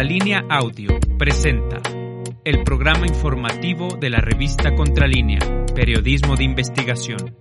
Contralínea Audio presenta el programa informativo de la revista Contralínea, Periodismo de Investigación.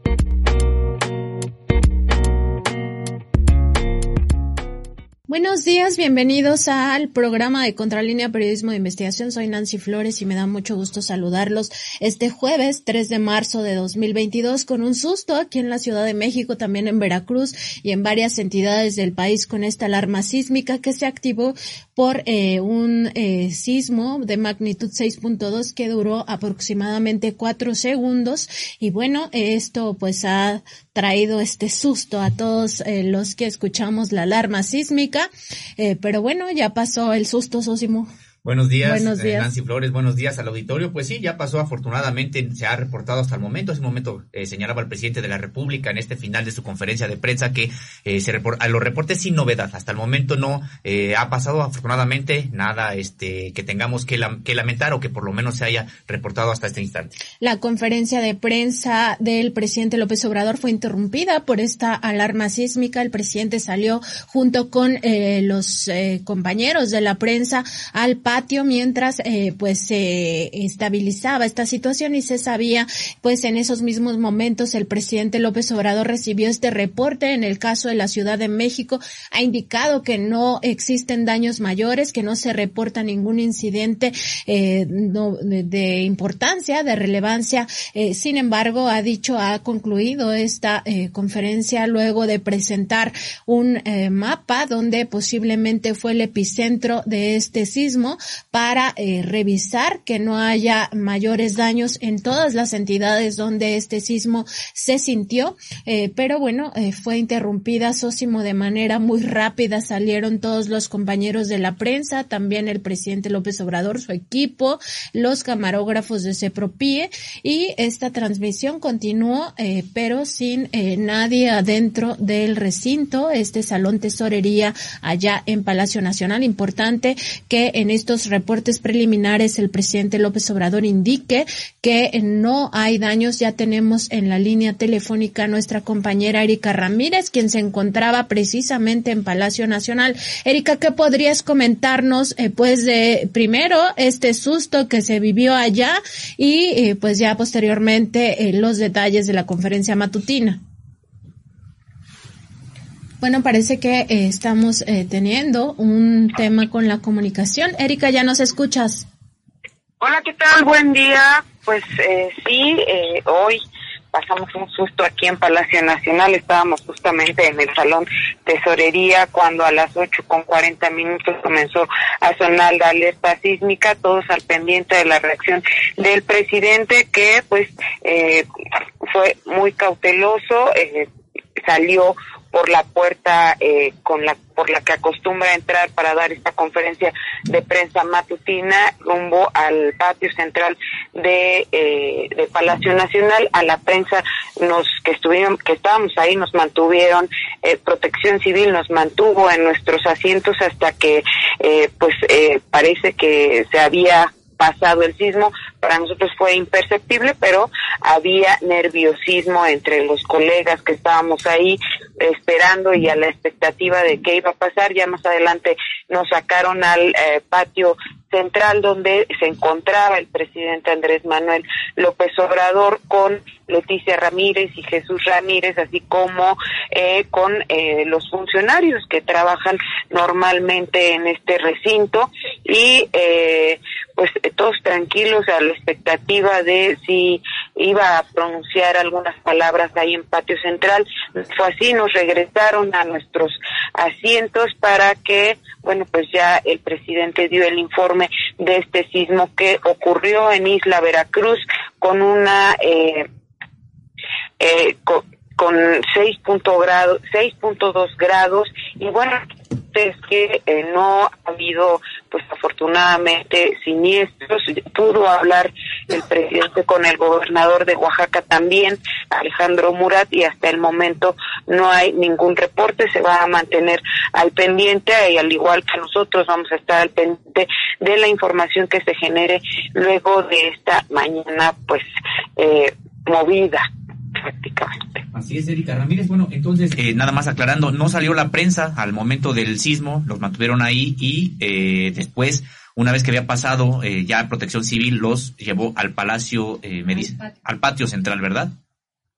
Buenos días, bienvenidos al programa de Contralínea Periodismo de Investigación. Soy Nancy Flores y me da mucho gusto saludarlos este jueves 3 de marzo de 2022 con un susto aquí en la Ciudad de México, también en Veracruz y en varias entidades del país con esta alarma sísmica que se activó por eh, un eh, sismo de magnitud 6.2 que duró aproximadamente cuatro segundos y bueno, esto pues ha traído este susto a todos eh, los que escuchamos la alarma sísmica, eh, pero bueno, ya pasó el susto, Sosimo. Buenos días, buenos eh, días. Nancy Flores, buenos días al auditorio. Pues sí, ya pasó afortunadamente, se ha reportado hasta el momento. Hace un momento eh, señalaba el presidente de la República en este final de su conferencia de prensa que eh, se a los reportes sin novedad. Hasta el momento no eh, ha pasado afortunadamente nada este que tengamos que, que lamentar o que por lo menos se haya reportado hasta este instante. La conferencia de prensa del presidente López Obrador fue interrumpida por esta alarma sísmica. El presidente salió junto con los compañeros de la prensa al patio mientras eh, pues se estabilizaba esta situación y se sabía pues en esos mismos momentos el presidente López Obrador recibió este reporte en el caso de la Ciudad de México. Ha indicado que no existen daños mayores que no se reporta ningún incidente eh, no, de, importancia de relevancia. Eh, sin embargo ha dicho ha concluido esta eh, conferencia luego de presentar un eh, mapa donde posiblemente fue el epicentro de este sismo para eh, revisar que no haya mayores daños en todas las entidades donde este sismo se sintió. Eh, pero bueno, eh, fue interrumpida Sósimo de manera muy rápida. Salieron todos los compañeros de la prensa, también el presidente López Obrador, su equipo, los camarógrafos de Cepropie y esta transmisión continuó, pero sin nadie adentro del recinto, este salón tesorería allá en Palacio Nacional. Importante que en estos reportes preliminares el presidente López Obrador indique que no hay daños. Ya tenemos en la línea telefónica nuestra compañera Erika Ramírez, quien se encontraba precisamente en Palacio Nacional. Erika, ¿qué podrías comentarnos, eh, pues, de primero este susto que se vivió allá y, eh, pues, ya posteriormente eh, los detalles de la conferencia matutina? Bueno, parece que eh, estamos eh, teniendo un tema con la comunicación. Erika, ¿ya nos escuchas? Hola, ¿qué tal? Buen día. Pues eh, sí, eh, hoy pasamos un susto aquí en Palacio Nacional. Estábamos justamente en el salón tesorería cuando a las ocho con cuarenta minutos comenzó a sonar la alerta sísmica, todos al pendiente de la reacción del presidente que pues eh, fue muy cauteloso, eh, salió por la puerta eh, con la por la que acostumbra entrar para dar esta conferencia de prensa matutina rumbo al patio central de, eh, de Palacio Nacional. A la prensa nos que estuvieron que estábamos ahí nos mantuvieron eh, Protección Civil nos mantuvo en nuestros asientos hasta que eh, pues eh, parece que se había pasado el sismo, para nosotros fue imperceptible, pero había nerviosismo entre los colegas que estábamos ahí esperando y a la expectativa de qué iba a pasar. Ya más adelante nos sacaron al eh, patio central donde se encontraba el presidente Andrés Manuel López Obrador con Leticia Ramírez y Jesús Ramírez, así como eh, con eh, los funcionarios que trabajan normalmente en este recinto y eh, pues todos tranquilos a la expectativa de si iba a pronunciar algunas palabras ahí en patio central. Fue así, nos regresaron a nuestros asientos para que, bueno, pues ya el presidente dio el informe de este sismo que ocurrió en Isla Veracruz con una eh, eh, con, con 6.2 grados, 6.2 grados y bueno, es que eh, no ha habido, pues afortunadamente, siniestros. Pudo hablar el presidente con el gobernador de Oaxaca también, Alejandro Murat, y hasta el momento no hay ningún reporte. Se va a mantener al pendiente y al igual que nosotros vamos a estar al pendiente de la información que se genere luego de esta mañana, pues, eh, movida prácticamente. Así es, Erika Ramírez. Bueno, entonces, eh, nada más aclarando, no salió la prensa al momento del sismo, los mantuvieron ahí y eh, después, una vez que había pasado, eh, ya Protección Civil los llevó al Palacio, eh, me dice, al patio central, ¿verdad?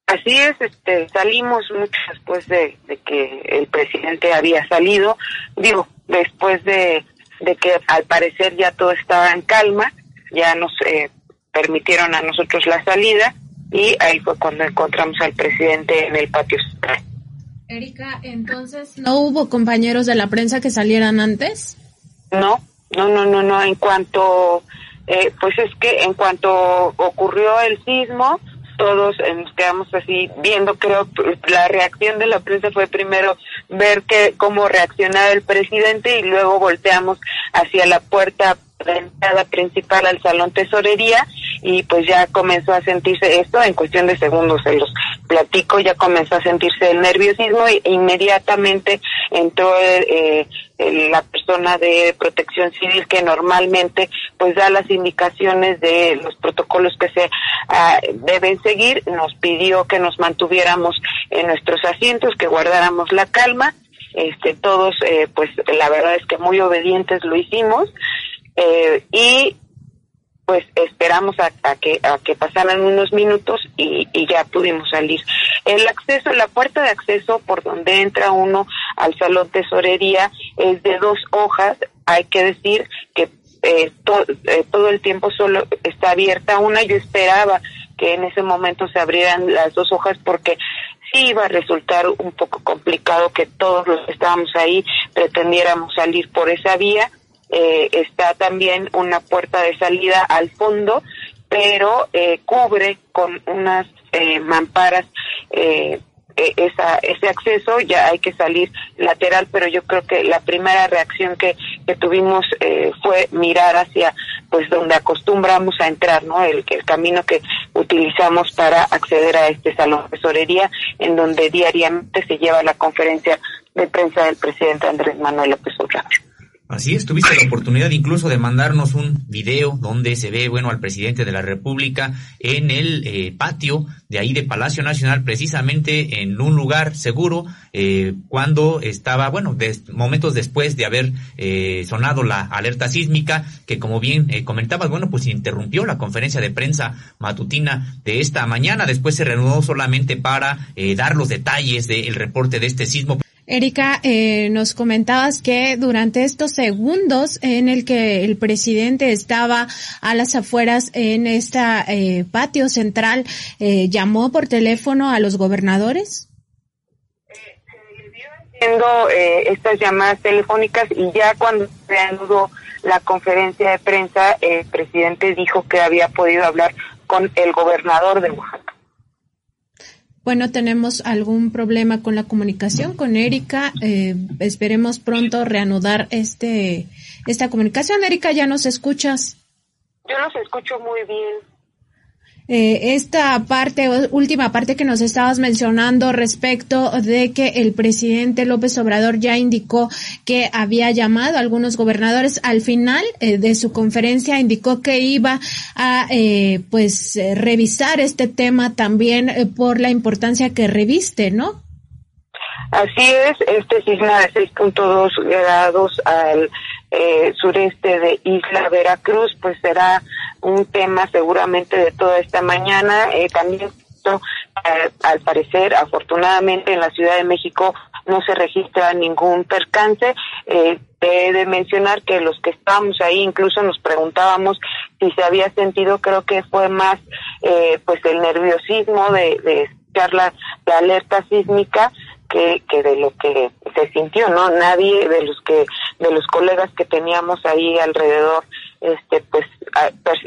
Así es, este, salimos mucho después de, que el presidente había salido, digo, después de, de que al parecer ya todo estaba en calma, ya nos eh, permitieron a nosotros la salida y ahí fue cuando encontramos al presidente en el patio central. Erika, entonces, ¿no hubo compañeros de la prensa que salieran antes? No, no, no, no, no. En cuanto, eh, pues es que en cuanto ocurrió el sismo, todos nos quedamos así viendo, creo, la reacción de la prensa fue primero ver que cómo reaccionaba el presidente y luego volteamos hacia la puerta de entrada principal al salón tesorería y pues ya comenzó a sentirse esto en cuestión de segundos se los platico ya comenzó a sentirse el nerviosismo e inmediatamente entró eh, la persona de protección civil que normalmente pues da las indicaciones de los protocolos que se ah, deben seguir nos pidió que nos mantuviéramos en nuestros asientos que guardáramos la calma este todos eh, pues la verdad es que muy obedientes lo hicimos eh, y pues esperamos a, que a que pasaran unos minutos y, ya pudimos salir. El acceso, la puerta de acceso por donde entra uno al salón tesorería es de dos hojas. Hay que decir que eh, eh, todo el tiempo solo está abierta una. Yo esperaba que en ese momento se abrieran las dos hojas porque sí iba a resultar un poco complicado que todos los que estábamos ahí pretendiéramos salir por esa vía eh, está también una puerta de salida al fondo, pero eh, cubre con unas eh, mamparas eh, e, esa, ese acceso, ya hay que salir lateral, pero yo creo que la primera reacción que, que tuvimos eh, fue mirar hacia pues donde acostumbramos a entrar, ¿no? El, el camino que utilizamos para acceder a este salón de tesorería, en donde diariamente se lleva la conferencia de prensa del presidente Andrés Manuel López Obrador. Así es, tuviste la oportunidad incluso de mandarnos un video donde se ve, bueno, al presidente de la República en el eh, patio de ahí de Palacio Nacional, precisamente en un lugar seguro, eh, cuando estaba, bueno, momentos después de haber eh, sonado la alerta sísmica, que como bien comentabas, bueno, pues interrumpió la conferencia de prensa matutina de esta mañana, después se reanudó solamente para dar los detalles del reporte de este sismo. Erika, eh, nos comentabas que durante estos segundos en el que el presidente estaba a las afueras en este patio central, eh, llamó por teléfono a los gobernadores. Haciendo eh, estas llamadas telefónicas y ya cuando se anudó la conferencia de prensa, el presidente dijo que había podido hablar con el gobernador de Oaxaca bueno, tenemos algún problema con la comunicación con Erika. Eh, esperemos pronto reanudar este esta comunicación. Erika, ¿ya nos escuchas? Yo los escucho muy bien. Eh, esta parte, última parte que nos estabas mencionando respecto de que el presidente López Obrador ya indicó que había llamado a algunos gobernadores. Al final eh, de su conferencia indicó que iba a, eh, pues, revisar este tema también por la importancia que reviste, ¿no? Así es, este sismo de 6.2 grados al eh, sureste de Isla Veracruz, pues será un tema seguramente de toda esta mañana. Eh, también, eh, al parecer, afortunadamente en la Ciudad de México no se registra ningún percance. Eh, he de mencionar que los que estábamos ahí incluso nos preguntábamos si se había sentido, creo que fue más eh, pues el nerviosismo de, de escuchar la alerta sísmica que, de lo que se sintió, ¿no? Nadie de los que, de los colegas que teníamos ahí alrededor, este, pues,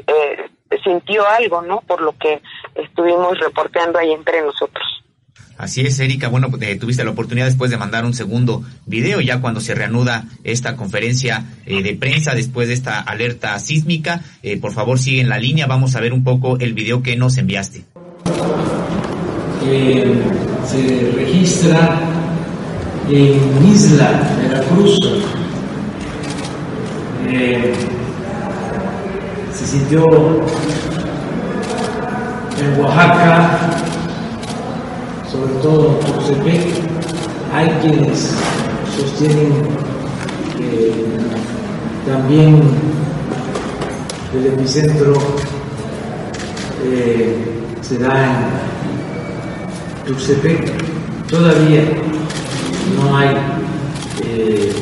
eh, sintió algo, ¿no? Por lo que estuvimos reporteando ahí entre nosotros. Así es, Erika. Bueno, pues, eh, tuviste la oportunidad después de mandar un segundo video, ya cuando se reanuda esta conferencia eh, de prensa después de esta alerta sísmica. por favor, sigue en la línea. Vamos a ver un poco el video que nos enviaste se registra en Isla, Veracruz. Eh, se sintió en Oaxaca, sobre todo en Tuxtepec, hay quienes sostienen que también el epicentro eh, se da en Tuxtepec. Todavía no hay eh,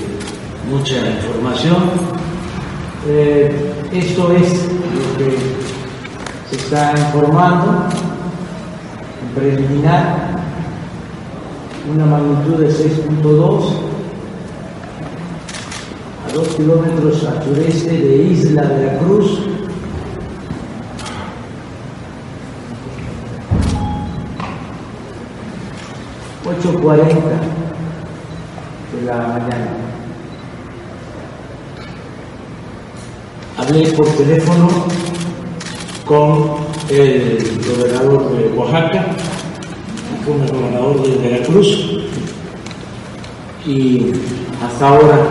mucha información. Eh, esto es lo que se está informando en preliminar, una magnitud de 6.2 a 2 kilómetros al sureste de Isla de la Cruz. Ocho cuarenta de la mañana. Hablé por teléfono con el gobernador de Oaxaca, con el gobernador de Veracruz y hasta ahora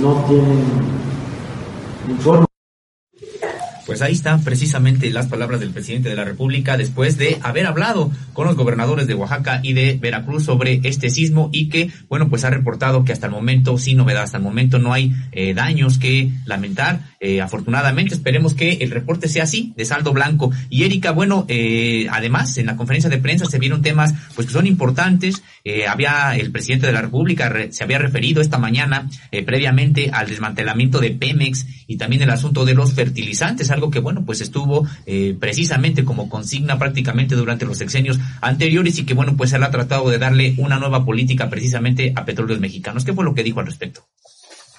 no tienen informe pues ahí están precisamente las palabras del presidente de la República después de haber hablado con los gobernadores de Oaxaca y de Veracruz sobre este sismo y que, bueno, pues ha reportado que hasta el momento, sin novedad, hasta el momento no hay eh, daños que lamentar. Eh, afortunadamente, esperemos que el reporte sea así, de saldo blanco. Y Erika, bueno, eh, además, en la conferencia de prensa se vieron temas, pues que son importantes. había el presidente de la República se había referido esta mañana previamente al desmantelamiento de Pemex y también el asunto de los fertilizantes algo que, bueno, pues estuvo eh, precisamente como consigna prácticamente durante los sexenios anteriores y que, bueno, pues él ha tratado de darle una nueva política precisamente a petróleos mexicanos. ¿Qué fue lo que dijo al respecto?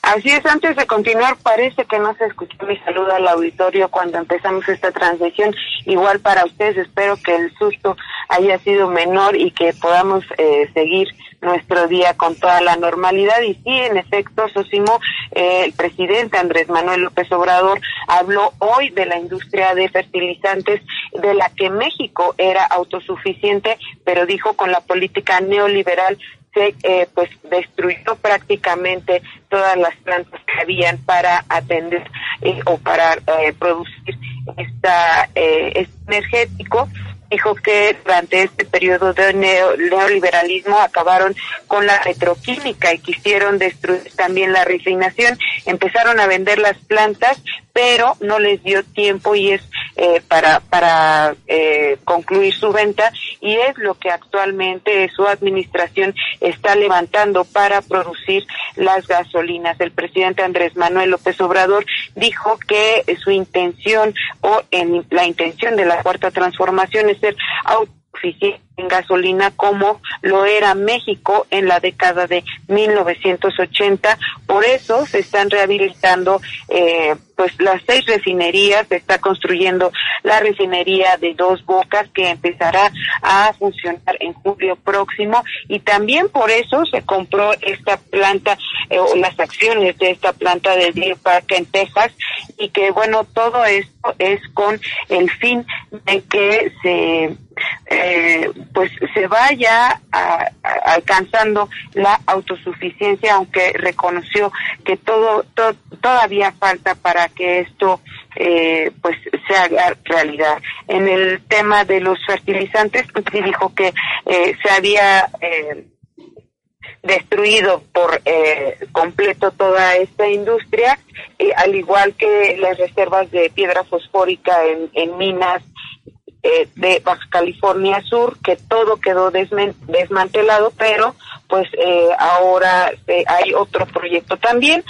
Así es, antes de continuar, parece que no se escuchó mi saludo al auditorio cuando empezamos esta transmisión. Igual para ustedes, espero que el susto haya sido menor y que podamos eh, seguir nuestro día con toda la normalidad. Y sí, en efecto, Sosimo, eh, el presidente Andrés Manuel López Obrador habló hoy de la industria de fertilizantes de la que México era autosuficiente, pero dijo con la política neoliberal se eh, pues destruyó prácticamente todas las plantas que habían para atender eh, o para eh, producir esta este energético dijo que durante este periodo de neoliberalismo acabaron con la petroquímica y quisieron destruir también la refinación. Empezaron a vender las plantas, pero no les dio tiempo y es eh, para, para eh, concluir su venta y es lo que actualmente su administración está levantando para producir las gasolinas. El presidente Andrés Manuel López Obrador dijo que su intención o en la intención de la cuarta transformación es ser autosuficiente en gasolina como lo era México en la década de 1980. Por eso se están rehabilitando eh, pues las seis refinerías, se está construyendo la refinería de Dos Bocas que empezará a funcionar en julio próximo y también por eso se compró esta planta eh, o las acciones de esta planta de Deer Park en Texas y que bueno, todo esto es con el fin de que se eh, pues se vaya alcanzando la autosuficiencia, aunque reconoció que todo, todavía falta para que esto eh, pues se haga realidad. En el tema de los fertilizantes, sí dijo que eh, se había eh, destruido por completo toda esta industria, al igual que las reservas de piedra fosfórica en minas eh, de Baja California Sur, que todo quedó desmantelado, pero pues eh, ahora eh, hay otro proyecto también.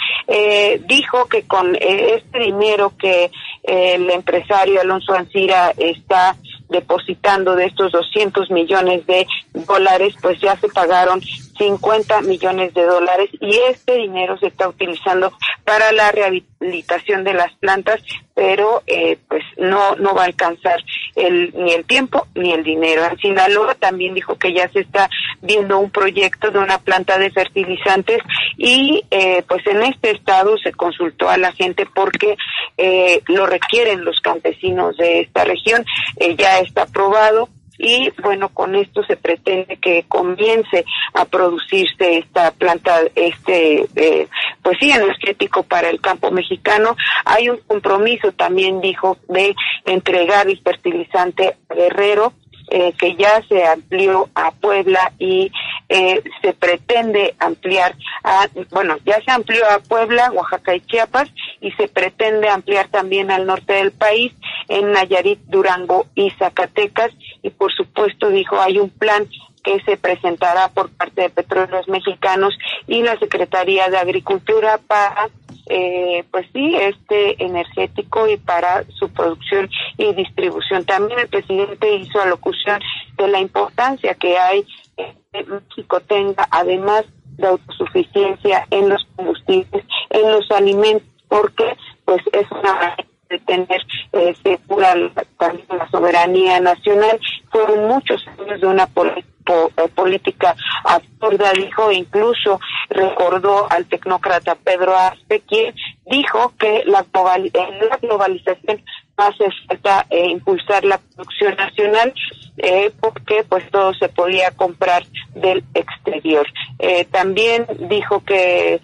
dijo que con este dinero que el empresario Alonso Ancira está depositando de estos 200 millones de dólares, pues ya se pagaron 50 millones de dólares y este dinero se está utilizando para la rehabilitación de las plantas, pero eh, pues no no va a alcanzar el ni el tiempo ni el dinero. En Sinaloa también dijo que ya se está viendo un proyecto de una planta de fertilizantes y eh, pues en este estado se consultó a la gente porque eh, lo requieren los campesinos de esta región. ya está aprobado y bueno con esto se pretende que comience a producirse esta planta este eh, pues sí energético para el campo mexicano. Hay un compromiso también dijo de entregar el fertilizante Guerrero eh, que ya se amplió a Puebla y eh, se pretende ampliar a, bueno, ya se amplió a Puebla, Oaxaca y Chiapas y se pretende ampliar también al norte del país, en Nayarit, Durango y Zacatecas. Y por supuesto dijo hay un plan que se presentará por parte de Petróleos Mexicanos y la Secretaría de Agricultura para eh, pues sí, este energético y para su producción y distribución. También el presidente hizo alocución de la importancia que hay que México tenga, además de autosuficiencia en los combustibles, en los alimentos, porque pues es una de tener eh, segura también la soberanía nacional. Fueron muchos años de una política eh, política absurda, dijo, incluso recordó al tecnócrata Pedro Aspe, quien dijo que la, globalización hace falta eh, impulsar la producción nacional eh, porque pues todo se podía comprar del exterior. también dijo que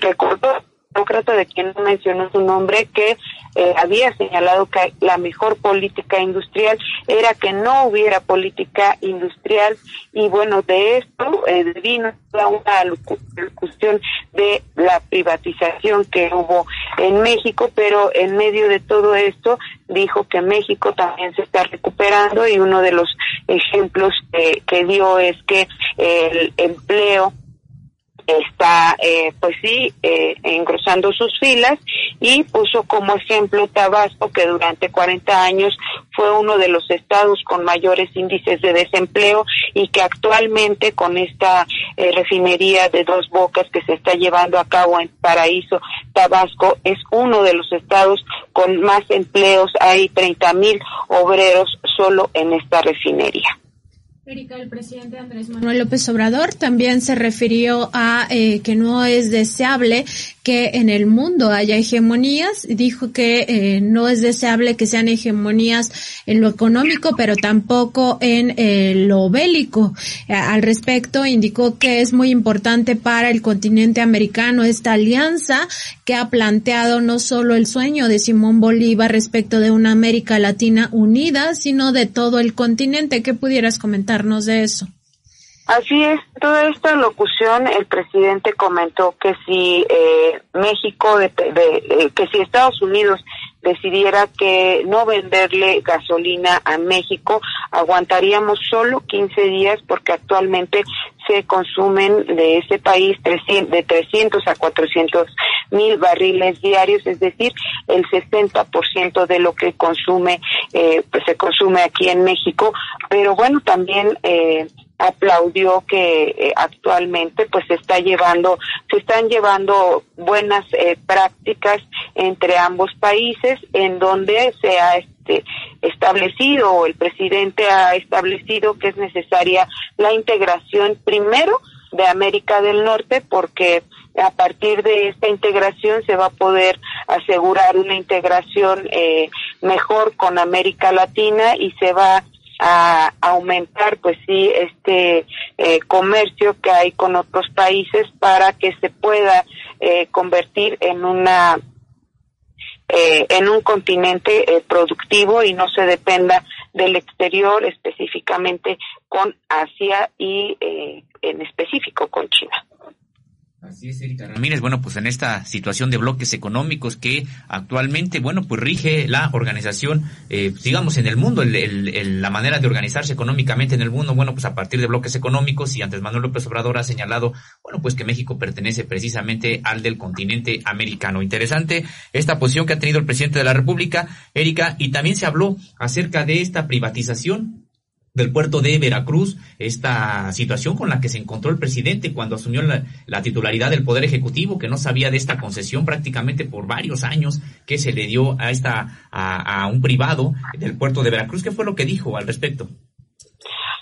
recordó demócrata de quien mencionó su nombre, que eh, había señalado que la mejor política industrial era que no hubiera política industrial. Y bueno, de esto eh, vino una discusión de la privatización que hubo en México, pero en medio de todo esto dijo que México también se está recuperando y uno de los ejemplos que dio es que el empleo está, eh, pues sí, eh, engrosando sus filas y puso como ejemplo Tabasco, que durante 40 años fue uno de los estados con mayores índices de desempleo y que actualmente con esta eh, refinería de dos bocas que se está llevando a cabo en Paraíso, Tabasco, es uno de los estados con más empleos. Hay 30 mil obreros solo en esta refinería. El presidente Andrés Manuel López Obrador también se refirió a eh, que no es deseable que en el mundo haya hegemonías. Dijo que eh, no es deseable que sean hegemonías en lo económico, pero tampoco en eh, lo bélico. al respecto, indicó que es muy importante para el continente americano esta alianza que ha planteado no solo el sueño de Simón Bolívar respecto de una América Latina unida, sino de todo el continente. ¿Qué pudieras comentar? de eso. Así es, toda esta locución el presidente comentó que si eh, México, de, eh, que si Estados Unidos decidiera que no venderle gasolina a México, aguantaríamos solo 15 días porque actualmente se consumen de ese país de 300 a 400 mil barriles diarios, es decir, el 60% de lo que consume, eh, pues se consume aquí en México. Pero bueno, también eh, aplaudió que eh, actualmente pues se está llevando se están llevando buenas eh, prácticas entre ambos países en donde se ha este establecido el presidente ha establecido que es necesaria la integración primero de América del Norte porque a partir de esta integración se va a poder asegurar una integración eh, mejor con América Latina y se va a aumentar pues sí este eh, comercio que hay con otros países para que se pueda eh, convertir en una eh, en un continente productivo y no se dependa del exterior específicamente con Asia y en específico con China. Así es, Erika Ramírez. Bueno, pues en esta situación de bloques económicos que actualmente, bueno, pues rige la organización, eh, digamos, en el mundo, el, la manera de organizarse económicamente en el mundo, bueno, pues a partir de bloques económicos y antes Manuel López Obrador ha señalado, bueno, pues que México pertenece precisamente al del continente americano. Interesante esta posición que ha tenido el presidente de la República, Erika, y también se habló acerca de esta privatización del puerto de Veracruz, esta situación con la que se encontró el presidente cuando asumió la, titularidad del Poder Ejecutivo, que no sabía de esta concesión prácticamente por varios años que se le dio a esta a, un privado del puerto de Veracruz. ¿Qué fue lo que dijo al respecto?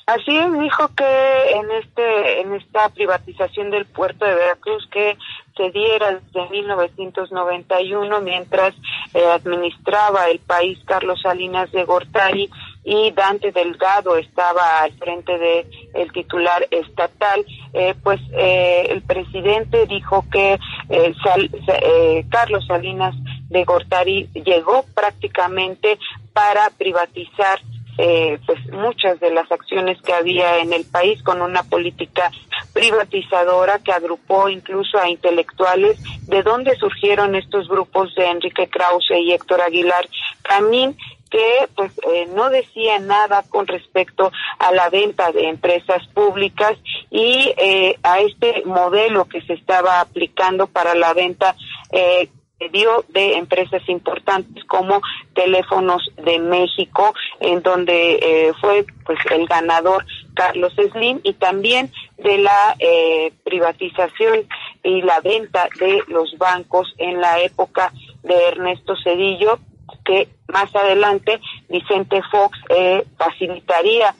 Así dijo que en este en esta privatización del puerto de Veracruz que se diera desde 1991 mientras eh, administraba el país Carlos Salinas de Gortari y Dante Delgado estaba al frente de el titular estatal, eh, pues eh, el presidente dijo que eh, Carlos Salinas de Gortari llegó prácticamente para privatizar eh, pues muchas de las acciones que había en el país con una política privatizadora que agrupó incluso a intelectuales. ¿De dónde surgieron estos grupos de Enrique Krause y Héctor Aguilar Camín? Que pues eh, no decía nada con respecto a la venta de empresas públicas y eh, a este modelo que se estaba aplicando para la venta eh, dio de empresas importantes como Teléfonos de México, en donde eh, fue pues el ganador Carlos Slim y también de la eh, privatización y la venta de los bancos en la época de Ernesto Cedillo, que más adelante Vicente Fox eh, facilitaría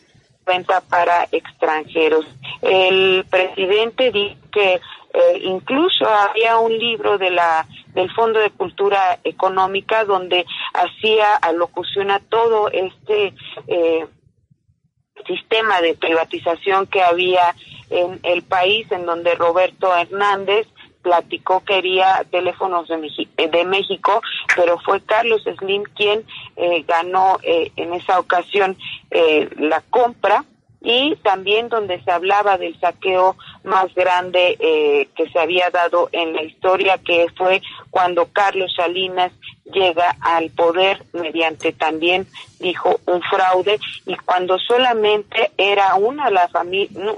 venta para extranjeros. El presidente dijo que eh, incluso había un libro de la del Fondo de Cultura Económica donde hacía alocución a todo este eh, sistema de privatización que había en el país, en donde Roberto Hernández platicó que quería teléfonos de, de México, pero fue Carlos Slim quien eh, ganó en esa ocasión la compra y también donde se hablaba del saqueo más grande eh, que se había dado en la historia, que fue cuando Carlos Salinas llega al poder mediante también, dijo, un fraude, y cuando solamente era una, la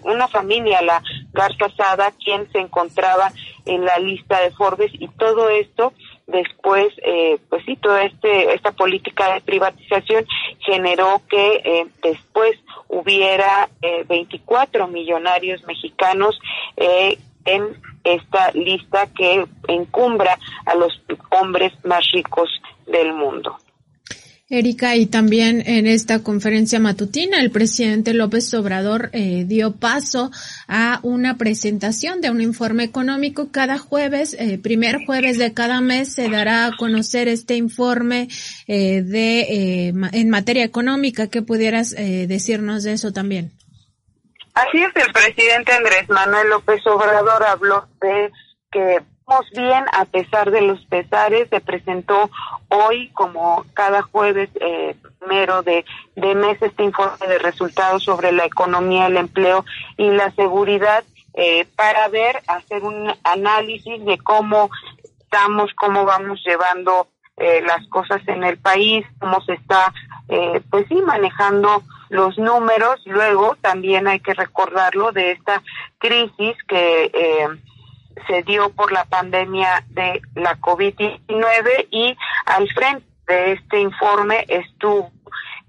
una familia, la Garza Sada, quien se encontraba en la lista de Forbes, y todo esto después, eh, pues sí, toda este, esta política de privatización generó que eh, después hubiera eh, 24 millonarios mexicanos eh, en esta lista que encumbra a los hombres más ricos del mundo. Erika, y también en esta conferencia matutina el presidente López Obrador eh, dio paso a una presentación de un informe económico. Cada jueves, eh, primer jueves de cada mes, se dará a conocer este informe eh, de eh, en materia económica. ¿Qué pudieras eh, decirnos de eso también? Así es, el presidente Andrés Manuel López Obrador habló de que bien a pesar de los pesares. Se presentó hoy, como cada jueves eh, primero de, de mes, este informe de resultados sobre la economía, el empleo y la seguridad eh, para ver, hacer un análisis de cómo estamos, cómo vamos llevando eh, las cosas en el país, cómo se está, eh, pues sí, manejando los números. Luego también hay que recordarlo de esta crisis que eh, se dio por la pandemia de la COVID-19 y al frente de este informe estuvo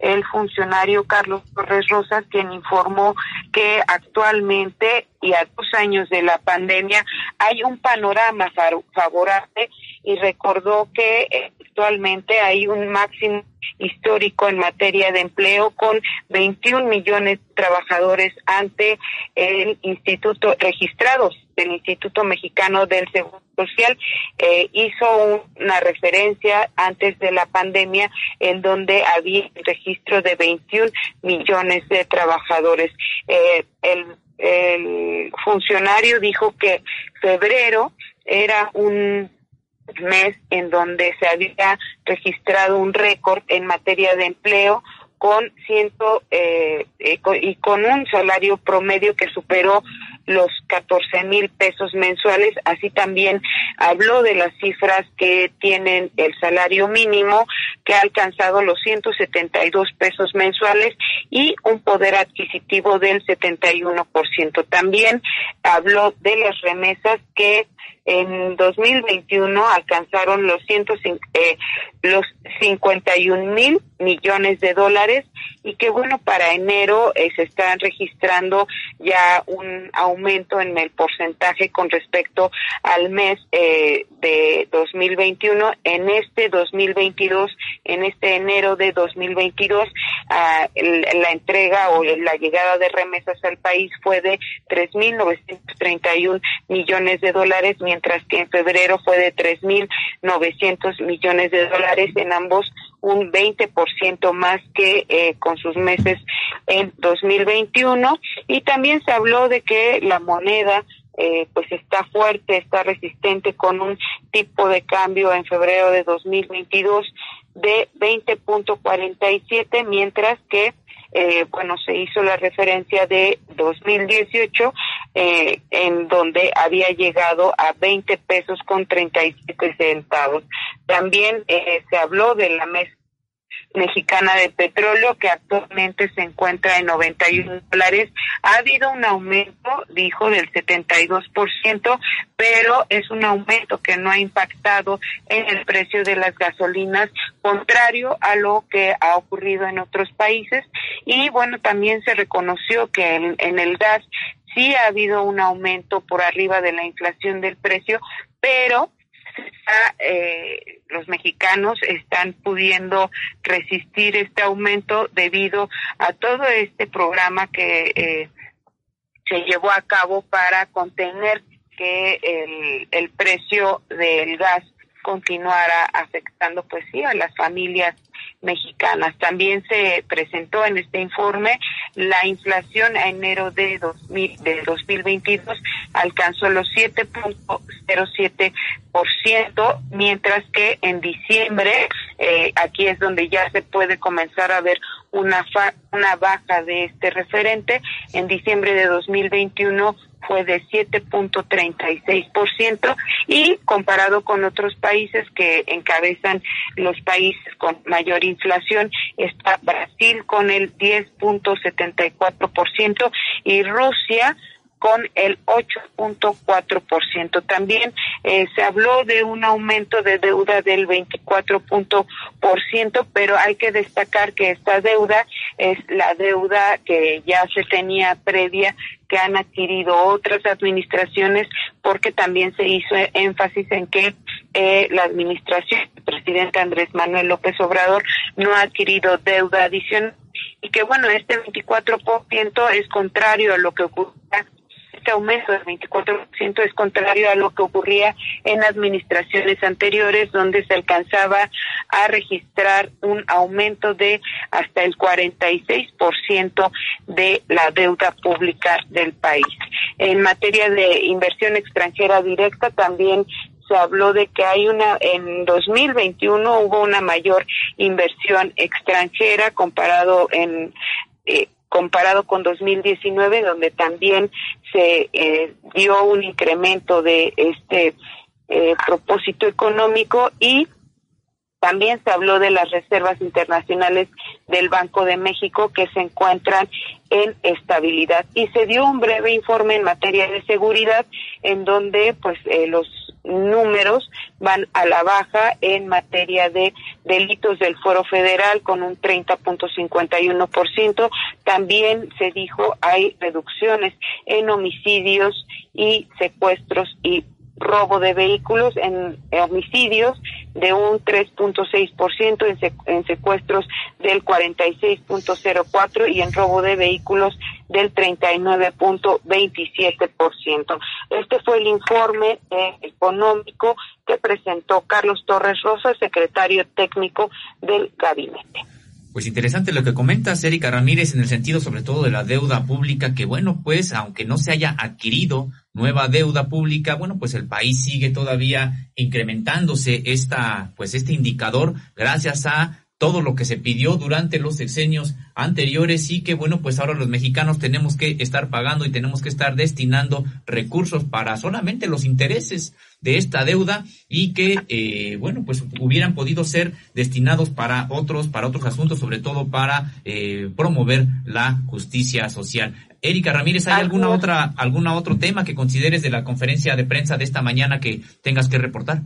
el funcionario Carlos Torres Rosas, quien informó que actualmente y a dos años de la pandemia hay un panorama favorable y recordó que eh, actualmente hay un máximo histórico en materia de empleo con 21 millones de trabajadores ante el instituto registrados del Instituto Mexicano del Seguro Social eh, hizo una referencia antes de la pandemia en donde había registro de 21 millones de trabajadores. Eh, el funcionario dijo que febrero era un mes en donde se había registrado un récord en materia de empleo con ciento eh, eh y con un salario promedio que superó los 14 mil pesos mensuales. Así también habló de las cifras que tienen el salario mínimo, que ha alcanzado los 172 pesos mensuales y un poder adquisitivo del 71%. También habló de las remesas que en 2021 alcanzaron los, eh, los 51 mil millones de dólares y que bueno, para enero eh, se están registrando ya un aumento en el porcentaje con respecto al mes eh, de 2021. En este 2022, en este enero de 2022, ah, la entrega o la llegada de remesas al país fue de 3.931 millones de dólares, mientras que en febrero fue de 3.900 millones de dólares en ambos un 20% más que eh, con sus meses en 2021 y también se habló de que la moneda eh, pues está fuerte, está resistente con un tipo de cambio en febrero de 2022 de 20.47, mientras que eh, bueno, se hizo la referencia de 2018, eh, en donde había llegado a 20 pesos con 37 centavos. También eh, se habló de la mesa mexicana de petróleo que actualmente se encuentra en 91 dólares. Ha habido un aumento, dijo, del 72%, pero es un aumento que no ha impactado en el precio de las gasolinas, contrario a lo que ha ocurrido en otros países. Y bueno, también se reconoció que en, en el gas sí ha habido un aumento por arriba de la inflación del precio, pero eh, los mexicanos están pudiendo resistir este aumento debido a todo este programa que eh, se llevó a cabo para contener que el, el precio del gas continuara afectando pues sí a las familias mexicanas. También se presentó en este informe la inflación a enero de, 2000, de 2022 alcanzó los 7.07%, mientras que en diciembre, eh, aquí es donde ya se puede comenzar a ver una, una baja de este referente, en diciembre de 2021 fue de 7.36% y comparado con otros países que encabezan los países con mayor inflación está Brasil con el 10.74% y Rusia con el 8.4%. También eh, se habló de un aumento de deuda del 24%, pero hay que destacar que esta deuda es la deuda que ya se tenía previa que han adquirido otras administraciones porque también se hizo énfasis en que eh, la administración del presidente Andrés Manuel López Obrador no ha adquirido deuda adicional y que bueno, este 24% es contrario a lo que ocurrió este aumento del 24% es contrario a lo que ocurría en administraciones anteriores, donde se alcanzaba a registrar un aumento de hasta el 46% de la deuda pública del país. En materia de inversión extranjera directa, también se habló de que hay una, en 2021 hubo una mayor inversión extranjera comparado en, eh, comparado con 2019, donde también se eh, dio un incremento de este eh, propósito económico y también se habló de las reservas internacionales del Banco de México que se encuentran en estabilidad y se dio un breve informe en materia de seguridad en donde pues eh, los números van a la baja en materia de delitos del Foro Federal con un 30.51%. También se dijo hay reducciones en homicidios y secuestros y robo de vehículos en homicidios de un 3.6%, en, en secuestros del 46.04% y en robo de vehículos del 39.27%. Este fue el informe eh, económico que presentó Carlos Torres Rosa, secretario técnico del gabinete. Pues interesante lo que comentas, Erika Ramírez, en el sentido sobre todo de la deuda pública, que bueno, pues aunque no se haya adquirido nueva deuda pública, bueno, pues el país sigue todavía incrementándose esta, pues este indicador gracias a todo lo que se pidió durante los sexenios anteriores y que bueno pues ahora los mexicanos tenemos que estar pagando y tenemos que estar destinando recursos para solamente los intereses de esta deuda y que eh, bueno pues hubieran podido ser destinados para otros para otros asuntos sobre todo para eh, promover la justicia social. Erika Ramírez hay alguna otra alguna otro tema que consideres de la conferencia de prensa de esta mañana que tengas que reportar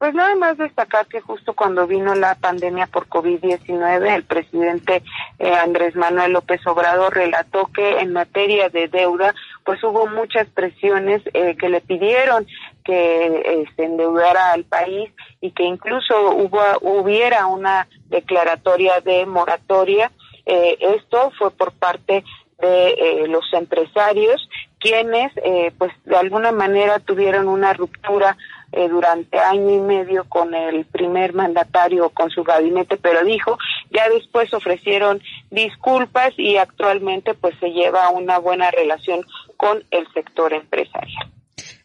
pues nada más destacar que justo cuando vino la pandemia por COVID-19, el presidente eh, Andrés Manuel López Obrador relató que en materia de deuda, pues hubo muchas presiones eh, que le pidieron que eh, se endeudara al país y que incluso hubo, hubiera una declaratoria de moratoria. esto fue por parte de los empresarios quienes pues de alguna manera tuvieron una ruptura eh, durante año y medio con el primer mandatario, con su gabinete, pero dijo, ya después ofrecieron disculpas y actualmente pues se lleva una buena relación con el sector empresarial.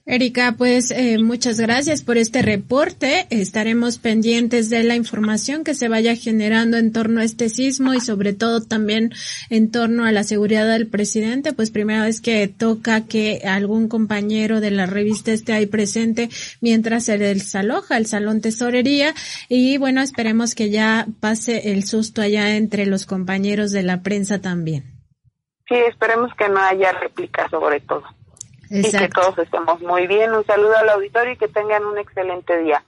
Erika, pues eh, muchas gracias por este reporte. Estaremos pendientes de la información que se vaya generando en torno a este sismo y sobre todo también en torno a la seguridad del presidente. Pues primera vez que toca que algún compañero de la revista esté ahí presente mientras se desaloja el salón tesorería y bueno, esperemos que ya pase el susto allá entre los compañeros de la prensa también. Sí, esperemos que no haya réplica sobre todo. Y que todos estemos muy bien. Un saludo al auditorio y que tengan un excelente día.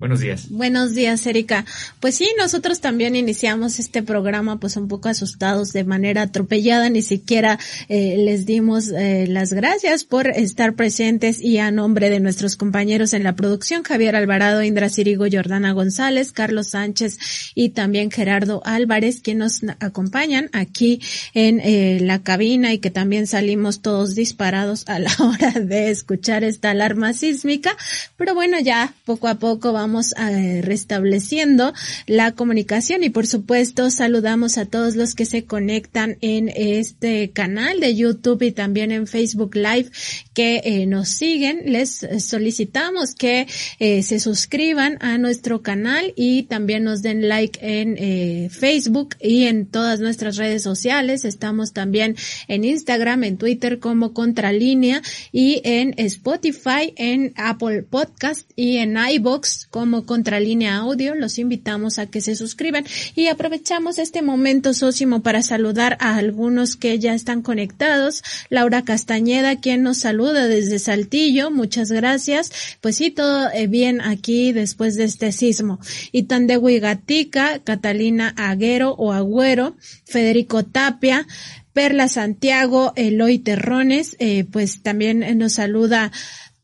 Buenos días. Buenos días, Erika. Pues sí, nosotros también iniciamos este programa pues un poco asustados de manera atropellada, ni siquiera eh, les dimos eh, las gracias por estar presentes y a nombre de nuestros compañeros en la producción, Javier Alvarado, Indra Cirigo, Jordana González, Carlos Sánchez y también Gerardo Álvarez, quienes nos acompañan aquí en eh, la cabina y que también salimos todos disparados a la hora de escuchar esta alarma sísmica. Pero bueno, ya poco a poco vamos vamos eh, restableciendo la comunicación y por supuesto saludamos a todos los que se conectan en este canal de YouTube y también en Facebook Live que eh, nos siguen. Les solicitamos que eh, se suscriban a nuestro canal y también nos den like en Facebook y en todas nuestras redes sociales. Estamos también en Instagram, en Twitter como Contralínea y en Spotify, en Apple Podcast y en iBox como Contralínea Audio. Los invitamos a que se suscriban y aprovechamos este momento, Sósimo, para saludar a algunos que ya están conectados. Laura Castañeda, quien nos saluda desde Saltillo. Muchas gracias. Pues sí, todo eh, bien aquí después de este sismo. Y Tandewi Gatica, Catalina Aguero o Agüero, Federico Tapia, Perla Santiago, Eloy Terrones, eh, pues también nos saluda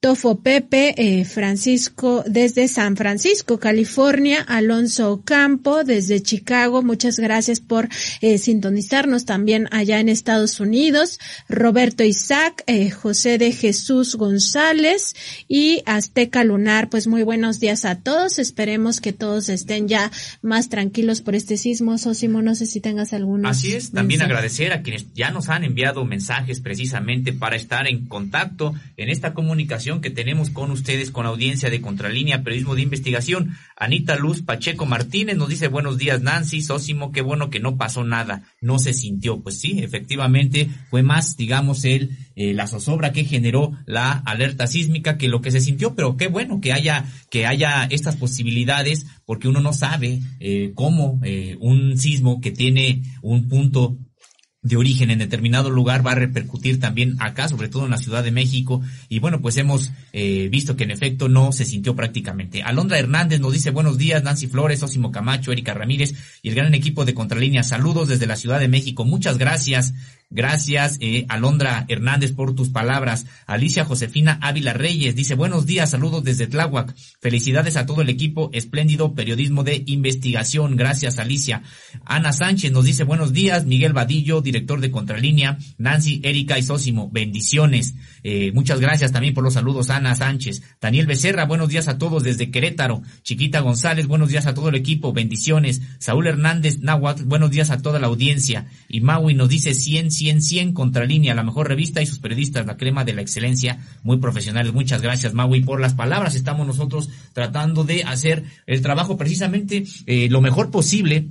Tofo Pepe, eh, Francisco desde San Francisco, California, Alonso Campo desde Chicago, muchas gracias por eh, sintonizarnos también allá en Estados Unidos, Roberto Isaac, eh, José de Jesús González y Azteca Lunar, pues muy buenos días a todos, esperemos que todos estén ya más tranquilos por este sismo, Sosimo, no sé si tengas alguno. Así es, también agradecer a quienes ya nos han enviado mensajes precisamente para estar en contacto en esta comunicación que tenemos con ustedes, con audiencia de Contralínea, Periodismo de Investigación. Anita Luz Pacheco Martínez nos dice buenos días Nancy, Sósimo, qué bueno que no pasó nada, no se sintió. Pues sí, efectivamente fue más, digamos, el, eh, la zozobra que generó la alerta sísmica que lo que se sintió, pero qué bueno que haya, que haya estas posibilidades, porque uno no sabe eh, cómo eh, un sismo que tiene un punto de origen en determinado lugar va a repercutir también acá, sobre todo en la Ciudad de México. Y bueno, pues hemos eh, visto que en efecto no se sintió prácticamente. Alondra Hernández nos dice buenos días, Nancy Flores, Osimo Camacho, Erika Ramírez y el gran equipo de Contralínea. Saludos desde la Ciudad de México. Muchas gracias. Gracias, eh, Alondra Hernández, por tus palabras. Alicia Josefina Ávila Reyes dice, buenos días, saludos desde Tláhuac. Felicidades a todo el equipo, espléndido periodismo de investigación. Gracias, Alicia. Ana Sánchez nos dice, buenos días. Miguel Vadillo, director de Contralínea. Nancy, Erika y Sósimo, bendiciones. Eh, muchas gracias también por los saludos, Ana Sánchez. Daniel Becerra, buenos días a todos desde Querétaro. Chiquita González, buenos días a todo el equipo, bendiciones. Saúl Hernández Nahuatl, buenos días a toda la audiencia. Y Maui nos dice ciencia 100, 100 Contralínea, la mejor revista y sus periodistas, la crema de la excelencia, muy profesionales. Muchas gracias, Maui, por las palabras. Estamos nosotros tratando de hacer el trabajo precisamente eh, lo mejor posible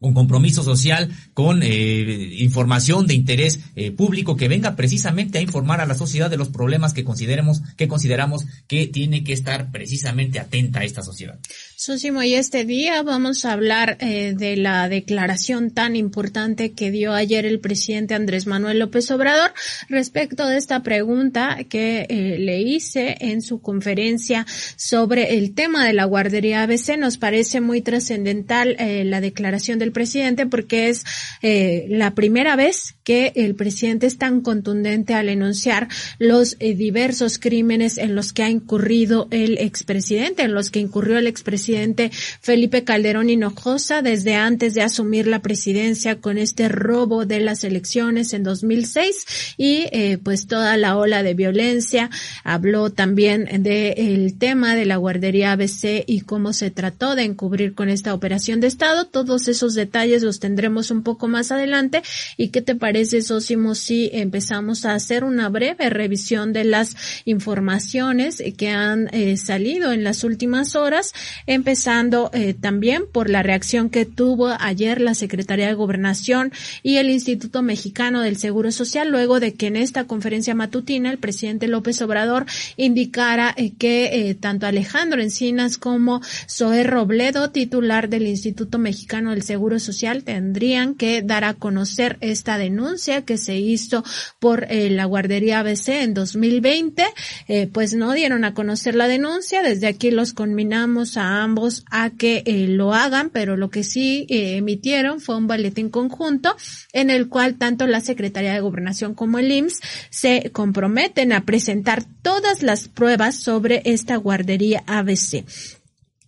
con compromiso social, con eh, información de interés eh, público que venga precisamente a informar a la sociedad de los problemas que consideremos que consideramos que tiene que estar precisamente atenta a esta sociedad. Susimo, y este día vamos a hablar eh, de la declaración tan importante que dio ayer el presidente Andrés Manuel López Obrador respecto de esta pregunta que eh, le hice en su conferencia sobre el tema de la guardería ABC. Nos parece muy trascendental eh, la declaración del presidente porque es la primera vez que el presidente es tan contundente al enunciar los diversos crímenes en los que ha incurrido el expresidente, en los que incurrió el expresidente presidente Felipe Calderón Hinojosa desde antes de asumir la presidencia con este robo de las elecciones en 2006 y eh, pues toda la ola de violencia. Habló también del tema de la guardería ABC y cómo se trató de encubrir con esta operación de Estado. Todos esos detalles los tendremos un poco más adelante. ¿Y qué te parece, Sosimo, si empezamos a hacer una breve revisión de las informaciones que han eh, salido en las últimas horas, empezando eh, también por la reacción que tuvo ayer la Secretaría de Gobernación y el Instituto Mexicano del Seguro Social, luego de que en esta conferencia matutina el presidente López Obrador indicara eh, que tanto Alejandro Encinas como Zoé Robledo, titular del Instituto Mexicano del Seguro Social, tendrían que dar a conocer esta denuncia que se hizo por la guardería ABC en 2020, eh, pues no dieron a conocer la denuncia. Desde aquí los conminamos a ambos a que eh, lo hagan, pero lo que sí eh, emitieron fue un boletín conjunto en el cual tanto la Secretaría de Gobernación como el IMSS se comprometen a presentar todas las pruebas sobre esta guardería ABC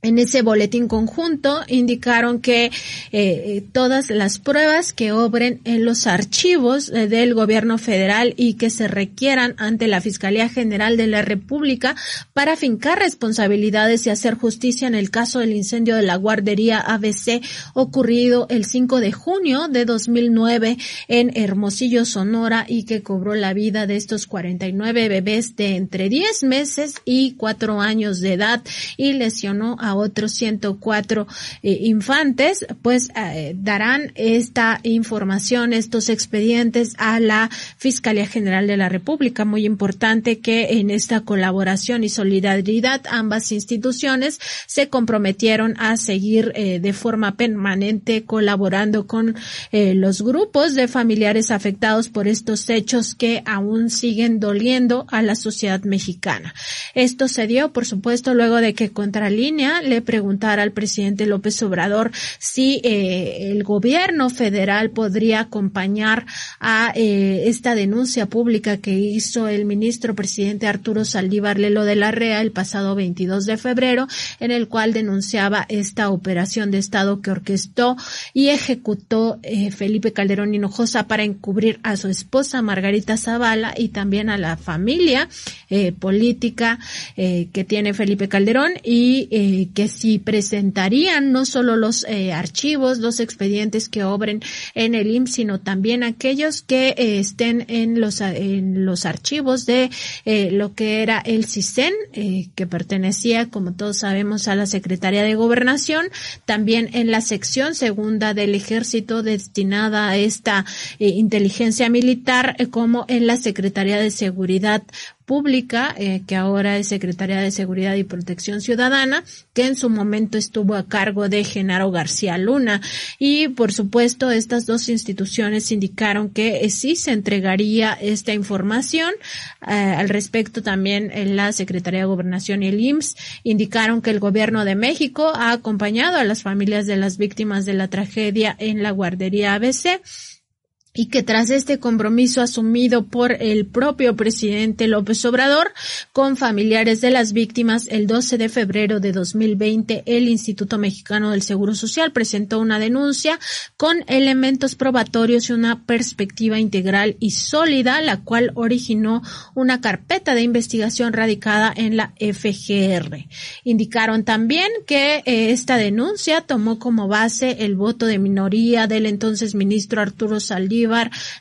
en ese boletín conjunto indicaron que eh, eh, todas las pruebas que obren en los archivos eh, del gobierno federal y que se requieran ante la Fiscalía General de la República para fincar responsabilidades y hacer justicia en el caso del incendio de la guardería ABC ocurrido el 5 de junio de 2009 en Hermosillo, Sonora y que cobró la vida de estos 49 bebés de entre 10 meses y 4 años de edad y lesionó a a otros 104 eh, infantes, pues eh, darán esta información, estos expedientes a la Fiscalía General de la República. Muy importante que en esta colaboración y solidaridad ambas instituciones se comprometieron a seguir eh, de forma permanente colaborando con los grupos de familiares afectados por estos hechos que aún siguen doliendo a la sociedad mexicana. Esto se dio, por supuesto, luego de que Contralínea le preguntara al presidente López Obrador si eh, el gobierno federal podría acompañar a eh, esta denuncia pública que hizo el ministro presidente Arturo Saldívar Lelo de la REA el pasado 22 de febrero, en el cual denunciaba esta operación de Estado que orquestó y ejecutó eh, Felipe Calderón Hinojosa para encubrir a su esposa Margarita Zavala y también a la familia política que tiene Felipe Calderón y que si presentarían no solo los eh, archivos, los expedientes que obren en el IMSS, sino también aquellos que eh, estén en los, en los archivos de eh, lo que era el CISEN, que pertenecía, como todos sabemos, a la Secretaría de Gobernación, también en la sección segunda del Ejército destinada a esta inteligencia militar, como en la Secretaría de Seguridad Pública, eh, que ahora es Secretaría de Seguridad y Protección Ciudadana, que en su momento estuvo a cargo de Genaro García Luna. Y por supuesto, estas dos instituciones indicaron que eh, sí se entregaría esta información. Eh, al respecto también en la Secretaría de Gobernación y el IMSS indicaron que el gobierno de México ha acompañado a las familias de las víctimas de la tragedia en la guardería ABC y que tras este compromiso asumido por el propio presidente López Obrador con familiares de las víctimas, el 12 de febrero de 2020 el Instituto Mexicano del Seguro Social presentó una denuncia con elementos probatorios y una perspectiva integral y sólida, la cual originó una carpeta de investigación radicada en la FGR. Indicaron también que eh, esta denuncia tomó como base el voto de minoría del entonces ministro Arturo Saldívar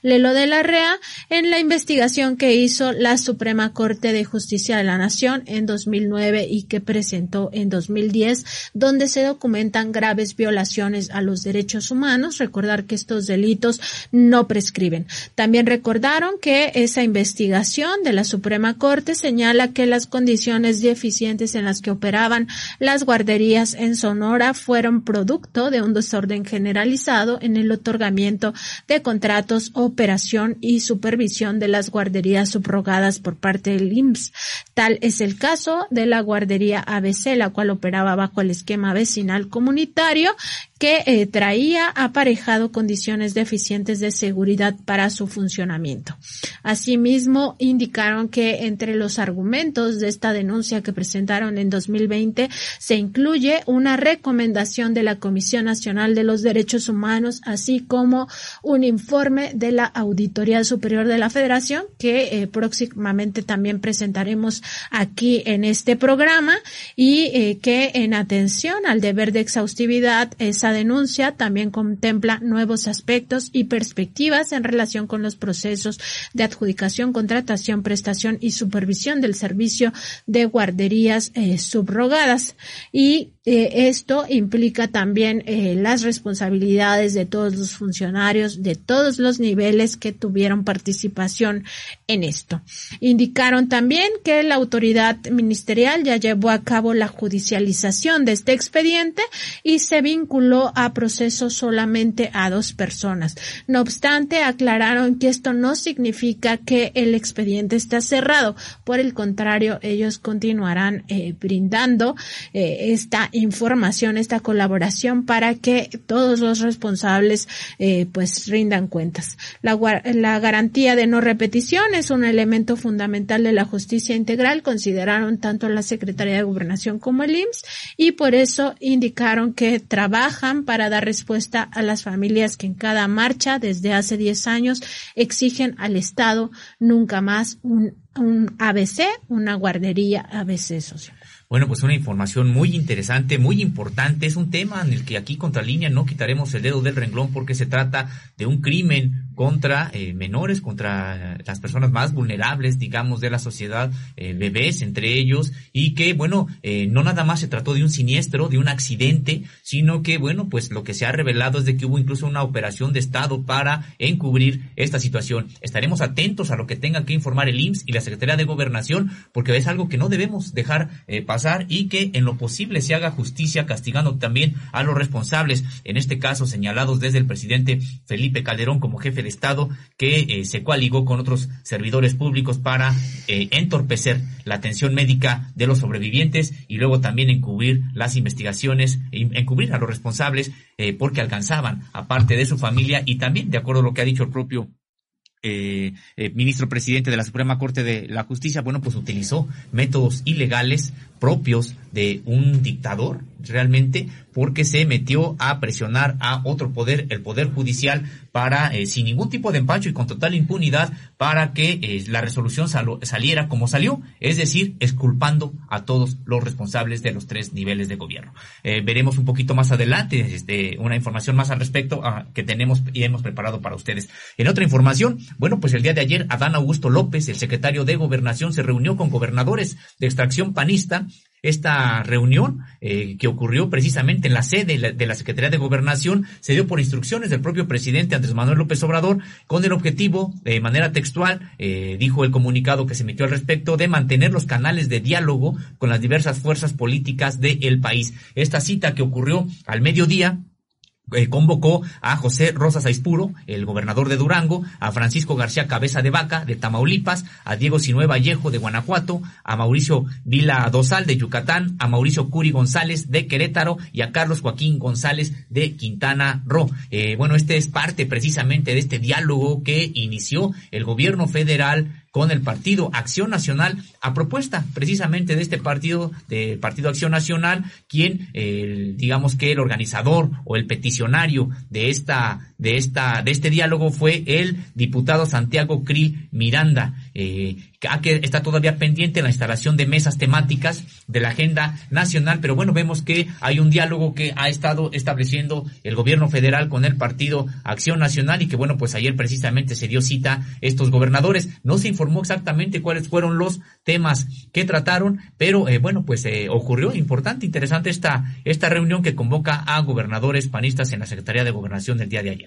Lelo de la REA en la investigación que hizo la Suprema Corte de Justicia de la Nación en 2009 y que presentó en 2010, donde se documentan graves violaciones a los derechos humanos. Recordar que estos delitos no prescriben. También recordaron que esa investigación de la Suprema Corte señala que las condiciones deficientes en las que operaban las guarderías en Sonora fueron producto de un desorden generalizado en el otorgamiento de contratos operación y supervisión de las guarderías subrogadas por parte del IMSS. Tal es el caso de la guardería ABC, la cual operaba bajo el esquema vecinal comunitario que eh, traía aparejado condiciones deficientes de seguridad para su funcionamiento. Asimismo, indicaron que entre los argumentos de esta denuncia que presentaron en 2020 se incluye una recomendación de la Comisión Nacional de los Derechos Humanos, así como un informe de la Auditoría Superior de la Federación que eh, próximamente también presentaremos aquí en este programa y eh, que en atención al deber de exhaustividad esa denuncia también contempla nuevos aspectos y perspectivas en relación con los procesos de adjudicación, contratación, prestación y supervisión del servicio de guarderías eh, subrogadas. Y eh, esto implica también eh, las responsabilidades de todos los funcionarios de todos los niveles que tuvieron participación en esto. Indicaron también que la autoridad ministerial ya llevó a cabo la judicialización de este expediente y se vinculó a proceso solamente a dos personas. No obstante, aclararon que esto no significa que el expediente está cerrado. Por el contrario, ellos continuarán eh, brindando esta información, esta colaboración para que todos los responsables eh, pues rindan cuentas. La, la garantía de no repetición es un elemento fundamental de la justicia integral, consideraron tanto la Secretaría de Gobernación como el IMSS y por eso indicaron que trabajan para dar respuesta a las familias que en cada marcha desde hace 10 años exigen al Estado nunca más un, un ABC, una guardería ABC social. Bueno, pues una información muy interesante, muy importante. Es un tema en el que aquí contra línea no quitaremos el dedo del renglón porque se trata de un crimen contra eh, menores, contra las personas más vulnerables, digamos, de la sociedad, eh, bebés entre ellos, y que, bueno, eh, no nada más se trató de un siniestro, de un accidente, sino que, bueno, pues lo que se ha revelado es de que hubo incluso una operación de Estado para encubrir esta situación. Estaremos atentos a lo que tengan que informar el IMSS y la Secretaría de Gobernación, porque es algo que no debemos dejar pasar y que en lo posible se haga justicia castigando también a los responsables, en este caso señalados desde el presidente Felipe Calderón como jefe de Estado que eh, se coaligó con otros servidores públicos para eh, entorpecer la atención médica de los sobrevivientes y luego también encubrir las investigaciones, encubrir a los responsables eh, porque alcanzaban a parte de su familia y también, de acuerdo a lo que ha dicho el propio ministro presidente de la Suprema Corte de la Justicia, bueno, pues utilizó métodos ilegales propios de un dictador realmente porque se metió a presionar a otro poder, el poder judicial, para, eh, sin ningún tipo de empacho y con total impunidad, para que eh, la resolución saliera como salió, es decir, exculpando a todos los responsables de los tres niveles de gobierno. Eh, veremos un poquito más adelante este, una información más al respecto ah, que tenemos y hemos preparado para ustedes. En otra información, bueno, pues el día de ayer, Adán Augusto López, el secretario de Gobernación, se reunió con gobernadores de extracción panista esta reunión eh, que ocurrió precisamente en la sede de la, Secretaría de Gobernación se dio por instrucciones del propio presidente Andrés Manuel López Obrador con el objetivo, de manera textual, eh, dijo el comunicado que se emitió al respecto, de mantener los canales de diálogo con las diversas fuerzas políticas del país. Esta cita que ocurrió al mediodía eh, convocó a José Rosas Aispuro, el gobernador de Durango, a Francisco García Cabeza de Vaca, de Tamaulipas, a Diego Sinue Vallejo, de Guanajuato, a Mauricio Vila Dosal, de Yucatán, a Mauricio Curi González, de Querétaro, y a Carlos Joaquín González, de Quintana Roo. Eh, bueno, este es parte precisamente de este diálogo que inició el gobierno federal con el partido Acción Nacional a propuesta precisamente de este partido, de Partido Acción Nacional, quien, digamos que el organizador o el peticionario de esta, de esta, de este diálogo fue el diputado Santiago Krill Miranda, eh, que está todavía pendiente la instalación de mesas temáticas de la agenda nacional, pero bueno, vemos que hay un diálogo que ha estado estableciendo el gobierno federal con el partido Acción Nacional y que bueno, pues ayer precisamente se dio cita estos gobernadores. No se informó exactamente cuáles fueron los temas que trataron, pero eh, bueno, pues eh, ocurrió importante, interesante esta, esta reunión que convoca a gobernadores panistas en la Secretaría de Gobernación del día de ayer.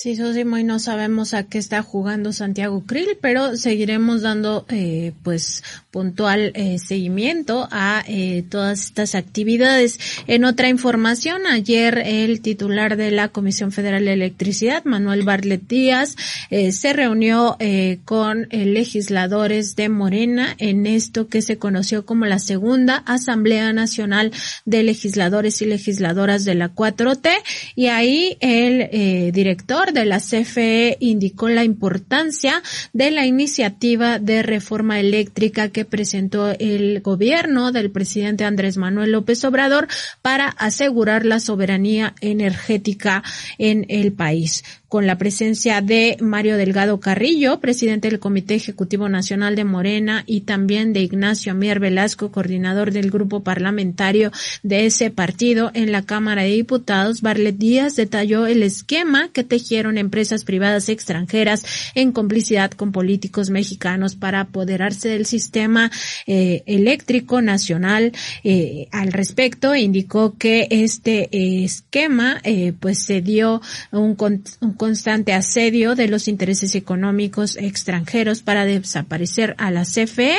Sí, Sosimo, y no sabemos a qué está jugando Santiago Krill, pero seguiremos dando eh, pues puntual eh, seguimiento a eh, todas estas actividades. En otra información, ayer el titular de la Comisión Federal de Electricidad, Manuel Barlet Díaz, eh, se reunió eh, con eh, legisladores de Morena en esto que se conoció como la segunda Asamblea Nacional de Legisladores y Legisladoras de la 4T y ahí el eh, de la CFE indicó la importancia de la iniciativa de reforma eléctrica que presentó el gobierno del presidente Andrés Manuel López Obrador para asegurar la soberanía energética en el país con la presencia de Mario Delgado Carrillo, presidente del Comité Ejecutivo Nacional de Morena, y también de Ignacio Mier Velasco, coordinador del grupo parlamentario de ese partido en la Cámara de Diputados. Barlet Díaz detalló el esquema que tejieron empresas privadas extranjeras en complicidad con políticos mexicanos para apoderarse del sistema eh, eléctrico nacional. Eh, al respecto, indicó que este eh, esquema pues se dio un constante asedio de los intereses económicos extranjeros para desaparecer a la CFE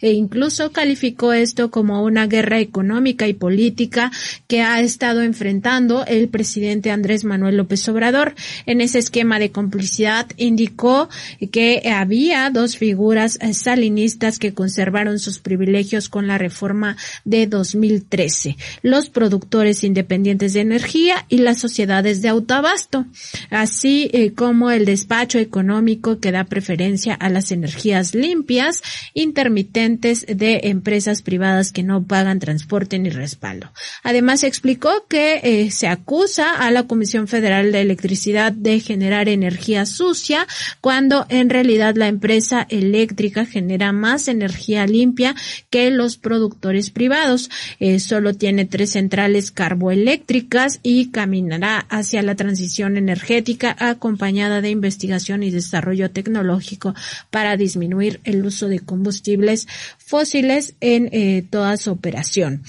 e incluso calificó esto como una guerra económica y política que ha estado enfrentando el presidente Andrés Manuel López Obrador. En ese esquema de complicidad indicó que había dos figuras salinistas que conservaron sus privilegios con la reforma de 2013, los productores independientes de energía y las sociedades de autoabasto. Así así eh, como el despacho económico que da preferencia a las energías limpias, intermitentes de empresas privadas que no pagan transporte ni respaldo. Además explicó que eh, se acusa a la Comisión Federal de Electricidad de generar energía sucia cuando en realidad la empresa eléctrica genera más energía limpia que los productores privados. Eh, solo tiene tres centrales carboeléctricas y caminará hacia la transición energética acompañada de investigación y desarrollo tecnológico para disminuir el uso de combustibles fósiles en eh, toda su operación.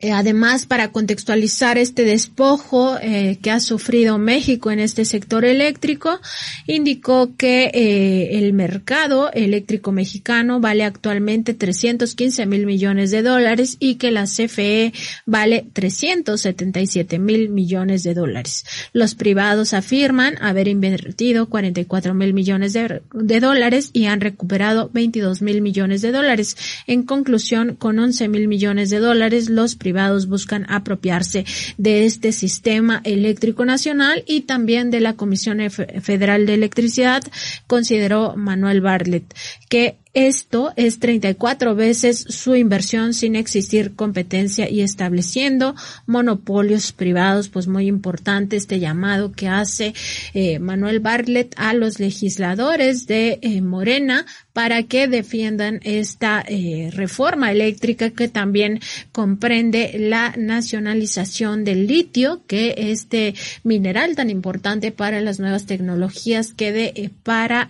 Eh, además, para contextualizar este despojo eh, que ha sufrido México en este sector eléctrico, indicó que eh, el mercado eléctrico mexicano vale actualmente 315 mil millones de dólares y que la CFE vale 377 mil millones de dólares. Los privados afirman haber invertido 44 mil millones de, dólares y han recuperado 22 mil millones de dólares. En conclusión, con 11 mil millones de dólares, los privados privados buscan apropiarse de este sistema eléctrico nacional y también de la Comisión Federal de Electricidad, consideró Manuel Bartlett, que esto es 34 veces su inversión sin existir competencia y estableciendo monopolios privados, pues muy importante este llamado que hace eh, Manuel Bartlett a los legisladores de eh, Morena para que defiendan esta eh, reforma eléctrica que también comprende la nacionalización del litio, que este mineral tan importante para las nuevas tecnologías quede eh, para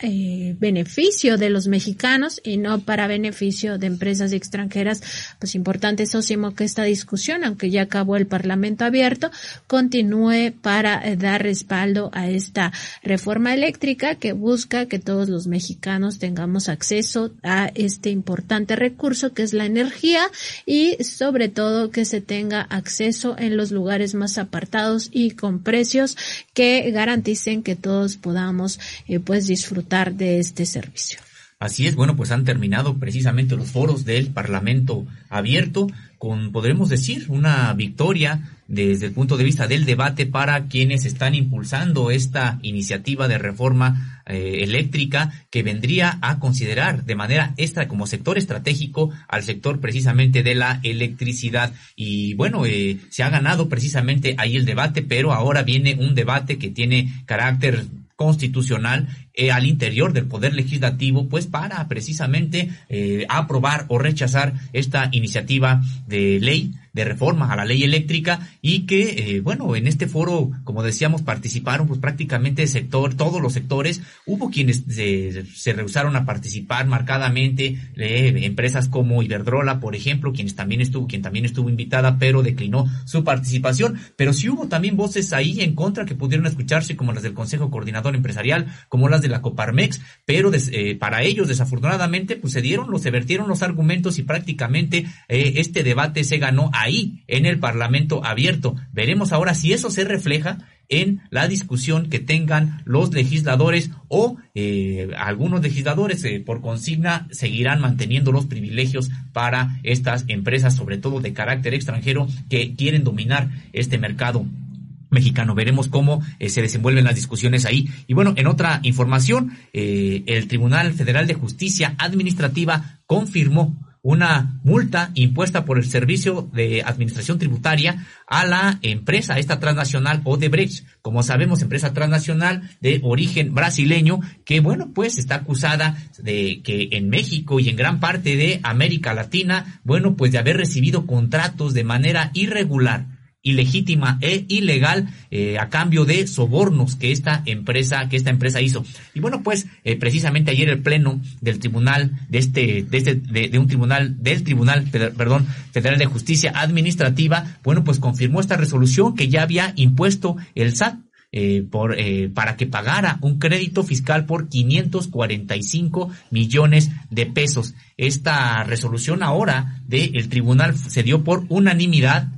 beneficio de los mexicanos y no para beneficio de empresas extranjeras. Pues importante, Sosimo, que esta discusión, aunque ya acabó el Parlamento abierto, continúe para dar respaldo a esta reforma eléctrica que busca que todos los mexicanos tengamos acceso a este importante recurso que es la energía y sobre todo que se tenga acceso en los lugares más apartados y con precios que garanticen que todos podamos eh, pues disfrutar de este servicio. Así es, bueno, pues han terminado precisamente los foros del Parlamento abierto con, podremos decir, una victoria desde el punto de vista del debate para quienes están impulsando esta iniciativa de reforma eh, eléctrica que vendría a considerar de manera extra como sector estratégico al sector precisamente de la electricidad. Y bueno, eh, se ha ganado precisamente ahí el debate, pero ahora viene un debate que tiene carácter constitucional eh, al interior del Poder Legislativo, pues para precisamente eh, aprobar o rechazar esta iniciativa de ley de reforma a la ley eléctrica y que, eh, bueno, en este foro, como decíamos, participaron pues prácticamente sector, todos los sectores. Hubo quienes se, se rehusaron a participar marcadamente, eh, empresas como Iberdrola, por ejemplo, quienes también estuvo, quien también estuvo invitada, pero declinó su participación. Pero sí hubo también voces ahí en contra que pudieron escucharse, como las del Consejo Coordinador Empresarial, como las de la Coparmex, pero eh, para ellos, desafortunadamente, pues se dieron, los, se vertieron los argumentos y prácticamente eh, este debate se ganó ahí, en el Parlamento abierto. Veremos ahora si eso se refleja en la discusión que tengan los legisladores o eh, algunos legisladores eh, por consigna seguirán manteniendo los privilegios para estas empresas, sobre todo de carácter extranjero, que quieren dominar este mercado mexicano. Veremos cómo eh, se desenvuelven las discusiones ahí. Y bueno, en otra información, el Tribunal Federal de Justicia Administrativa confirmó una multa impuesta por el Servicio de Administración Tributaria a la empresa, esta transnacional Odebrecht, como sabemos, empresa transnacional de origen brasileño, que bueno, pues está acusada de que en México y en gran parte de América Latina, bueno, pues de haber recibido contratos de manera irregular ilegítima e ilegal eh, a cambio de sobornos que esta empresa que esta empresa hizo y bueno pues eh, precisamente ayer el pleno del tribunal de este de este de, un tribunal del tribunal perdón federal de justicia administrativa bueno pues confirmó esta resolución que ya había impuesto el SAT eh, por, para que pagara un crédito fiscal por 545 millones de pesos. Esta resolución ahora del tribunal se dio por unanimidad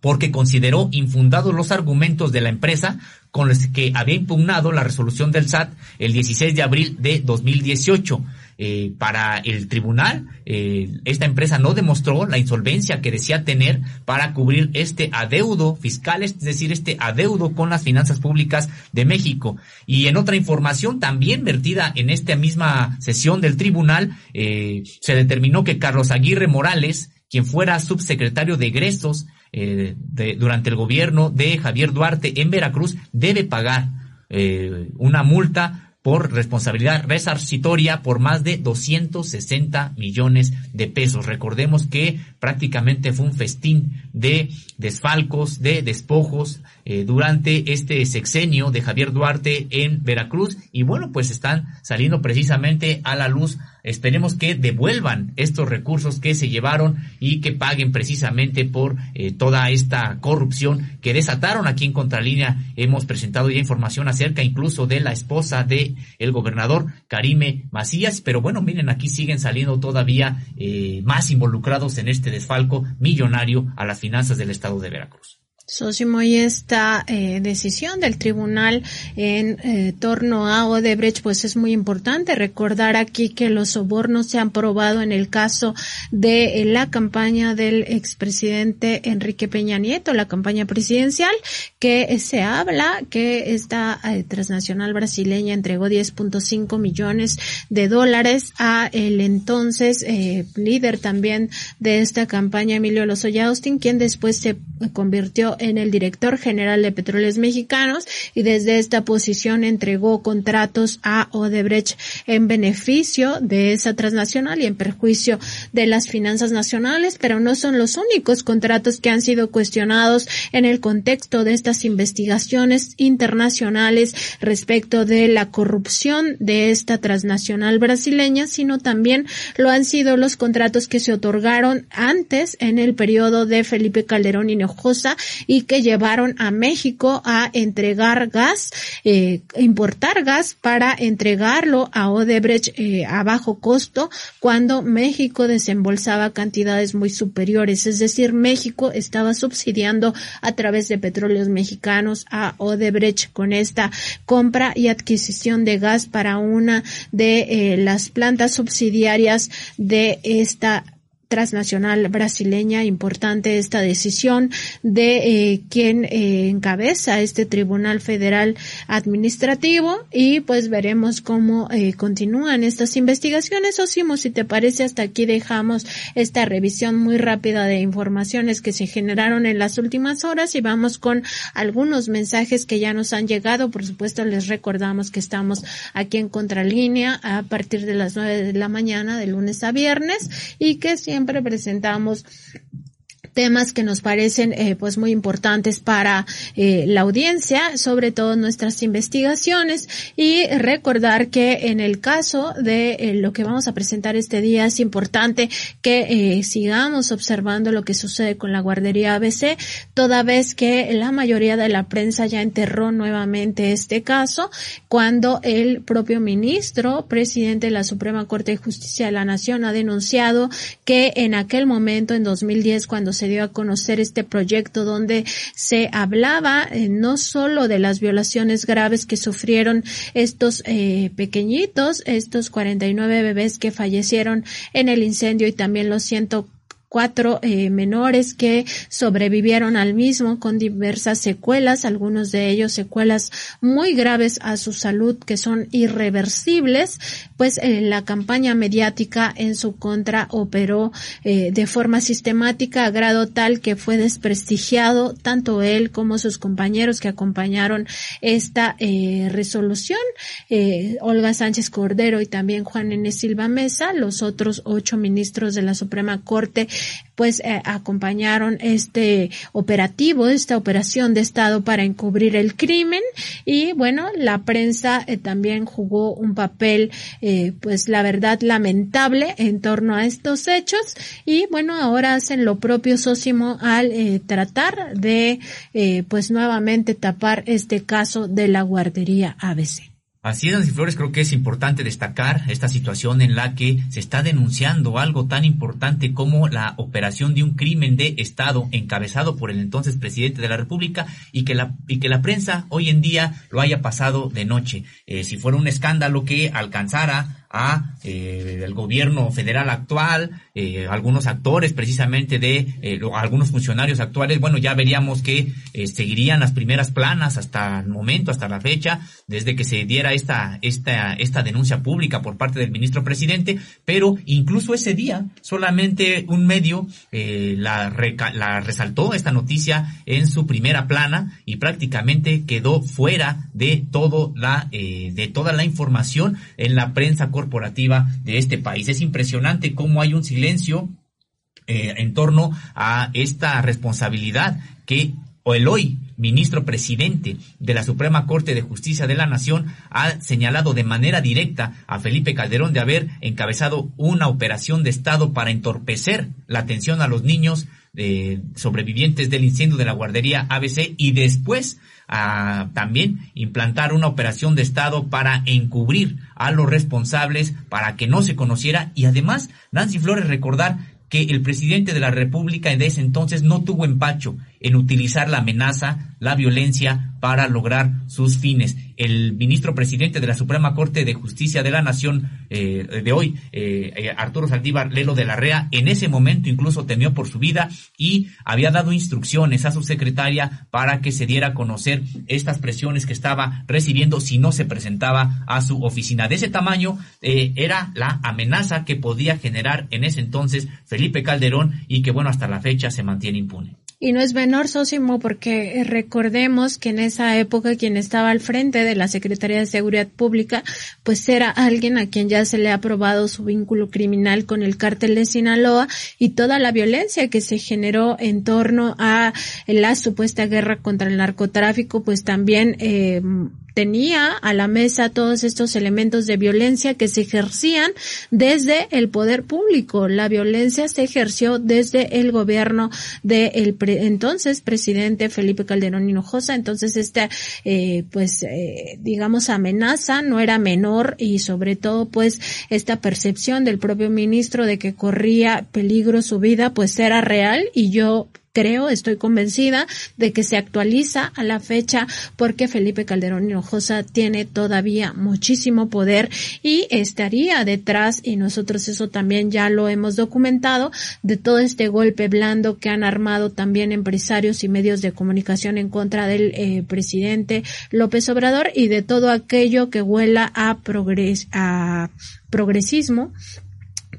porque consideró infundados los argumentos de la empresa con los que había impugnado la resolución del SAT el 16 de abril de 2018. Eh, para el tribunal, eh, esta empresa no demostró la insolvencia que decía tener para cubrir este adeudo fiscal, es decir, este adeudo con las finanzas públicas de México. Y en otra información también vertida en esta misma sesión del tribunal, eh, se determinó que Carlos Aguirre Morales, quien fuera subsecretario de egresos, eh, de, durante el gobierno de Javier Duarte en Veracruz debe pagar eh, una multa por responsabilidad resarcitoria por más de 260 millones de pesos. Recordemos que prácticamente fue un festín de desfalcos, de despojos eh, durante este sexenio de Javier Duarte en Veracruz y bueno, pues están saliendo precisamente a la luz Esperemos que devuelvan estos recursos que se llevaron y que paguen precisamente por eh, toda esta corrupción que desataron aquí en Contralínea. Hemos presentado ya información acerca incluso de la esposa de el gobernador Karime Macías, pero bueno, miren, aquí siguen saliendo todavía eh, más involucrados en este desfalco millonario a las finanzas del estado de Veracruz. Sosimo, y esta eh, decisión del tribunal en eh, torno a Odebrecht, pues es muy importante. Recordar aquí que los sobornos se han probado en el caso de eh, la campaña del expresidente Enrique Peña Nieto, la campaña presidencial, que se habla que esta transnacional brasileña entregó 10.5 millones de dólares a el entonces líder también de esta campaña, Emilio Lozoya Austin, quien después se convirtió en el director general de Petróleos Mexicanos y desde esta posición entregó contratos a Odebrecht en beneficio de esa transnacional y en perjuicio de las finanzas nacionales, pero no son los únicos contratos que han sido cuestionados en el contexto de estas investigaciones internacionales respecto de la corrupción de esta transnacional brasileña, sino también lo han sido los contratos que se otorgaron antes en el periodo de Felipe Calderón Y que llevaron a México a entregar gas, eh, importar gas para entregarlo a Odebrecht eh, a bajo costo cuando México desembolsaba cantidades muy superiores. Es decir, México estaba subsidiando a través de petróleos mexicanos a Odebrecht con esta compra y adquisición de gas para una de eh, las plantas subsidiarias de esta transnacional brasileña. Importante esta decisión de eh, quien eh, encabeza este Tribunal Federal Administrativo y pues veremos cómo eh, continúan estas investigaciones. Osimo, si te parece, hasta aquí dejamos esta revisión muy rápida de informaciones que se generaron en las últimas horas y vamos con algunos mensajes que ya nos han llegado. Por supuesto, les recordamos que estamos aquí en Contralínea a partir de las nueve de la mañana de lunes a viernes y que siempre siempre presentamos temas que nos parecen eh, pues muy importantes para eh, la audiencia, sobre todo nuestras investigaciones. Y recordar que en el caso de eh, lo que vamos a presentar este día es importante que sigamos observando lo que sucede con la guardería ABC, toda vez que la mayoría de la prensa ya enterró nuevamente este caso cuando el propio ministro, presidente de la Suprema Corte de Justicia de la Nación ha denunciado que en aquel momento en 2010 cuando se dio a conocer este proyecto donde se hablaba eh, no solo de las violaciones graves que sufrieron estos eh, pequeñitos, estos 49 bebés que fallecieron en el incendio y también los 100 cuatro eh, menores que sobrevivieron al mismo con diversas secuelas, algunos de ellos secuelas muy graves a su salud que son irreversibles, pues eh, la campaña mediática en su contra operó eh, de forma sistemática a grado tal que fue desprestigiado tanto él como sus compañeros que acompañaron esta resolución, Olga Sánchez Cordero y también Juan N. Silva Mesa, los otros ocho ministros de la Suprema Corte pues eh, acompañaron este operativo, esta operación de Estado para encubrir el crimen y bueno, la prensa eh, también jugó un papel eh, pues la verdad lamentable en torno a estos hechos y bueno, ahora hacen lo propio Sósimo al tratar de pues nuevamente tapar este caso de la guardería ABC. Así es, Nancy Flores, creo que es importante destacar esta situación en la que se está denunciando algo tan importante como la operación de un crimen de Estado encabezado por el entonces presidente de la República y que la, y que la prensa hoy en día lo haya pasado de noche. Eh, si fuera un escándalo que alcanzara a eh, el gobierno federal actual, eh, algunos actores precisamente de eh, algunos funcionarios actuales, bueno, ya veríamos que eh, seguirían las primeras planas hasta el momento, hasta la fecha, desde que se diera esta, esta, esta denuncia pública por parte del ministro presidente, pero incluso ese día solamente un medio eh, la, la resaltó esta noticia en su primera plana y prácticamente quedó fuera de todo la, eh, de toda la información en la prensa corporativa de este país. Es impresionante cómo hay un silencio eh, en torno a esta responsabilidad que el hoy ministro presidente de la Suprema Corte de Justicia de la Nación ha señalado de manera directa a Felipe Calderón de haber encabezado una operación de Estado para entorpecer la atención a los niños eh, sobrevivientes del incendio de la guardería ABC y después a también implantar una operación de Estado para encubrir a los responsables para que no se conociera y además Nancy Flores recordar que el presidente de la República de ese entonces no tuvo empacho en utilizar la amenaza, la violencia para lograr sus fines. El ministro presidente de la Suprema Corte de Justicia de la Nación eh, de hoy, eh, eh, Arturo Saldívar Lelo de la Rea, en ese momento incluso temió por su vida y había dado instrucciones a su secretaria para que se diera a conocer estas presiones que estaba recibiendo si no se presentaba a su oficina. De ese tamaño era la amenaza que podía generar en ese entonces Felipe Calderón y que bueno, hasta la fecha se mantiene impune. Y no es menor, Sósimo, porque recordemos que en esa época quien estaba al frente de la Secretaría de Seguridad Pública, pues era alguien a quien ya se le ha aprobado su vínculo criminal con el cártel de Sinaloa y toda la violencia que se generó en torno a la supuesta guerra contra el narcotráfico, pues también eh, tenía a la mesa todos estos elementos de violencia que se ejercían desde el poder público. La violencia se ejerció desde el gobierno del entonces presidente Felipe Calderón Hinojosa. Entonces esta, eh, pues, eh, digamos, amenaza no era menor y sobre todo, pues, esta percepción del propio ministro de que corría peligro su vida, pues era real y yo creo, estoy convencida de que se actualiza a la fecha porque Felipe Calderón Hinojosa tiene todavía muchísimo poder y estaría detrás, y nosotros eso también ya lo hemos documentado, de todo este golpe blando que han armado también empresarios y medios de comunicación en contra del eh, presidente López Obrador y de todo aquello que huela a, progres a progresismo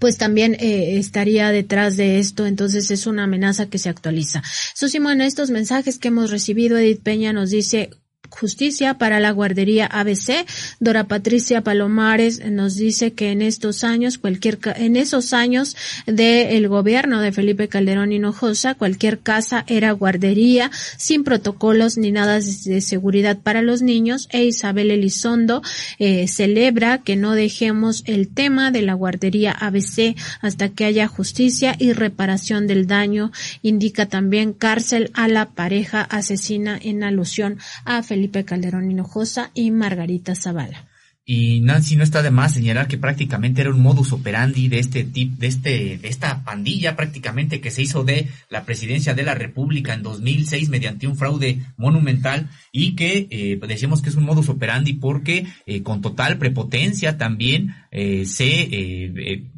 pues también eh, estaría detrás de esto, entonces es una amenaza que se actualiza. Susimo, en estos mensajes que hemos recibido, Edith Peña nos dice, justicia para la guardería ABC. Dora Patricia Palomares nos dice que en estos años, cualquier, en esos años del gobierno de Felipe Calderón Hinojosa, cualquier casa era guardería sin protocolos ni nada de seguridad para los niños e Isabel Elizondo eh, celebra que no dejemos el tema de la guardería ABC hasta que haya justicia y reparación del daño. Indica también cárcel a la pareja asesina en alusión a Felipe Calderón Hinojosa y Margarita Zavala. Y Nancy no está de más señalar que prácticamente era un modus operandi de este tip, de este, de esta pandilla prácticamente que se hizo de la presidencia de la República en 2006 mediante un fraude monumental y que eh, decíamos que es un modus operandi porque eh, con total prepotencia también eh, se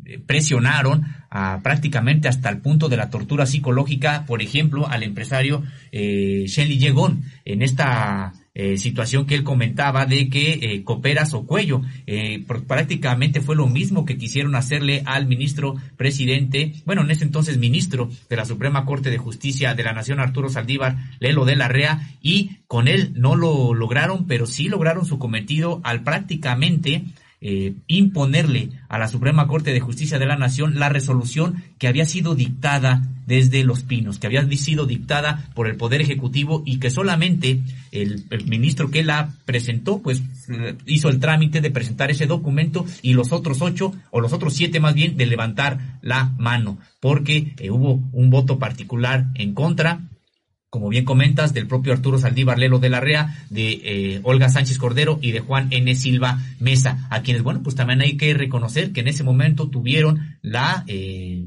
eh, presionaron a, prácticamente hasta el punto de la tortura psicológica, por ejemplo, al empresario eh, Shelly Yegon en esta eh, situación que él comentaba de que eh, cooperas o cuello. Eh, prácticamente fue lo mismo que quisieron hacerle al ministro presidente, bueno, en ese entonces ministro de la Suprema Corte de Justicia de la Nación, Arturo Saldívar Lelo de la Rea, y con él no lo lograron, pero sí lograron su cometido al prácticamente eh, imponerle a la Suprema Corte de Justicia de la Nación la resolución que había sido dictada desde Los Pinos, que había sido dictada por el Poder Ejecutivo y que solamente el, ministro que la presentó, pues eh, hizo el trámite de presentar ese documento y los otros ocho, o los otros siete más bien, de levantar la mano, porque eh, hubo un voto particular en contra como bien comentas, del propio Arturo Saldívar Lelo de la Rea, de eh, Olga Sánchez Cordero y de Juan N. Silva Mesa, a quienes, bueno, pues también hay que reconocer que en ese momento tuvieron la eh,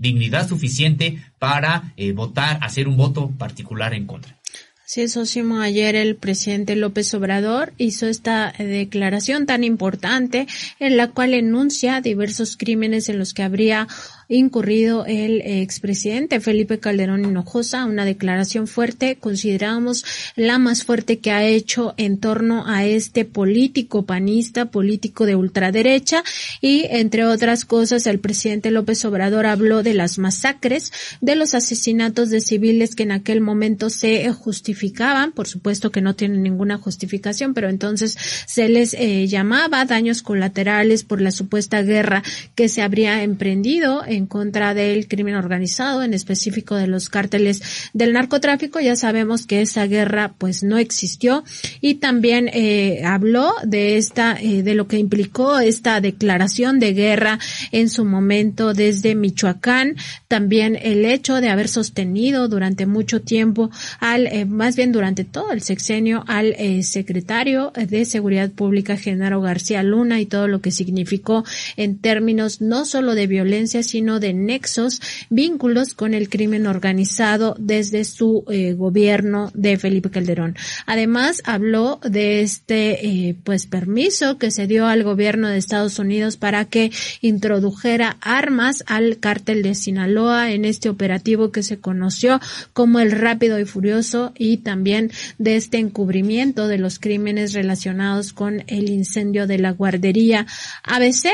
dignidad suficiente para eh, votar, hacer un voto particular en contra. Sí, Sosimo, ayer el presidente López Obrador hizo esta declaración tan importante en la cual enuncia diversos crímenes en los que habría incurrido el expresidente Felipe Calderón Hinojosa, una declaración fuerte, consideramos la más fuerte que ha hecho en torno a este político panista, político de ultraderecha. Y entre otras cosas el presidente López Obrador habló de las masacres, de los asesinatos de civiles que en aquel momento se justificaban, por supuesto que no tienen ninguna justificación, pero entonces se les eh, llamaba daños colaterales por la supuesta guerra que se habría emprendido en contra del crimen organizado, en específico de los cárteles del narcotráfico. Ya sabemos que esa guerra pues no existió y también eh, habló de esta, eh, de lo que implicó esta declaración de guerra en su momento desde Michoacán. También el hecho de haber sostenido durante mucho tiempo al, eh, más bien durante todo el sexenio al secretario de Seguridad Pública, Genaro García Luna y todo lo que significó en términos no solo de violencia, sino de nexos, vínculos con el crimen organizado desde su eh, gobierno de Felipe Calderón. Además, habló de este eh, pues permiso que se dio al gobierno de Estados Unidos para que introdujera armas al cártel de Sinaloa en este operativo que se conoció como el Rápido y Furioso y también de este encubrimiento de los crímenes relacionados con el incendio de la guardería ABC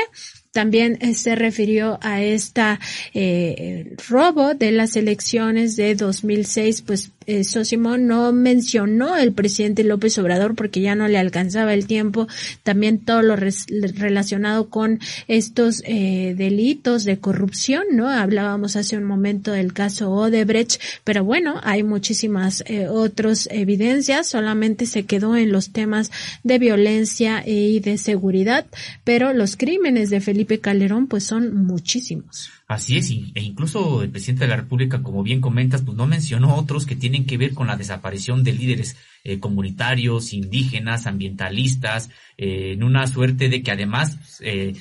también eh, se refirió a esta eh, robo de las elecciones de 2006, pues eso Simón no mencionó el presidente López Obrador porque ya no le alcanzaba el tiempo, también todo lo relacionado con estos eh, delitos de corrupción, ¿no? Hablábamos hace un momento del caso Odebrecht, pero bueno, hay muchísimas eh, otras evidencias, solamente se quedó en los temas de violencia y de seguridad, pero los crímenes de Felipe Calderón pues son muchísimos. Así es, e incluso el presidente de la República, como bien comentas, pues no mencionó otros que tienen que ver con la desaparición de líderes eh, comunitarios, indígenas, ambientalistas, eh, en una suerte de que además eh,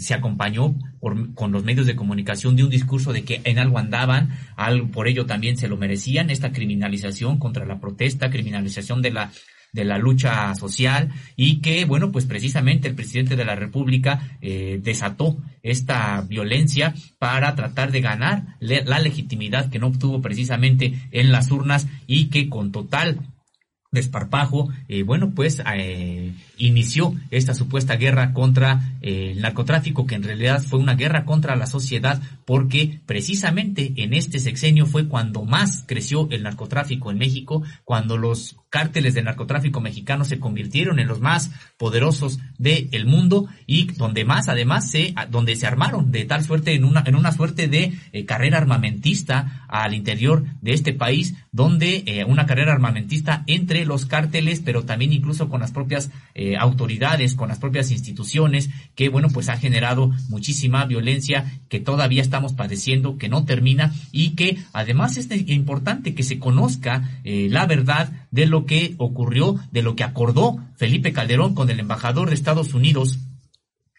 se acompañó con los medios de comunicación de un discurso de que en algo andaban, algo por ello también se lo merecían, esta criminalización contra la protesta, criminalización de la de la lucha social y que, bueno, pues precisamente el presidente de la República eh, desató esta violencia para tratar de ganar la legitimidad que no obtuvo precisamente en las urnas y que con total desparpajo, eh, bueno, pues eh, inició esta supuesta guerra contra eh, el narcotráfico, que en realidad fue una guerra contra la sociedad, porque precisamente en este sexenio fue cuando más creció el narcotráfico en México, cuando los cárteles de narcotráfico mexicano se convirtieron en los más poderosos del mundo y donde más además se donde se armaron de tal suerte en una en una suerte de eh, carrera armamentista al interior de este país donde eh, una carrera armamentista entre los cárteles pero también incluso con las propias eh, autoridades con las propias instituciones que bueno pues ha generado muchísima violencia que todavía estamos padeciendo que no termina y que además es importante que se conozca la verdad de lo que ocurrió, de lo que acordó Felipe Calderón con el embajador de Estados Unidos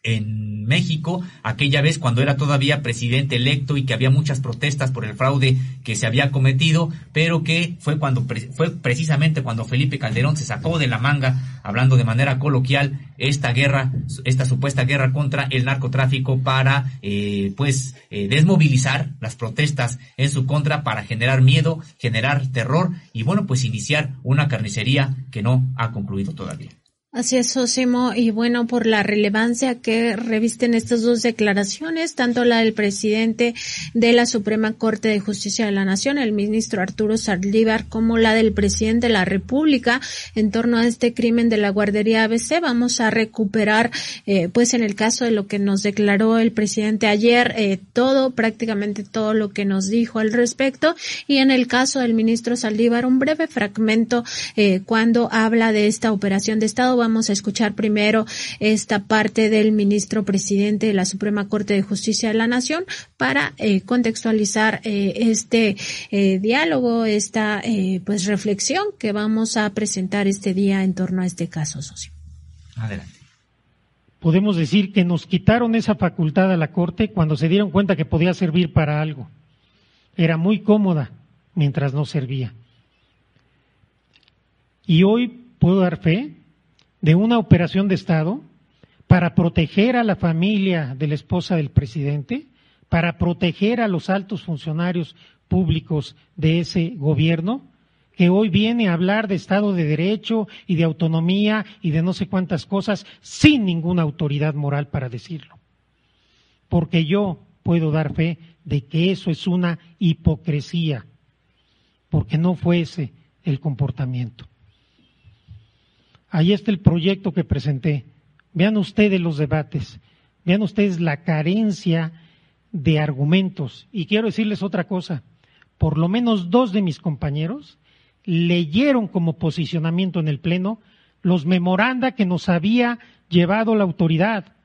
en México, aquella vez cuando era todavía presidente electo y que había muchas protestas por el fraude que se había cometido, pero que fue cuando fue precisamente cuando Felipe Calderón se sacó de la manga, hablando de manera coloquial, esta guerra, esta supuesta guerra contra el narcotráfico para, eh, pues, eh, desmovilizar las protestas en su contra para generar miedo, generar terror y bueno, pues iniciar una carnicería que no ha concluido todavía. Así es, Sosimo, y bueno, por la relevancia que revisten estas dos declaraciones, tanto la del presidente de la Suprema Corte de Justicia de la Nación, el ministro Arturo Saldívar, como la del presidente de la República en torno a este crimen de la guardería ABC, vamos a recuperar, eh, pues en el caso de lo que nos declaró el presidente ayer, eh, todo, prácticamente todo lo que nos dijo al respecto, y en el caso del ministro Saldívar, un breve fragmento eh, cuando habla de esta operación de Estado vamos a escuchar primero esta parte del ministro presidente de la Suprema Corte de Justicia de la Nación para eh, contextualizar eh, este eh, diálogo, esta pues reflexión que vamos a presentar este día en torno a este caso socio. Adelante. Podemos decir que nos quitaron esa facultad a la Corte cuando se dieron cuenta que podía servir para algo. Era muy cómoda mientras no servía. Y hoy puedo dar fe de una operación de Estado para proteger a la familia de la esposa del presidente, para proteger a los altos funcionarios públicos de ese gobierno, que hoy viene a hablar de Estado de Derecho y de autonomía y de no sé cuántas cosas sin ninguna autoridad moral para decirlo. Porque yo puedo dar fe de que eso es una hipocresía, porque no fuese el comportamiento. Ahí está el proyecto que presenté. Vean ustedes los debates, vean ustedes la carencia de argumentos. Y quiero decirles otra cosa, por lo menos dos de mis compañeros leyeron como posicionamiento en el Pleno los memoranda que nos había llevado la autoridad.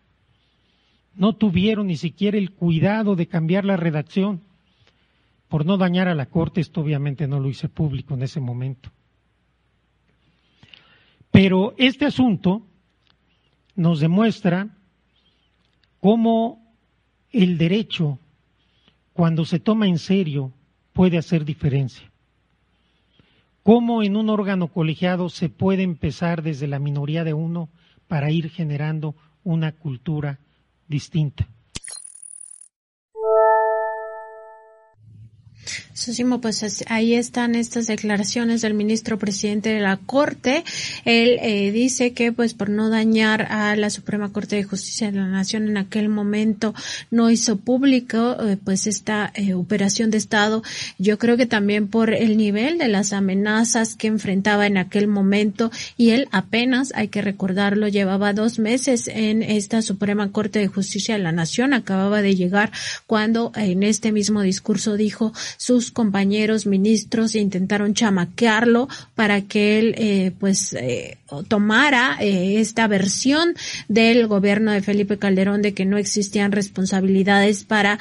No tuvieron ni siquiera el cuidado de cambiar la redacción. Por no dañar a la Corte, esto obviamente no lo hice público en ese momento. Pero este asunto nos demuestra cómo el derecho, cuando se toma en serio, puede hacer diferencia. Cómo en un órgano colegiado se puede empezar desde la minoría de uno para ir generando una cultura distinta. Sosimo, pues ahí están estas declaraciones del ministro presidente de la Corte. Él eh, dice que pues por no dañar a la Suprema Corte de Justicia de la Nación en aquel momento no hizo público eh, pues esta eh, operación de Estado. Yo creo que también por el nivel de las amenazas que enfrentaba en aquel momento y él apenas, hay que recordarlo, llevaba dos meses en esta Suprema Corte de Justicia de la Nación. Acababa de llegar cuando en este mismo discurso dijo sus compañeros ministros intentaron chamaquearlo para que él eh, pues eh, tomara eh, esta versión del gobierno de Felipe Calderón de que no existían responsabilidades para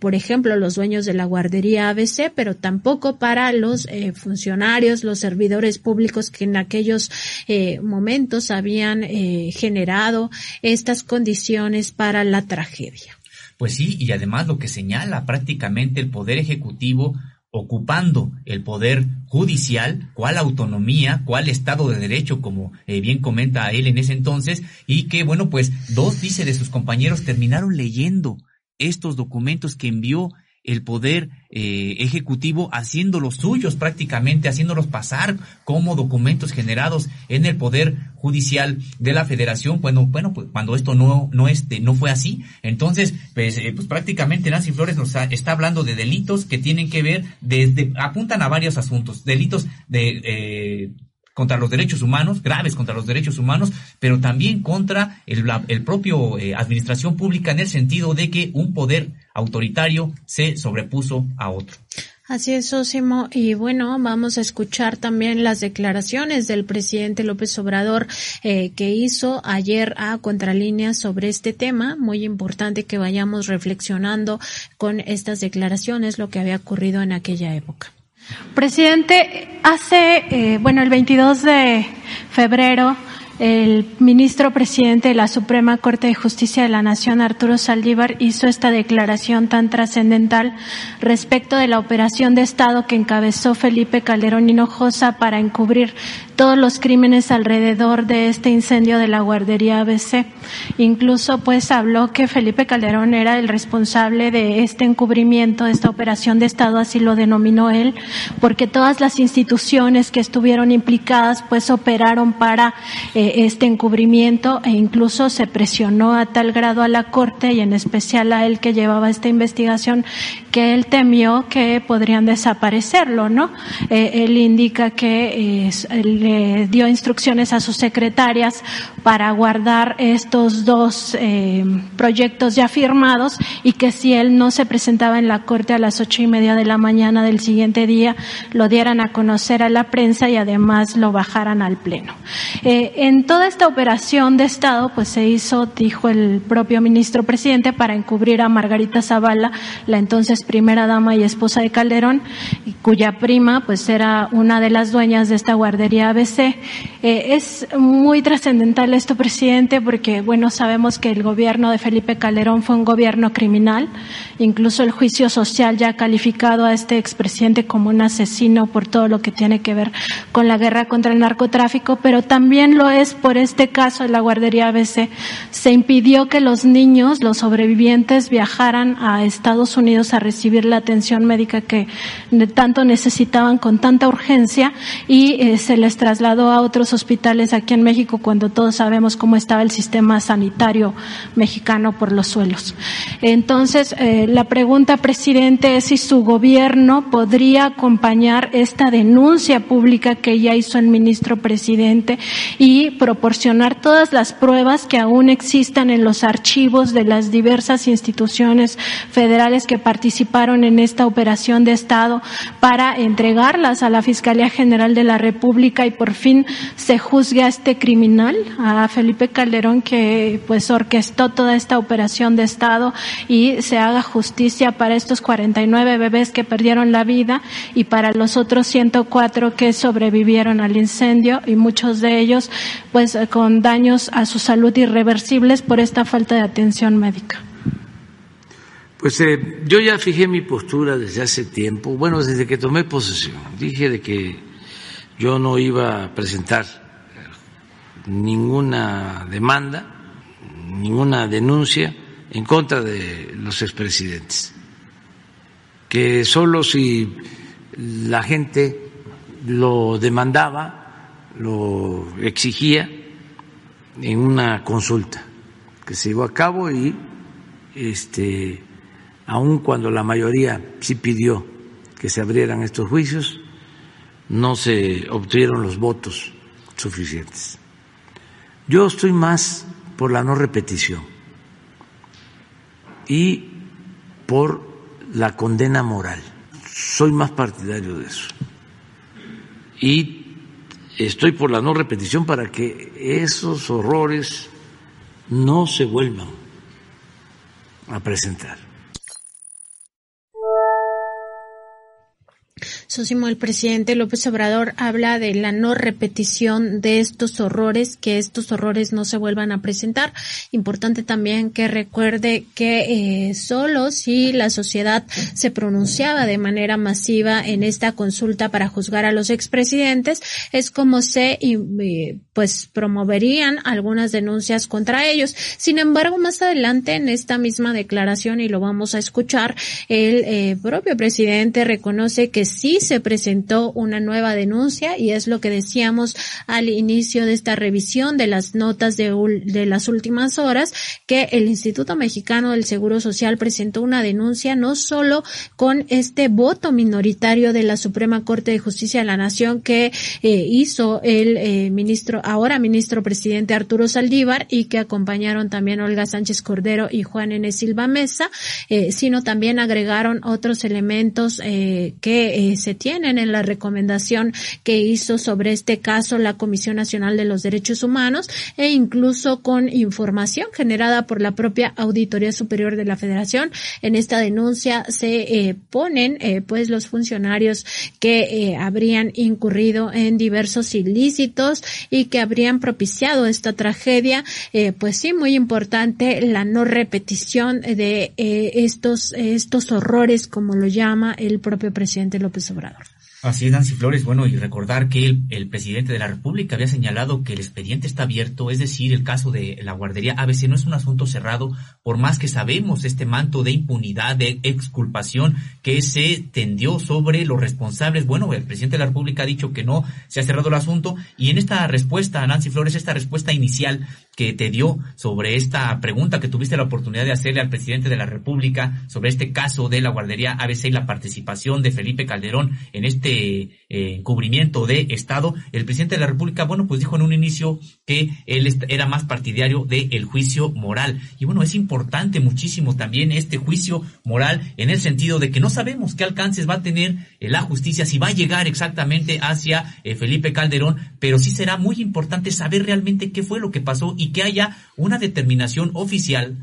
por ejemplo los dueños de la guardería ABC pero tampoco para los funcionarios los servidores públicos que en aquellos momentos habían generado estas condiciones para la tragedia. Pues sí, y además lo que señala prácticamente el Poder Ejecutivo ocupando el poder judicial, cuál autonomía, cuál Estado de Derecho, como eh, bien comenta él en ese entonces, y que, bueno, pues dos, dice, de sus compañeros terminaron leyendo estos documentos que envió el poder eh, ejecutivo haciéndolos suyos prácticamente, haciéndolos pasar como documentos generados en el poder judicial de la federación, bueno, bueno, pues cuando esto no, no este, no fue así. Entonces, pues, eh, pues prácticamente Nancy Flores nos está hablando de delitos que tienen que ver desde, apuntan a varios asuntos, delitos de, eh, contra los derechos humanos, graves contra los derechos humanos, pero también contra el, el propio eh, administración pública en el sentido de que un poder autoritario se sobrepuso a otro. Así es, Sosimo. Y bueno, vamos a escuchar también las declaraciones del presidente López Obrador eh, que hizo ayer a Contralínea sobre este tema. Muy importante que vayamos reflexionando con estas declaraciones lo que había ocurrido en aquella época. Presidente, hace, eh, bueno, el 22 de febrero el ministro presidente de la Suprema Corte de Justicia de la Nación, Arturo Saldívar, hizo esta declaración tan trascendental respecto de la operación de Estado que encabezó Felipe Calderón Hinojosa para encubrir todos los crímenes alrededor de este incendio de la guardería ABC. Incluso pues habló que Felipe Calderón era el responsable de este encubrimiento, de esta operación de Estado, así lo denominó él, porque todas las instituciones que estuvieron implicadas pues operaron para eh, este encubrimiento e incluso se presionó a tal grado a la Corte y en especial a él que llevaba esta investigación que él temió que podrían desaparecerlo, ¿no? Eh, él indica que el dio instrucciones a sus secretarias para guardar estos dos eh, proyectos ya firmados y que si él no se presentaba en la corte a las ocho y media de la mañana del siguiente día, lo dieran a conocer a la prensa y además lo bajaran al pleno. Eh, en toda esta operación de Estado, pues se hizo, dijo el propio ministro presidente, para encubrir a Margarita Zavala, la entonces primera dama y esposa de Calderón, cuya prima pues era una de las dueñas de esta guardería ABC. Eh, es muy trascendental esto, presidente, porque, bueno, sabemos que el gobierno de Felipe Calderón fue un gobierno criminal. Incluso el juicio social ya ha calificado a este expresidente como un asesino por todo lo que tiene que ver con la guerra contra el narcotráfico, pero también lo es por este caso de la guardería ABC. Se impidió que los niños, los sobrevivientes, viajaran a Estados Unidos a recibir la atención médica que tanto necesitaban con tanta urgencia y eh, se les trasladó a otros hospitales aquí en México cuando todos sabemos cómo estaba el sistema sanitario mexicano por los suelos. Entonces, eh, la pregunta, presidente, es si su gobierno podría acompañar esta denuncia pública que ya hizo el ministro presidente y proporcionar todas las pruebas que aún existan en los archivos de las diversas instituciones federales que participaron en esta operación de Estado para entregarlas a la Fiscalía General de la República y por fin se juzgue a este criminal, a Felipe Calderón, que pues orquestó toda esta operación de Estado y se haga justicia para estos 49 bebés que perdieron la vida y para los otros 104 que sobrevivieron al incendio y muchos de ellos pues con daños a su salud irreversibles por esta falta de atención médica. Pues eh, yo ya fijé mi postura desde hace tiempo, bueno, desde que tomé posesión. Dije de que yo no iba a presentar ninguna demanda, ninguna denuncia en contra de los expresidentes, que solo si la gente lo demandaba, lo exigía en una consulta que se llevó a cabo y este aun cuando la mayoría sí pidió que se abrieran estos juicios, no se obtuvieron los votos suficientes. Yo estoy más por la no repetición y por la condena moral. Soy más partidario de eso. Y estoy por la no repetición para que esos horrores no se vuelvan a presentar. Sosimo, el presidente López Obrador habla de la no repetición de estos horrores, que estos horrores no se vuelvan a presentar. Importante también que recuerde que eh, solo si la sociedad se pronunciaba de manera masiva en esta consulta para juzgar a los expresidentes, es como se eh, pues promoverían algunas denuncias contra ellos. Sin embargo, más adelante en esta misma declaración, y lo vamos a escuchar, el eh, propio presidente reconoce que sí se presentó una nueva denuncia y es lo que decíamos al inicio de esta revisión de las notas de, de las últimas horas, que el Instituto Mexicano del Seguro Social presentó una denuncia no solo con este voto minoritario de la Suprema Corte de Justicia de la Nación que eh, hizo el eh, ministro, ahora ministro presidente Arturo Saldívar y que acompañaron también Olga Sánchez Cordero y Juan N. Silva Mesa, eh, sino también agregaron otros elementos que se tienen en la recomendación que hizo sobre este caso la Comisión Nacional de los Derechos Humanos e incluso con información generada por la propia Auditoría Superior de la Federación. En esta denuncia se ponen pues los funcionarios que habrían incurrido en diversos ilícitos y que habrían propiciado esta tragedia, eh, pues sí, muy importante la no repetición de eh, estos, estos horrores, como lo llama el propio presidente López Obrador. Obrador. Así es, Nancy Flores. Bueno, y recordar que el, presidente de la República había señalado que el expediente está abierto, es decir, el caso de la guardería ABC no es un asunto cerrado, por más que sabemos este manto de impunidad, de exculpación que se tendió sobre los responsables. Bueno, el presidente de la República ha dicho que no se ha cerrado el asunto y en esta respuesta, Nancy Flores, esta respuesta inicial que te dio sobre esta pregunta que tuviste la oportunidad de hacerle al presidente de la República sobre este caso de la guardería ABC y la participación de Felipe Calderón en este y, eh, encubrimiento de Estado, el presidente de la República, bueno, pues dijo en un inicio que él era más partidario del juicio moral. Y bueno, es importante muchísimo también este juicio moral en el sentido de que no sabemos qué alcances va a tener eh, la justicia, si va a llegar exactamente hacia eh, Felipe Calderón, pero sí será muy importante saber realmente qué fue lo que pasó y que haya una determinación oficial,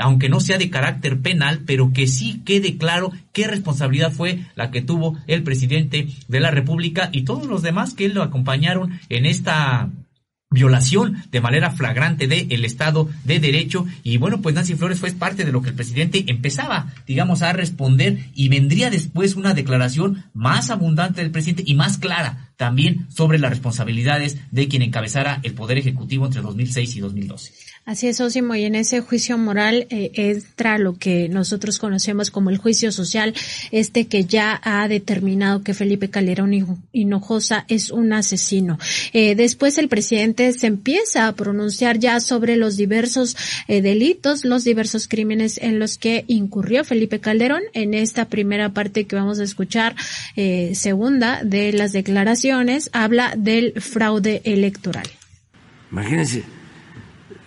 aunque no sea de carácter penal, pero que sí quede claro qué responsabilidad fue la que tuvo el presidente de la República y todos los demás que lo acompañaron en esta violación de manera flagrante del Estado de Derecho. Y bueno, pues Nancy Flores fue parte de lo que el presidente empezaba, digamos, a responder y vendría después una declaración más abundante del presidente y más clara también sobre las responsabilidades de quien encabezara el Poder Ejecutivo entre 2006 y 2012. Así es, Osimo, y en ese juicio moral eh, entra lo que nosotros conocemos como el juicio social, este que ya ha determinado que Felipe Calderón Hinojosa es un asesino. Eh, después el presidente se empieza a pronunciar ya sobre los diversos eh, delitos, los diversos crímenes en los que incurrió Felipe Calderón en esta primera parte que vamos a escuchar, segunda de las declaraciones habla del fraude electoral. Imagínense,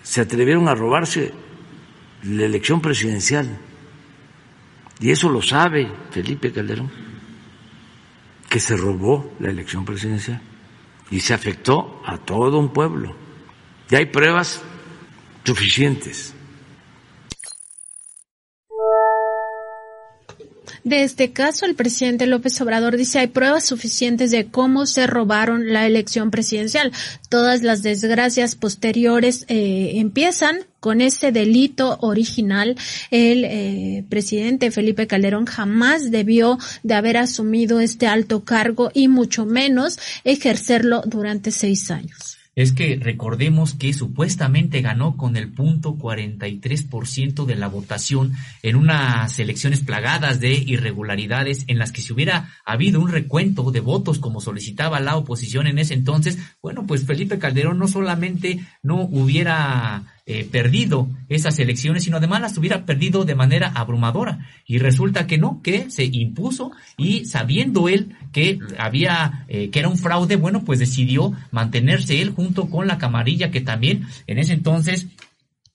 se atrevieron a robarse la elección presidencial. Y eso lo sabe Felipe Calderón, que se robó la elección presidencial y se afectó a todo un pueblo. Y hay pruebas suficientes De este caso, el presidente López Obrador dice hay pruebas suficientes de cómo se robaron la elección presidencial. Todas las desgracias posteriores eh, empiezan con ese delito original. El eh, presidente Felipe Calderón jamás debió de haber asumido este alto cargo y mucho menos ejercerlo durante seis años es que recordemos que supuestamente ganó con el punto 43% de la votación en unas elecciones plagadas de irregularidades en las que si hubiera habido un recuento de votos como solicitaba la oposición en ese entonces, bueno, pues Felipe Calderón no solamente no hubiera eh, perdido esas elecciones, sino además las hubiera perdido de manera abrumadora. Y resulta que no, que se impuso y sabiendo él que había, eh, que era un fraude, bueno, pues decidió mantenerse él junto con la camarilla que también en ese entonces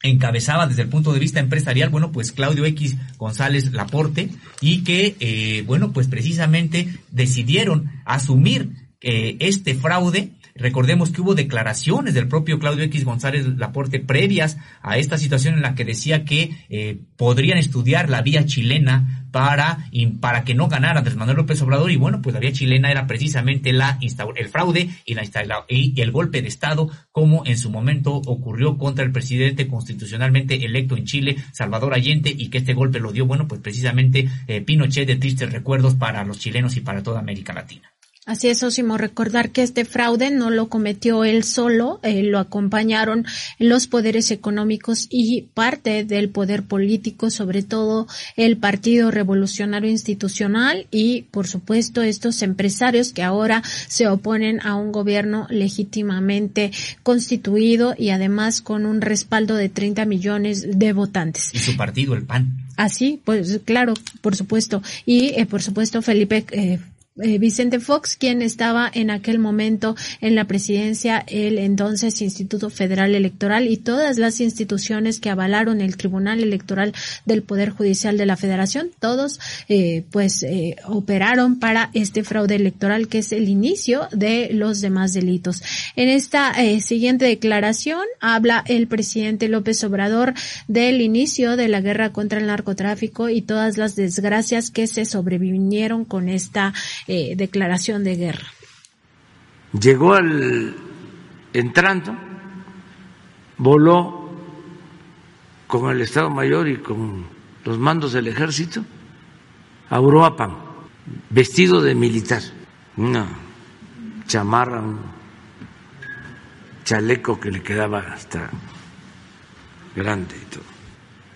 encabezaba desde el punto de vista empresarial, bueno, pues Claudio X González Laporte y que, eh, bueno, pues precisamente decidieron asumir este fraude Recordemos que hubo declaraciones del propio Claudio X González Laporte previas a esta situación en la que decía que eh, podrían estudiar la vía chilena para, para que no ganara Andrés Manuel López Obrador y bueno, pues la vía chilena era precisamente la el fraude y, la y el golpe de Estado como en su momento ocurrió contra el presidente constitucionalmente electo en Chile, Salvador Allende, y que este golpe lo dio, bueno, pues precisamente eh, Pinochet de tristes recuerdos para los chilenos y para toda América Latina. Así es, Osimo, recordar que este fraude no lo cometió él solo, eh, lo acompañaron los poderes económicos y parte del poder político, sobre todo el Partido Revolucionario Institucional y, por supuesto, estos empresarios que ahora se oponen a un gobierno legítimamente constituido y además con un respaldo de 30 millones de votantes. Y su partido, el PAN. Así, pues claro, por supuesto. Y, eh, por supuesto, Felipe eh, eh, Vicente Fox, quien estaba en aquel momento en la presidencia, el entonces Instituto Federal Electoral y todas las instituciones que avalaron el Tribunal Electoral del Poder Judicial de la Federación, todos eh, pues eh, operaron para este fraude electoral que es el inicio de los demás delitos. En esta siguiente declaración habla el presidente López Obrador del inicio de la guerra contra el narcotráfico y todas las desgracias que se sobrevinieron con esta eh, declaración de guerra. Llegó al entrando, voló con el Estado Mayor y con los mandos del ejército a Uruapan, vestido de militar, una chamarra, un chaleco que le quedaba hasta grande y todo.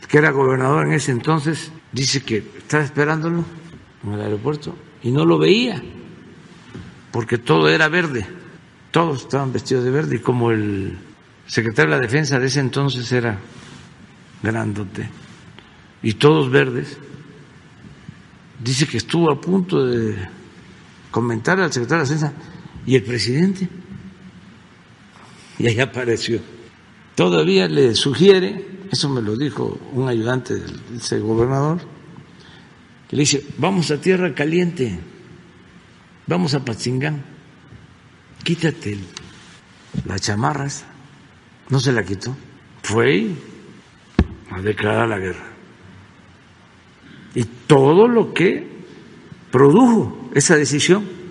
Que era gobernador en ese entonces dice que estaba esperándolo en el aeropuerto y no lo veía, porque todo era verde, todos estaban vestidos de verde y como el secretario de la defensa de ese entonces era grandote y todos verdes, dice que estuvo a punto de comentar al secretario de la defensa y el presidente, y ahí apareció. Todavía le sugiere, eso me lo dijo un ayudante del gobernador, le dice, vamos a tierra caliente, vamos a Patzingán, quítate las chamarras. No se la quitó. Fue a declarar la guerra. Y todo lo que produjo esa decisión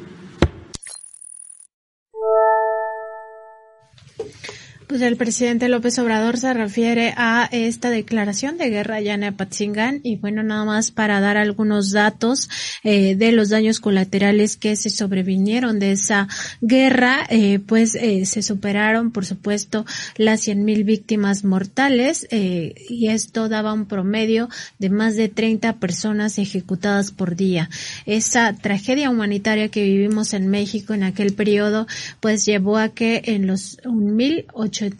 Pues el presidente López Obrador se refiere a esta declaración de guerra allá en Apatzingán y bueno, nada más para dar algunos datos eh, de los daños colaterales que se sobrevinieron de esa guerra, eh, pues eh, se superaron, por supuesto, las cien mil víctimas mortales y esto daba un promedio de más de 30 personas ejecutadas por día. Esa tragedia humanitaria que vivimos en México en aquel periodo, pues llevó a que en los un mil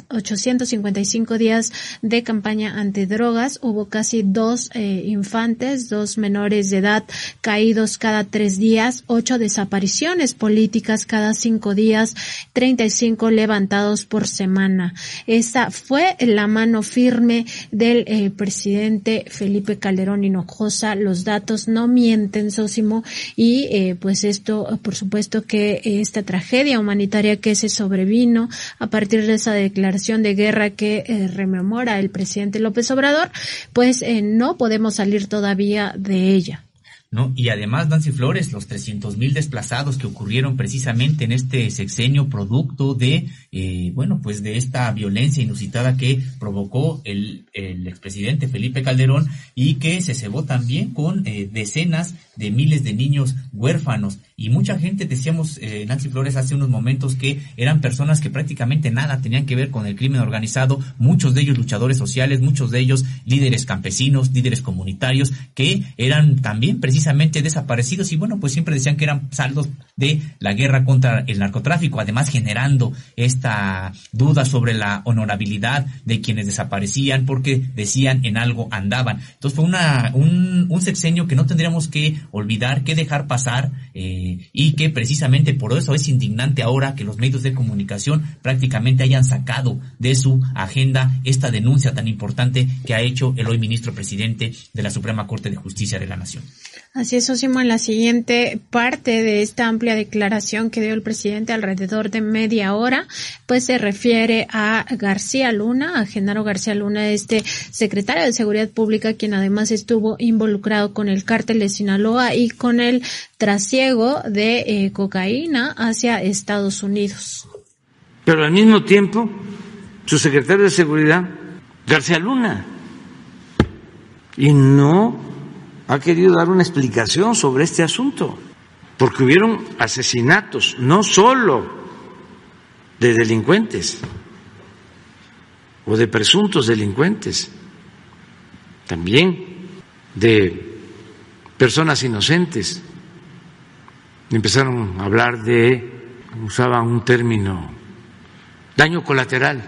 855 días de campaña antidrogas. Hubo casi dos eh, infantes, dos menores de edad caídos cada tres días, ocho desapariciones políticas cada cinco días, 35 levantados por semana. Esa fue la mano firme del eh, presidente Felipe Calderón Hinojosa. Los datos no mienten, Sósimo, y eh, pues esto, por supuesto que esta tragedia humanitaria que se sobrevino a partir de esa declaración de guerra que eh, rememora el presidente López Obrador, pues eh, no podemos salir todavía de ella. ¿No? Y además, Nancy Flores, los 300 mil desplazados que ocurrieron precisamente en este sexenio producto de, eh, bueno, pues de esta violencia inusitada que provocó el, el expresidente Felipe Calderón y que se cebó también con eh, decenas de miles de niños huérfanos. Y mucha gente, decíamos eh, Nancy Flores hace unos momentos, que eran personas que prácticamente nada tenían que ver con el crimen organizado, muchos de ellos luchadores sociales, muchos de ellos líderes campesinos, líderes comunitarios, que eran también precisamente precisamente desaparecidos y bueno, pues siempre decían que eran saldos de la guerra contra el narcotráfico, además generando esta duda sobre la honorabilidad de quienes desaparecían porque decían en algo andaban. Entonces fue una, un, un sexenio que no tendríamos que olvidar, que dejar pasar eh, y que precisamente por eso es indignante ahora que los medios de comunicación prácticamente hayan sacado de su agenda esta denuncia tan importante que ha hecho el hoy ministro presidente de la Suprema Corte de Justicia de la Nación. Así es, Osimo, en la siguiente parte de esta amplia declaración que dio el presidente alrededor de media hora, pues se refiere a García Luna, a Genaro García Luna, este secretario de Seguridad Pública, quien además estuvo involucrado con el cártel de Sinaloa y con el trasiego de eh, cocaína hacia Estados Unidos. Pero al mismo tiempo, su secretario de Seguridad, García Luna, y no ha querido dar una explicación sobre este asunto. porque hubieron asesinatos, no solo de delincuentes o de presuntos delincuentes, también de personas inocentes. Empezaron a hablar de, usaban un término, daño colateral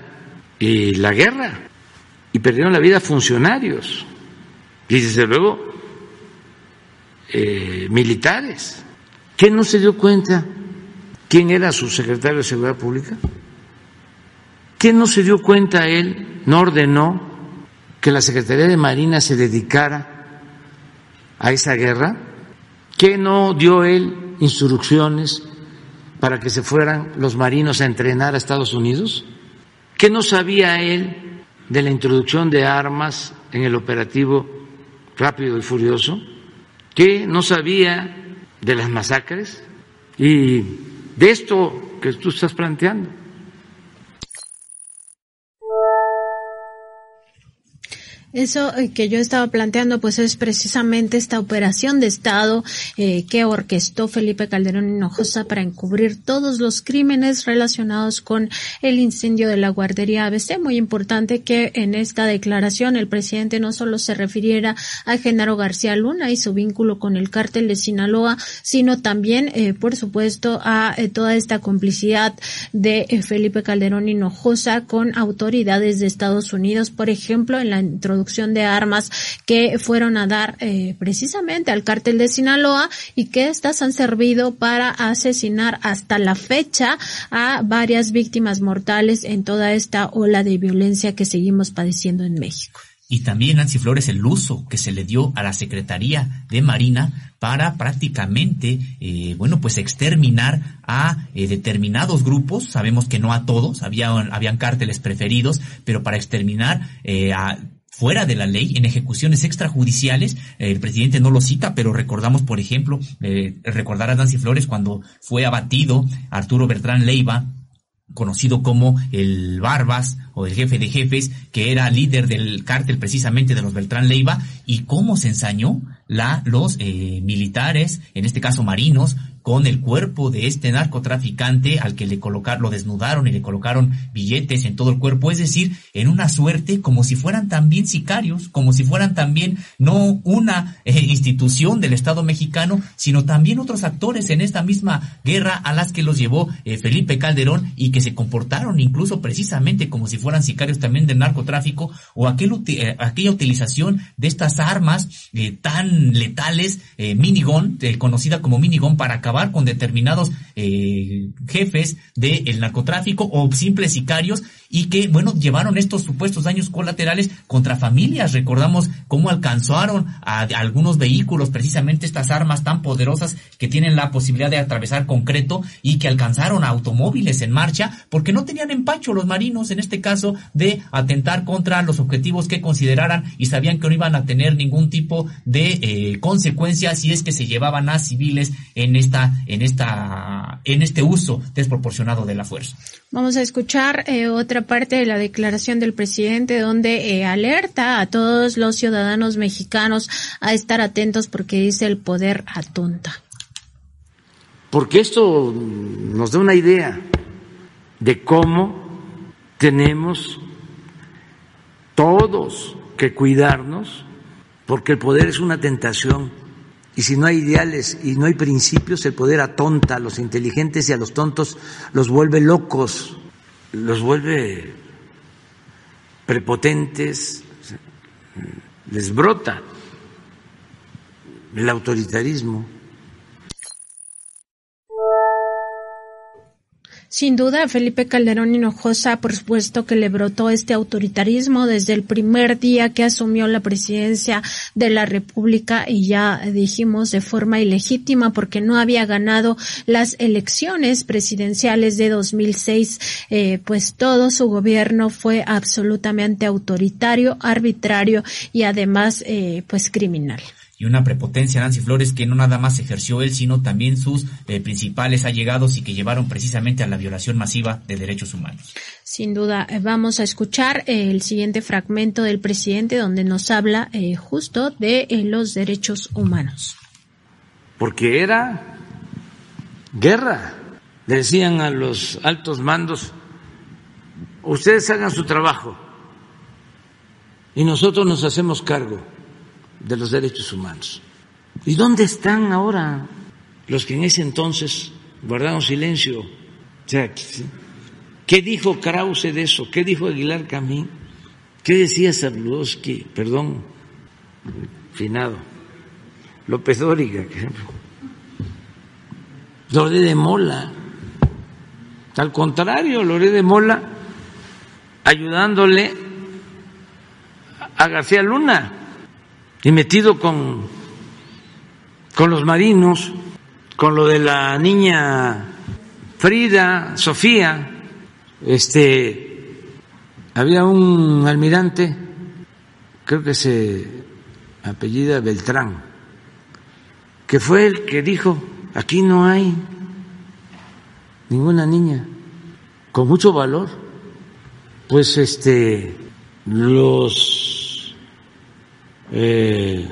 y la guerra, y perdieron la vida funcionarios y desde luego eh, militares. ¿Qué no se dio cuenta quién era su secretario de Seguridad Pública? ¿Qué no se dio cuenta él, no ordenó que la Secretaría de Marina se dedicara a esa guerra? ¿Qué no dio él instrucciones para que se fueran los marinos a entrenar a Estados Unidos? ¿Qué no sabía él de la introducción de armas en el operativo rápido y furioso? ¿Qué no sabía de las masacres y de esto que tú estás planteando. Eso eh, que yo estaba planteando, pues es precisamente esta operación de Estado eh, que orquestó Felipe Calderón Hinojosa para encubrir todos los crímenes relacionados con el incendio de la guardería ABC. Muy importante que en esta declaración el presidente no solo se refiriera a Genaro García Luna y su vínculo con el cártel de Sinaloa, sino también, eh, por supuesto, a toda esta complicidad de Felipe Calderón Hinojosa con autoridades de Estados Unidos, por ejemplo, en la introducción de armas que fueron a dar eh, precisamente al cártel de Sinaloa y que estas han servido para asesinar hasta la fecha a varias víctimas mortales en toda esta ola de violencia que seguimos padeciendo en México. Y también, Nancy Flores, el uso que se le dio a la Secretaría de Marina para prácticamente, eh, bueno, pues exterminar a eh, determinados grupos. Sabemos que no a todos, había, habían cárteles preferidos, pero para exterminar eh, a fuera de la ley, en ejecuciones extrajudiciales. el presidente no lo cita, pero recordamos, por ejemplo, eh, recordar a Nancy Flores cuando fue abatido Arturo Bertrán Leiva, conocido como el Barbas o el jefe de jefes, que era líder del cártel precisamente de los Beltrán Leiva, y cómo se ensañó la, los eh, militares, en este caso marinos, con el cuerpo de este narcotraficante al que le colocaron, lo desnudaron y le colocaron billetes en todo el cuerpo, es decir, en una suerte como si fueran también sicarios, como si fueran también no una eh, institución del Estado mexicano, sino también otros actores en esta misma guerra a las que los llevó eh, Felipe Calderón y que se comportaron incluso precisamente como si fueran sicarios también del narcotráfico o aquel, eh, aquella utilización de estas armas tan letales, minigun, conocida como minigun para acabar con determinados eh, jefes del narcotráfico o simples sicarios y que, bueno, llevaron estos supuestos daños colaterales contra familias. Recordamos cómo alcanzaron a, algunos vehículos, precisamente estas armas tan poderosas que tienen la posibilidad de atravesar concreto y que alcanzaron automóviles en marcha porque no tenían empacho los marinos, en este caso, de atentar contra los objetivos que consideraran y sabían que no iban a tener ningún tipo de eh, consecuencias si es que se llevaban a civiles en esta en esta, en este uso desproporcionado de la fuerza. Vamos a escuchar eh, otra parte de la declaración del presidente donde eh, alerta a todos los ciudadanos mexicanos a estar atentos porque dice el poder atonta. Porque esto nos da una idea de cómo tenemos todos que cuidarnos, porque el poder es una tentación y si no hay ideales y no hay principios, el poder atonta a los inteligentes y a los tontos los vuelve locos, los vuelve prepotentes, les brota el autoritarismo. Sin duda, Felipe Calderón Hinojosa, por supuesto que le brotó este autoritarismo desde el primer día que asumió la presidencia de la República y ya dijimos de forma ilegítima porque no había ganado las elecciones presidenciales de 2006, eh, pues todo su gobierno fue absolutamente autoritario, arbitrario y además eh, pues criminal y una prepotencia Nancy Flores que no nada más ejerció él, sino también sus eh, principales allegados y que llevaron precisamente a la violación masiva de derechos humanos. Sin duda, eh, vamos a escuchar eh, el siguiente fragmento del presidente donde nos habla justo de los derechos humanos. Porque era guerra. Le decían a los altos mandos, ustedes hagan su trabajo y nosotros nos hacemos cargo de los derechos humanos. ¿Y dónde están ahora los que en ese entonces guardaron silencio? ¿Qué dijo Krause de eso? ¿Qué dijo Aguilar Camín? ¿Qué decía Zabludowski? Perdón, finado. López Dóriga, por ejemplo. Loré de Mola. Al contrario, Loré de Mola ayudándole a García Luna y metido con, con los marinos, con lo de la niña Frida, Sofía, este, había un almirante, creo que se apellida Beltrán, que fue el que dijo, aquí no hay ninguna niña con mucho valor, pues este, los eh,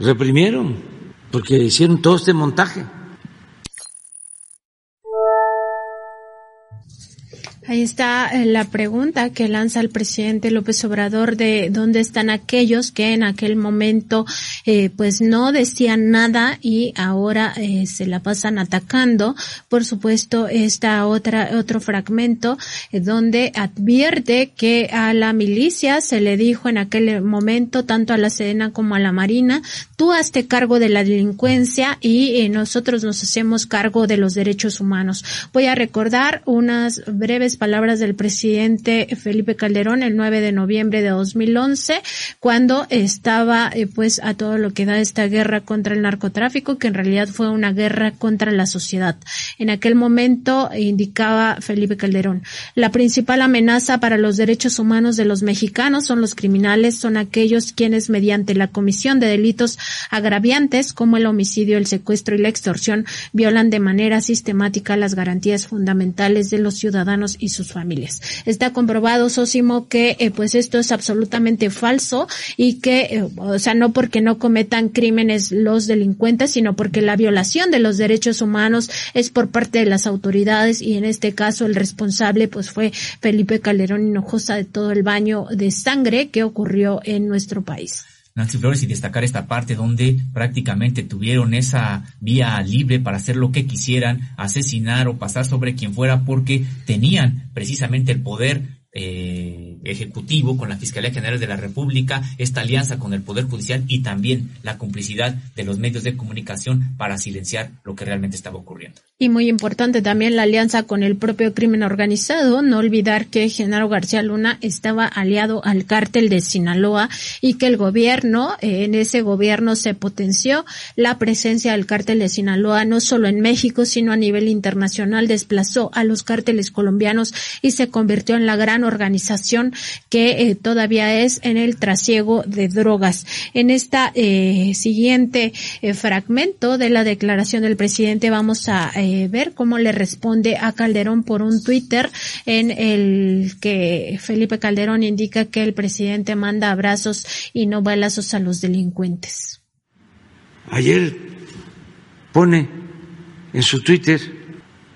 reprimieron porque hicieron todo este montaje. Ahí está eh, la pregunta que lanza el presidente López Obrador de dónde están aquellos que en aquel momento eh, pues no decían nada y ahora eh, se la pasan atacando. Por supuesto, está otra otro fragmento donde advierte que a la milicia se le dijo en aquel momento tanto a la Sedena como a la Marina, tú hazte cargo de la delincuencia y nosotros nos hacemos cargo de los derechos humanos. Voy a recordar unas breves palabras del presidente Felipe Calderón el 9 de noviembre de 2011, cuando estaba eh, pues a todo lo que da esta guerra contra el narcotráfico, que en realidad fue una guerra contra la sociedad. En aquel momento indicaba Felipe Calderón, la principal amenaza para los derechos humanos de los mexicanos son los criminales, son aquellos quienes mediante la comisión de delitos agraviantes como el homicidio, el secuestro y la extorsión violan de manera sistemática las garantías fundamentales de los ciudadanos sus familias. Está comprobado, Sósimo, que eh, pues esto es absolutamente falso y que, eh, o sea, no porque no cometan crímenes los delincuentes, sino porque la violación de los derechos humanos es por parte de las autoridades y en este caso el responsable pues fue Felipe Calderón Hinojosa de todo el baño de sangre que ocurrió en nuestro país. Nancy Flores y destacar esta parte donde prácticamente tuvieron esa vía libre para hacer lo que quisieran, asesinar o pasar sobre quien fuera porque tenían precisamente el poder eh, ejecutivo con la Fiscalía General de la República, esta alianza con el Poder Judicial y también la complicidad de los medios de comunicación para silenciar lo que realmente estaba ocurriendo. Y muy importante también la alianza con el propio crimen organizado, no olvidar que Genaro García Luna estaba aliado al cártel de Sinaloa y que el gobierno, eh, en ese gobierno se potenció la presencia del cártel de Sinaloa no solo en México, sino a nivel internacional, desplazó a los cárteles colombianos y se convirtió en la gran organización que eh, todavía es en el trasiego de drogas. En esta eh, siguiente fragmento de la declaración del presidente vamos a eh, ver cómo le responde a Calderón por un Twitter en el que Felipe Calderón indica que el presidente manda abrazos y no balazos a los delincuentes. Ayer pone en su Twitter,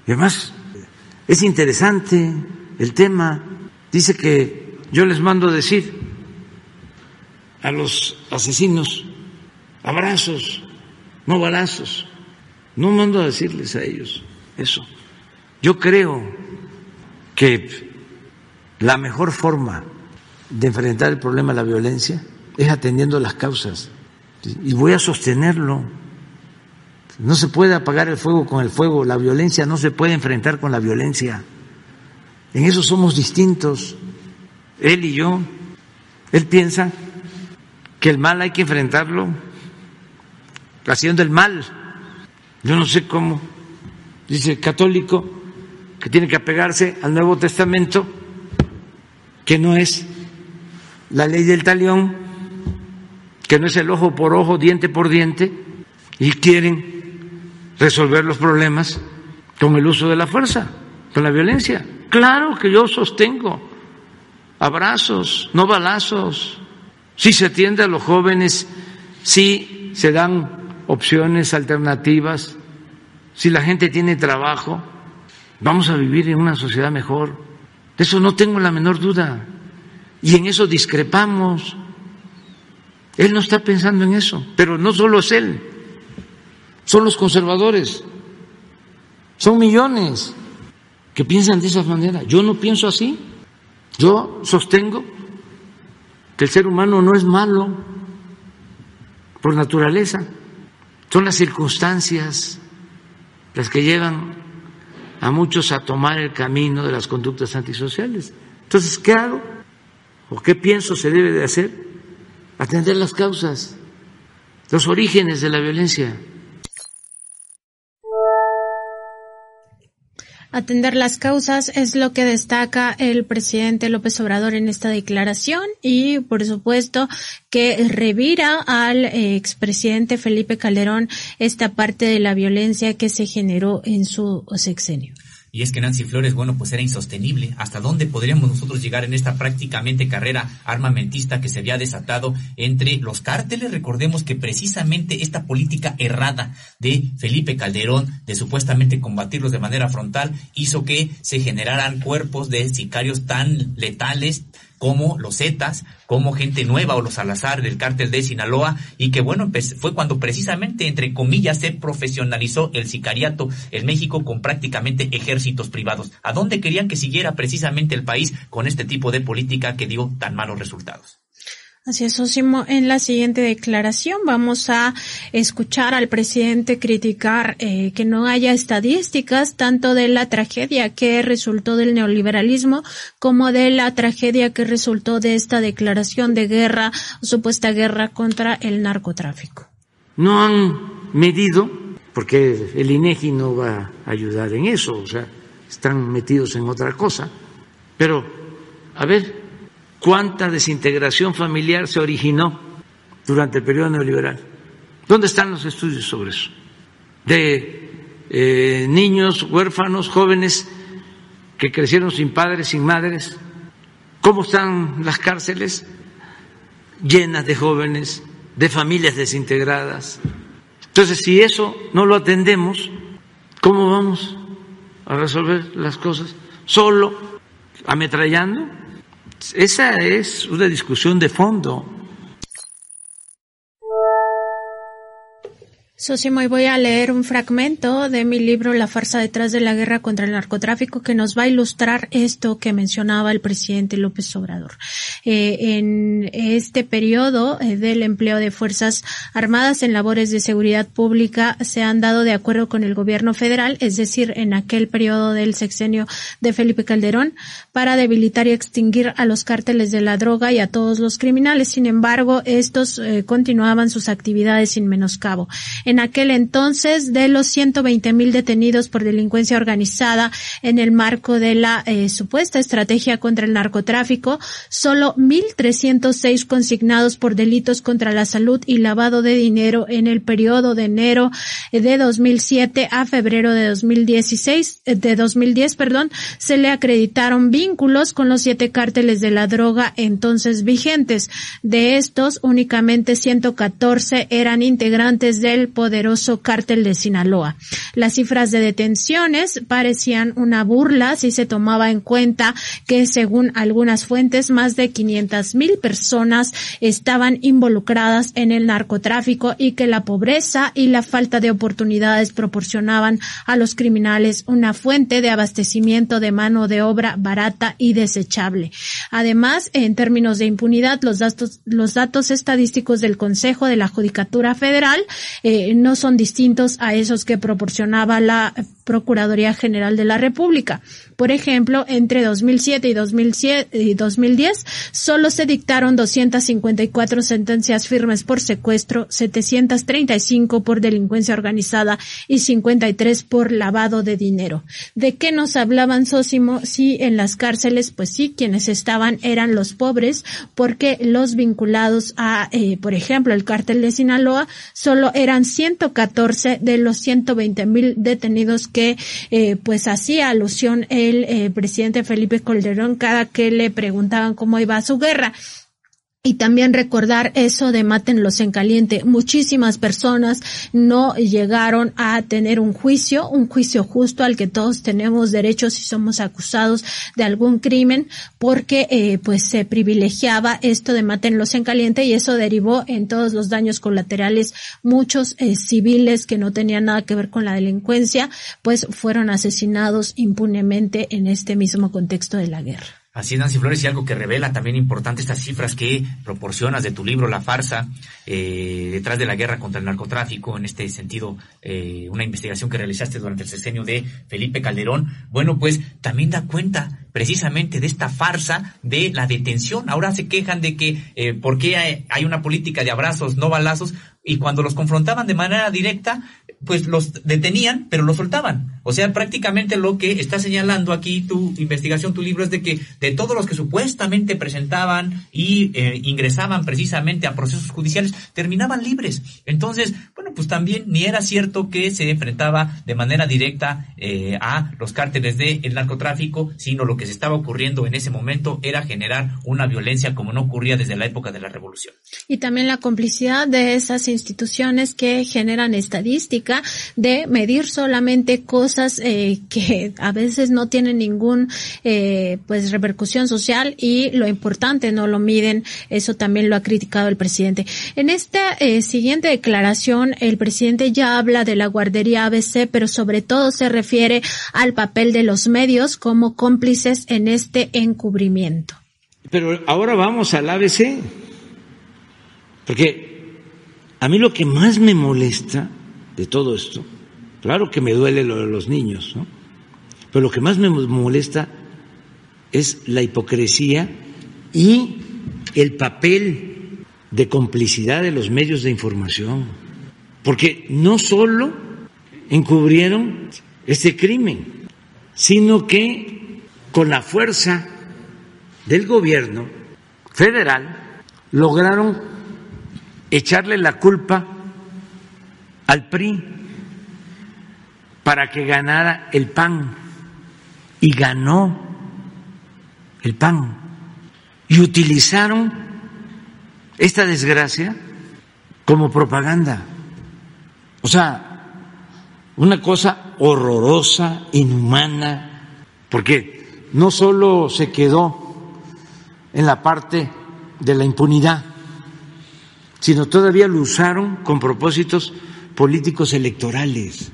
y además es interesante el tema, dice que yo les mando decir a los asesinos abrazos, no balazos. No mando a decirles a ellos eso. Yo creo que la mejor forma de enfrentar el problema de la violencia es atendiendo las causas. Y voy a sostenerlo. No se puede apagar el fuego con el fuego. La violencia no se puede enfrentar con la violencia. En eso somos distintos. Él y yo. Él piensa que el mal hay que enfrentarlo haciendo el mal yo no sé cómo, dice el católico, que tiene que apegarse al Nuevo Testamento, que no es la ley del talión, que no es el ojo por ojo, diente por diente, y quieren resolver los problemas con el uso de la fuerza, con la violencia. Claro que yo sostengo abrazos, no balazos. Si se atiende a los jóvenes, si se dan opciones alternativas, si la gente tiene trabajo, vamos a vivir en una sociedad mejor. De eso no tengo la menor duda. Y en eso discrepamos. Él no está pensando en eso, pero no solo es él, son los conservadores, son millones que piensan de esa manera. Yo no pienso así. Yo sostengo que el ser humano no es malo por naturaleza, son las circunstancias las que llevan a muchos a tomar el camino de las conductas antisociales. Entonces, ¿qué hago? ¿O qué pienso se debe de hacer? Atender las causas, los orígenes de la violencia. Atender las causas es lo que destaca el presidente López Obrador en esta declaración y, por supuesto, que revira al expresidente Felipe Calderón esta parte de la violencia que se generó en su sexenio. Y es que Nancy Flores, bueno, pues era insostenible. ¿Hasta dónde podríamos nosotros llegar en esta prácticamente carrera armamentista que se había desatado entre los cárteles? Recordemos que precisamente esta política errada de Felipe Calderón de supuestamente combatirlos de manera frontal hizo que se generaran cuerpos de sicarios tan letales como los Zetas, como gente nueva o los Salazar del cártel de Sinaloa y que bueno, pues fue cuando precisamente entre comillas se profesionalizó el sicariato en México con prácticamente ejércitos privados. ¿A dónde querían que siguiera precisamente el país con este tipo de política que dio tan malos resultados? Así es, Osimo. En la siguiente declaración vamos a escuchar al presidente criticar eh, que no haya estadísticas tanto de la tragedia que resultó del neoliberalismo como de la tragedia que resultó de esta declaración de guerra supuesta guerra contra el narcotráfico. No han medido, porque el INEGI no va a ayudar en eso, o sea, están metidos en otra cosa. Pero, a ver, cuánta desintegración familiar se originó durante el periodo neoliberal. ¿Dónde están los estudios sobre eso? De eh, niños, huérfanos, jóvenes que crecieron sin padres, sin madres. ¿Cómo están las cárceles? Llenas de jóvenes, de familias desintegradas. Entonces, si eso no lo atendemos, ¿cómo vamos a resolver las cosas? ¿Solo ametrallando? Esa es una discusión de fondo Sosimo, y voy a leer un fragmento de mi libro La farsa detrás de la guerra contra el narcotráfico que nos va a ilustrar esto que mencionaba el presidente López Obrador. Eh, en este periodo eh, del empleo de Fuerzas Armadas en labores de seguridad pública se han dado de acuerdo con el gobierno federal, es decir, en aquel periodo del sexenio de Felipe Calderón, para debilitar y extinguir a los cárteles de la droga y a todos los criminales. Sin embargo, estos eh, continuaban sus actividades sin menoscabo en aquel entonces de los 120 mil detenidos por delincuencia organizada en el marco de la eh, supuesta estrategia contra el narcotráfico, solo 1.306 consignados por delitos contra la salud y lavado de dinero en el periodo de enero de 2007 a febrero de 2016, eh, de 2010, perdón, se le acreditaron vínculos con los siete cárteles de la droga entonces vigentes. De estos, únicamente 114 eran integrantes del poderoso cártel de Sinaloa. Las cifras de detenciones parecían una burla si se tomaba en cuenta que según algunas fuentes más de 500 mil personas estaban involucradas en el narcotráfico y que la pobreza y la falta de oportunidades proporcionaban a los criminales una fuente de abastecimiento de mano de obra barata y desechable. Además, en términos de impunidad, los datos, los datos estadísticos del Consejo de la Judicatura Federal eh, no son distintos a esos que proporcionaba la Procuraduría General de la República. Por ejemplo, entre 2007 y, 2010 solo se dictaron 254 sentencias firmes por secuestro, 735 por delincuencia organizada y 53 por lavado de dinero. ¿De qué nos hablaban, Sósimo? Si en las cárceles, pues sí, quienes estaban eran los pobres, porque los vinculados a, eh, por ejemplo, el cártel de Sinaloa, solo eran 114 de los 120 mil detenidos que eh, pues hacía alusión el eh, presidente Felipe Calderón cada que le preguntaban cómo iba su guerra. Y también recordar eso de mátenlos en caliente. Muchísimas personas no llegaron a tener un juicio, un juicio justo al que todos tenemos derecho si somos acusados de algún crimen, porque eh, pues se privilegiaba esto de mátenlos en caliente y eso derivó en todos los daños colaterales. Muchos eh, civiles que no tenían nada que ver con la delincuencia, pues fueron asesinados impunemente en este mismo contexto de la guerra. Así Nancy Flores, y algo que revela también importante estas cifras que proporcionas de tu libro La farsa, eh, detrás de la guerra contra el narcotráfico, en este sentido, eh, una investigación que realizaste durante el sexenio de Felipe Calderón, bueno, pues también da cuenta precisamente de esta farsa de la detención. Ahora se quejan de que, eh, ¿por qué hay, hay una política de abrazos, no balazos? Y cuando los confrontaban de manera directa, pues los detenían, pero los soltaban. O sea, prácticamente lo que está señalando aquí tu investigación, tu libro, es de que de todos los que supuestamente presentaban y eh, ingresaban precisamente a procesos judiciales, terminaban libres. Entonces, bueno, pues también ni era cierto que se enfrentaba de manera directa eh, a los cárteles del narcotráfico, sino lo que se estaba ocurriendo en ese momento era generar una violencia como no ocurría desde la época de la revolución. Y también la complicidad de esas instituciones que generan estadísticas de medir solamente cosas eh, que a veces no tienen ningún eh, pues repercusión social y lo importante no lo miden. Eso también lo ha criticado el presidente. En esta eh, siguiente declaración, el presidente ya habla de la guardería ABC, pero sobre todo se refiere al papel de los medios como cómplices en este encubrimiento. Pero ahora vamos al ABC, porque a mí lo que más me molesta de todo esto. Claro que me duele lo de los niños. Pero lo que más me molesta es la hipocresía y el papel de complicidad de los medios de información. Porque no solo encubrieron este crimen, sino que con la fuerza del gobierno federal lograron echarle la culpa al PRI para que ganara el PAN y ganó el PAN y utilizaron esta desgracia como propaganda. O sea, una cosa horrorosa, inhumana, porque no solo se quedó en la parte de la impunidad, sino todavía lo usaron con propósitos políticos electorales.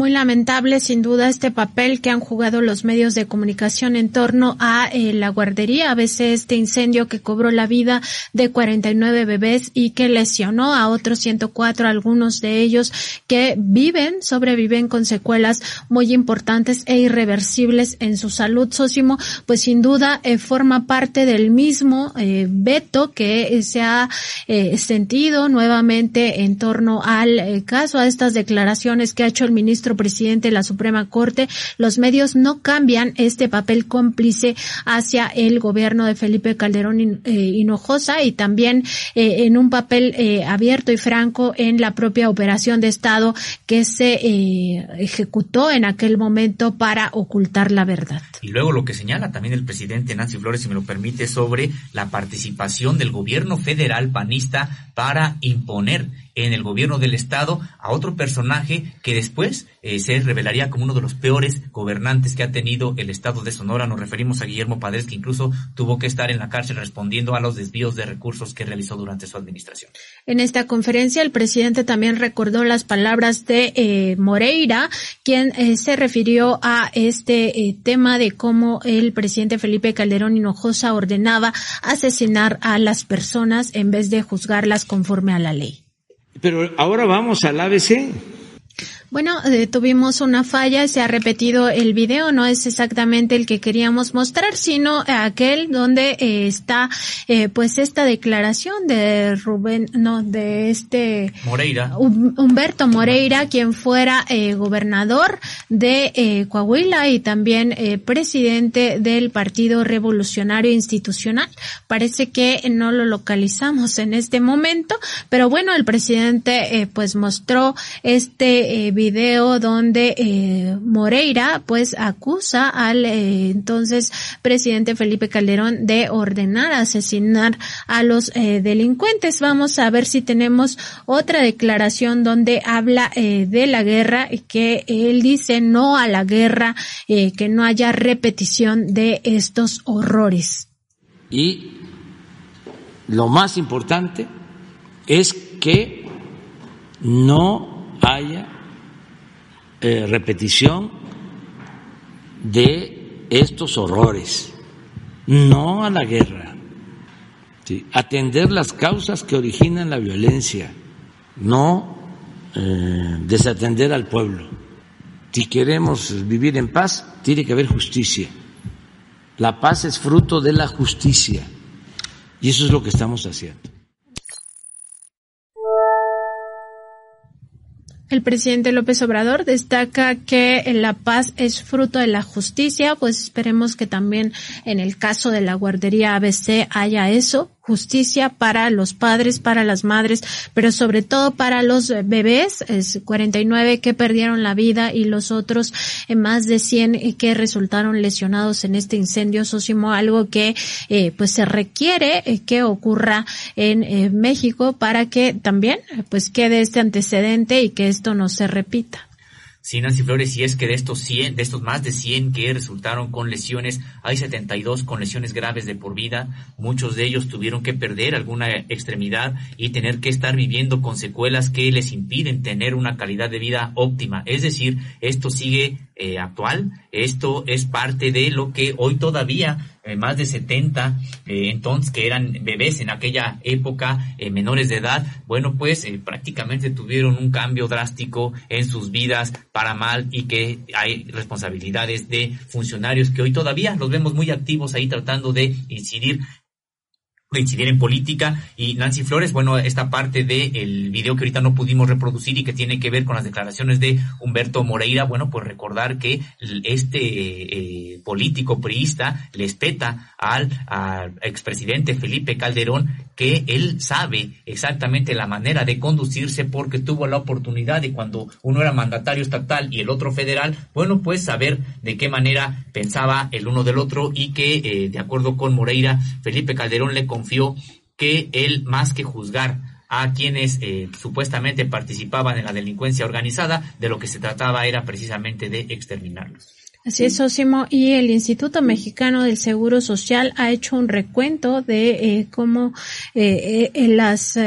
Muy lamentable, sin duda, este papel que han jugado los medios de comunicación en torno a eh, la guardería, a veces este incendio que cobró la vida de 49 bebés y que lesionó a otros 104, algunos de ellos que viven, sobreviven con secuelas muy importantes e irreversibles en su salud. Sósimo, pues sin duda eh, forma parte del mismo eh, veto que se ha sentido nuevamente en torno al caso, a estas declaraciones que ha hecho el ministro presidente de la Suprema Corte, los medios no cambian este papel cómplice hacia el gobierno de Felipe Calderón eh, Hinojosa y también eh, en un papel eh, abierto y franco en la propia operación de Estado que se ejecutó en aquel momento para ocultar la verdad. Y luego lo que señala también el presidente Nancy Flores, si me lo permite, sobre la participación del gobierno federal panista para imponer en el gobierno del estado a otro personaje que después eh, se revelaría como uno de los peores gobernantes que ha tenido el estado de Sonora. Nos referimos a Guillermo Padres, que incluso tuvo que estar en la cárcel respondiendo a los desvíos de recursos que realizó durante su administración. En esta conferencia, el presidente también recordó las palabras de eh, Moreira, quien eh, se refirió a este tema de cómo el presidente Felipe Calderón Hinojosa ordenaba asesinar a las personas en vez de juzgarlas conforme a la ley. Pero ahora vamos al ABC. Bueno, eh, tuvimos una falla, se ha repetido el video, no es exactamente el que queríamos mostrar, sino aquel donde eh, está eh, pues esta declaración de Rubén, no, de este Moreira. Humberto Moreira, quien fuera gobernador de Coahuila y también presidente del Partido Revolucionario Institucional. Parece que no lo localizamos en este momento, pero bueno, el presidente pues mostró este video video donde eh, Moreira pues acusa al eh, entonces presidente Felipe Calderón de ordenar asesinar a los eh, delincuentes. Vamos a ver si tenemos otra declaración donde habla de la guerra y que él dice no a la guerra, que no haya repetición de estos horrores. Y lo más importante es que no haya eh, repetición de estos horrores, no a la guerra, atender las causas que originan la violencia, no eh, desatender al pueblo. Si queremos vivir en paz, tiene que haber justicia. La paz es fruto de la justicia y eso es lo que estamos haciendo. El presidente López Obrador destaca que la paz es fruto de la justicia, pues esperemos que también en el caso de la guardería ABC haya eso, justicia para los padres, para las madres, pero sobre todo para los bebés, es 49 que perdieron la vida y los otros eh, más de 100 eh, que resultaron lesionados en este incendio Sósimo, algo que eh, pues se requiere que ocurra en México para que también pues quede este antecedente y que esto no se repita. Sí, Nancy Flores, y es que de estos 100, de estos más de 100 que resultaron con lesiones, hay 72 con lesiones graves de por vida. Muchos de ellos tuvieron que perder alguna extremidad y tener que estar viviendo con secuelas que les impiden tener una calidad de vida óptima. Es decir, esto sigue eh, actual. Esto es parte de lo que hoy todavía eh, más de 70, eh, entonces que eran bebés en aquella época, menores de edad, bueno, pues prácticamente tuvieron un cambio drástico en sus vidas para mal y que hay responsabilidades de funcionarios que hoy todavía los vemos muy activos ahí tratando de incidir incidir en política. Y Nancy Flores, bueno, esta parte del video que ahorita no pudimos reproducir y que tiene que ver con las declaraciones de Humberto Moreira, bueno, pues recordar que este eh, político priista le espeta al, al expresidente Felipe Calderón que él sabe exactamente la manera de conducirse porque tuvo la oportunidad de cuando uno era mandatario estatal y el otro federal, bueno, pues saber de qué manera pensaba el uno del otro y que, eh, de acuerdo con Moreira, Felipe Calderón le confió que él, más que juzgar a quienes eh, supuestamente participaban en la delincuencia organizada, de lo que se trataba era precisamente de exterminarlos. Así es, Osimo. Y el Instituto Mexicano del Seguro Social ha hecho un recuento de eh, cómo eh, eh, las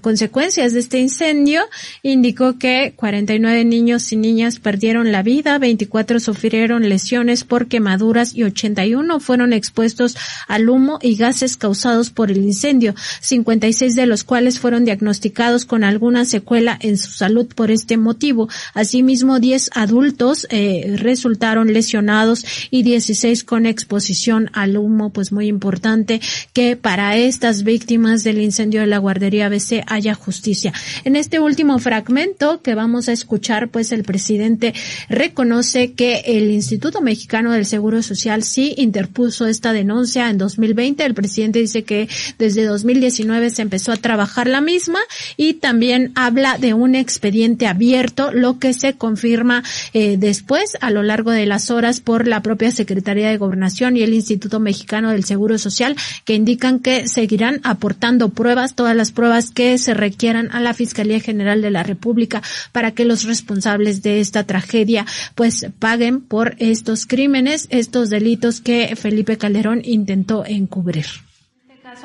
consecuencias de este incendio. Indicó que 49 niños y niñas perdieron la vida, 24 sufrieron lesiones por quemaduras y 81 fueron expuestos al humo y gases causados por el incendio, 56 de los cuales fueron diagnosticados con alguna secuela en su salud por este motivo. Asimismo, 10 adultos resultaron lesionados lesionados y 16 con exposición al humo, pues muy importante que para estas víctimas del incendio de la guardería ABC haya justicia. En este último fragmento que vamos a escuchar, pues el presidente reconoce que el Instituto Mexicano del Seguro Social sí interpuso esta denuncia en 2020. El presidente dice que desde 2019 se empezó a trabajar la misma y también habla de un expediente abierto, lo que se confirma eh, después a lo largo de las horas por la propia Secretaría de Gobernación y el Instituto Mexicano del Seguro Social que indican que seguirán aportando pruebas, todas las pruebas que se requieran a la Fiscalía General de la República para que los responsables de esta tragedia pues paguen por estos crímenes, estos delitos que Felipe Calderón intentó encubrir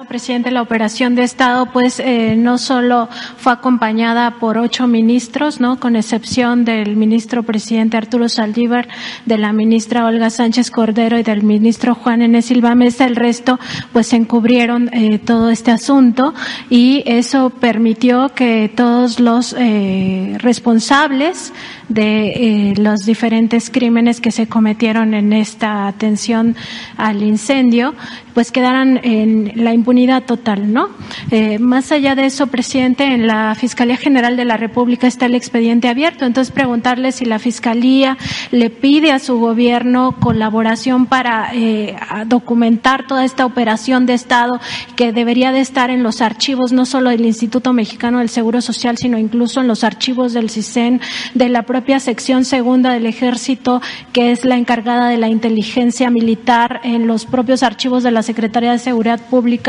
presidente, la operación de Estado, pues, eh, no solo fue acompañada por ocho ministros, ¿no? Con excepción del ministro presidente Arturo Saldívar, de la ministra Olga Sánchez Cordero y del ministro Juan N. Silva Mesa, el resto, pues, encubrieron eh, todo este asunto y eso permitió que todos los eh, responsables de los diferentes crímenes que se cometieron en esta atención al incendio, pues quedaran en la impunidad total, ¿no? Eh, más allá de eso, presidente, en la Fiscalía General de la República está el expediente abierto. Entonces, preguntarle si la Fiscalía le pide a su gobierno colaboración para eh, documentar toda esta operación de Estado que debería de estar en los archivos, no solo del Instituto Mexicano del Seguro Social, sino incluso en los archivos del CISEN, de la propia sección segunda del Ejército, que es la encargada de la inteligencia militar, en los propios archivos de la Secretaría de Seguridad Pública,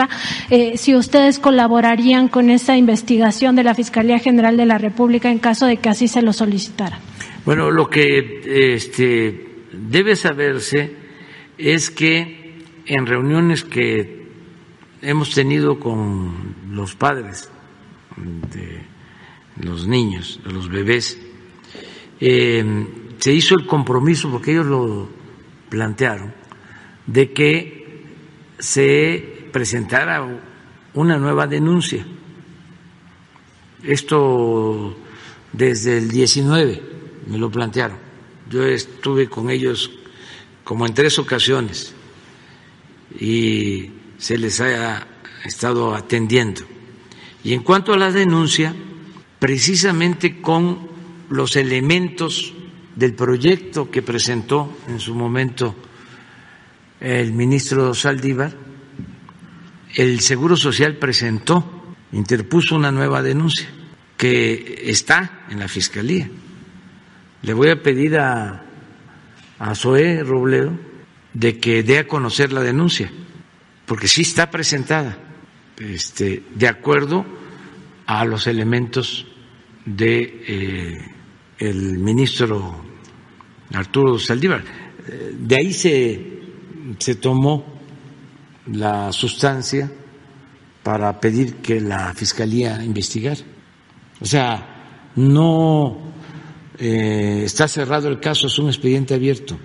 eh, si ustedes colaborarían con esa investigación de la Fiscalía General de la República en caso de que así se lo solicitara. Bueno, lo que este, debe saberse es que en reuniones que hemos tenido con los padres de los niños, de los bebés, eh, se hizo el compromiso, porque ellos lo plantearon, de que se presentara una nueva denuncia. Esto desde el 19 me lo plantearon. Yo estuve con ellos como en tres ocasiones y se les ha estado atendiendo. Y en cuanto a la denuncia, precisamente con los elementos del proyecto que presentó en su momento el ministro Saldívar, el Seguro Social presentó, interpuso una nueva denuncia que está en la Fiscalía. Le voy a pedir a, a Zoé Robledo de que dé a conocer la denuncia, porque sí está presentada, este, de acuerdo a los elementos de eh, el ministro Arturo Saldívar. De ahí se, se tomó la sustancia para pedir que la Fiscalía investigara. O sea, no eh, está cerrado el caso, es un expediente abierto.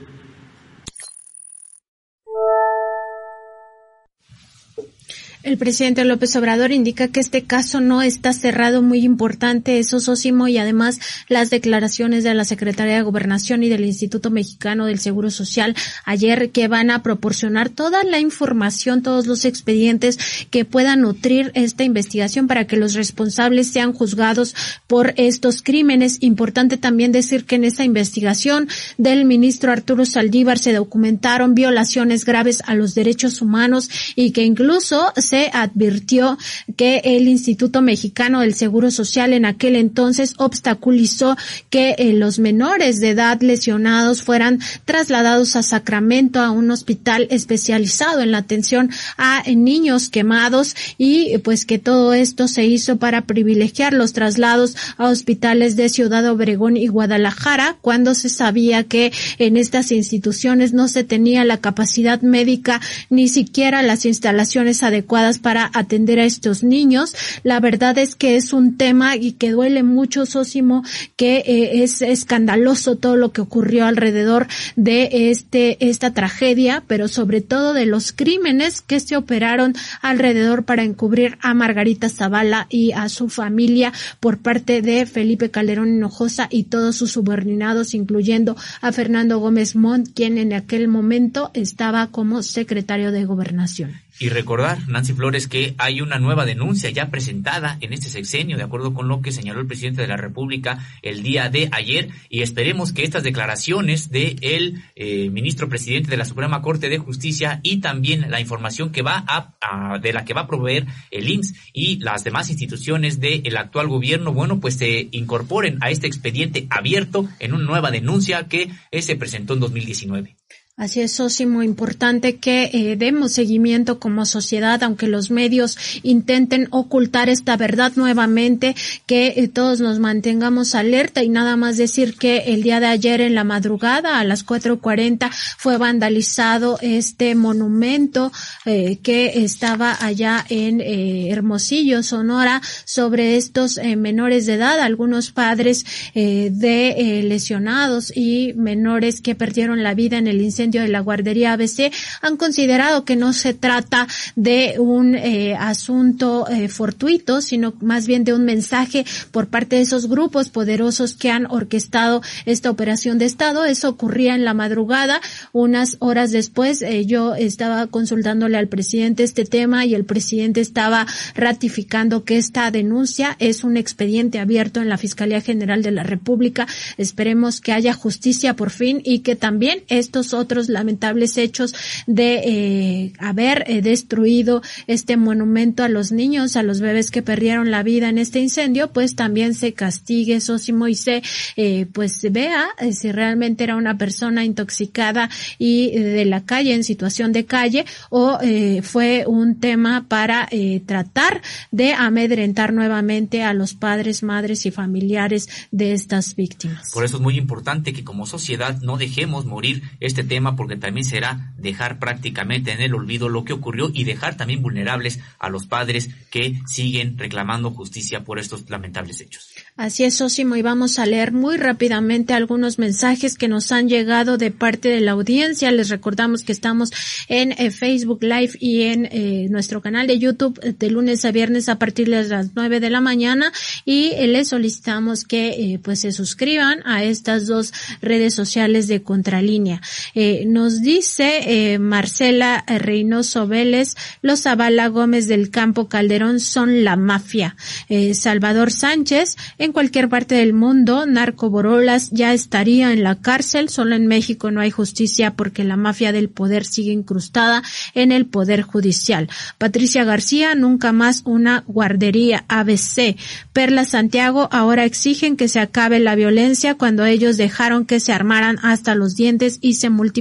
El presidente López Obrador indica que este caso no está cerrado, muy importante eso, Sósimo, y además las declaraciones de la Secretaría de Gobernación y del Instituto Mexicano del Seguro Social ayer que van a proporcionar toda la información, todos los expedientes que puedan nutrir esta investigación para que los responsables sean juzgados por estos crímenes. Importante también decir que en esta investigación del ministro Arturo Saldívar se documentaron violaciones graves a los derechos humanos y que incluso se advirtió que el Instituto Mexicano del Seguro Social en aquel entonces obstaculizó que eh, los menores de edad lesionados fueran trasladados a Sacramento a un hospital especializado en la atención a niños quemados y pues que todo esto se hizo para privilegiar los traslados a hospitales de Ciudad Obregón y Guadalajara cuando se sabía que en estas instituciones no se tenía la capacidad médica ni siquiera las instalaciones adecuadas para atender a estos niños. La verdad es que es un tema y que duele mucho, Sósimo, que eh, es escandaloso todo lo que ocurrió alrededor de este, esta tragedia, pero sobre todo de los crímenes que se operaron alrededor para encubrir a Margarita Zavala y a su familia por parte de Felipe Calderón Hinojosa y todos sus subordinados, incluyendo a Fernando Gómez Montt, quien en aquel momento estaba como secretario de Gobernación. Y recordar, Nancy Flores, que hay una nueva denuncia ya presentada en este sexenio, de acuerdo con lo que señaló el presidente de la República el día de ayer, y esperemos que estas declaraciones del de eh, ministro presidente de la Suprema Corte de Justicia y también la información que va a, de la que va a proveer el IMSS y las demás instituciones del actual gobierno, bueno, pues se incorporen a este expediente abierto en una nueva denuncia que eh, se presentó en 2019. Así es, muy importante que eh, demos seguimiento como sociedad, aunque los medios intenten ocultar esta verdad nuevamente, que eh, todos nos mantengamos alerta y nada más decir que el día de ayer en la madrugada a las 4.40 fue vandalizado este monumento eh, que estaba allá en Hermosillo, Sonora, sobre estos menores de edad, algunos padres de lesionados y menores que perdieron la vida en el incendio incendio de la guardería ABC han considerado que no se trata de un eh, asunto eh, fortuito, sino más bien de un mensaje por parte de esos grupos poderosos que han orquestado esta operación de Estado. Eso ocurría en la madrugada. Unas horas después eh, yo estaba consultándole al presidente este tema y el presidente estaba ratificando que esta denuncia es un expediente abierto en la Fiscalía General de la República. Esperemos que haya justicia por fin y que también estos otros lamentables hechos de eh, haber eh, destruido este monumento a los niños, a los bebés que perdieron la vida en este incendio, pues también se castigue, Sosimo y se eh, pues vea eh, si realmente era una persona intoxicada y de la calle, en situación de calle, o fue un tema para tratar de amedrentar nuevamente a los padres, madres y familiares de estas víctimas. Por eso es muy importante que como sociedad no dejemos morir este tema porque también será dejar prácticamente en el olvido lo que ocurrió y dejar también vulnerables a los padres que siguen reclamando justicia por estos lamentables hechos. Así es, Osimo, y vamos a leer muy rápidamente algunos mensajes que nos han llegado de parte de la audiencia. Les recordamos que estamos en eh, Facebook Live y en eh, nuestro canal de YouTube eh, de lunes a viernes a partir de las nueve de la mañana y les solicitamos que pues se suscriban a estas dos redes sociales de Contralínea. Nos dice Marcela Reynoso Vélez, los Zavala Gómez del Campo Calderón son la mafia. Salvador Sánchez, en cualquier parte del mundo, Narco Borolas ya estaría en la cárcel. Solo en México no hay justicia porque la mafia del poder sigue incrustada en el poder judicial. Patricia García, nunca más una guardería ABC. Perla Santiago, ahora exigen que se acabe la violencia cuando ellos dejaron que se armaran hasta los dientes y se multiplicaran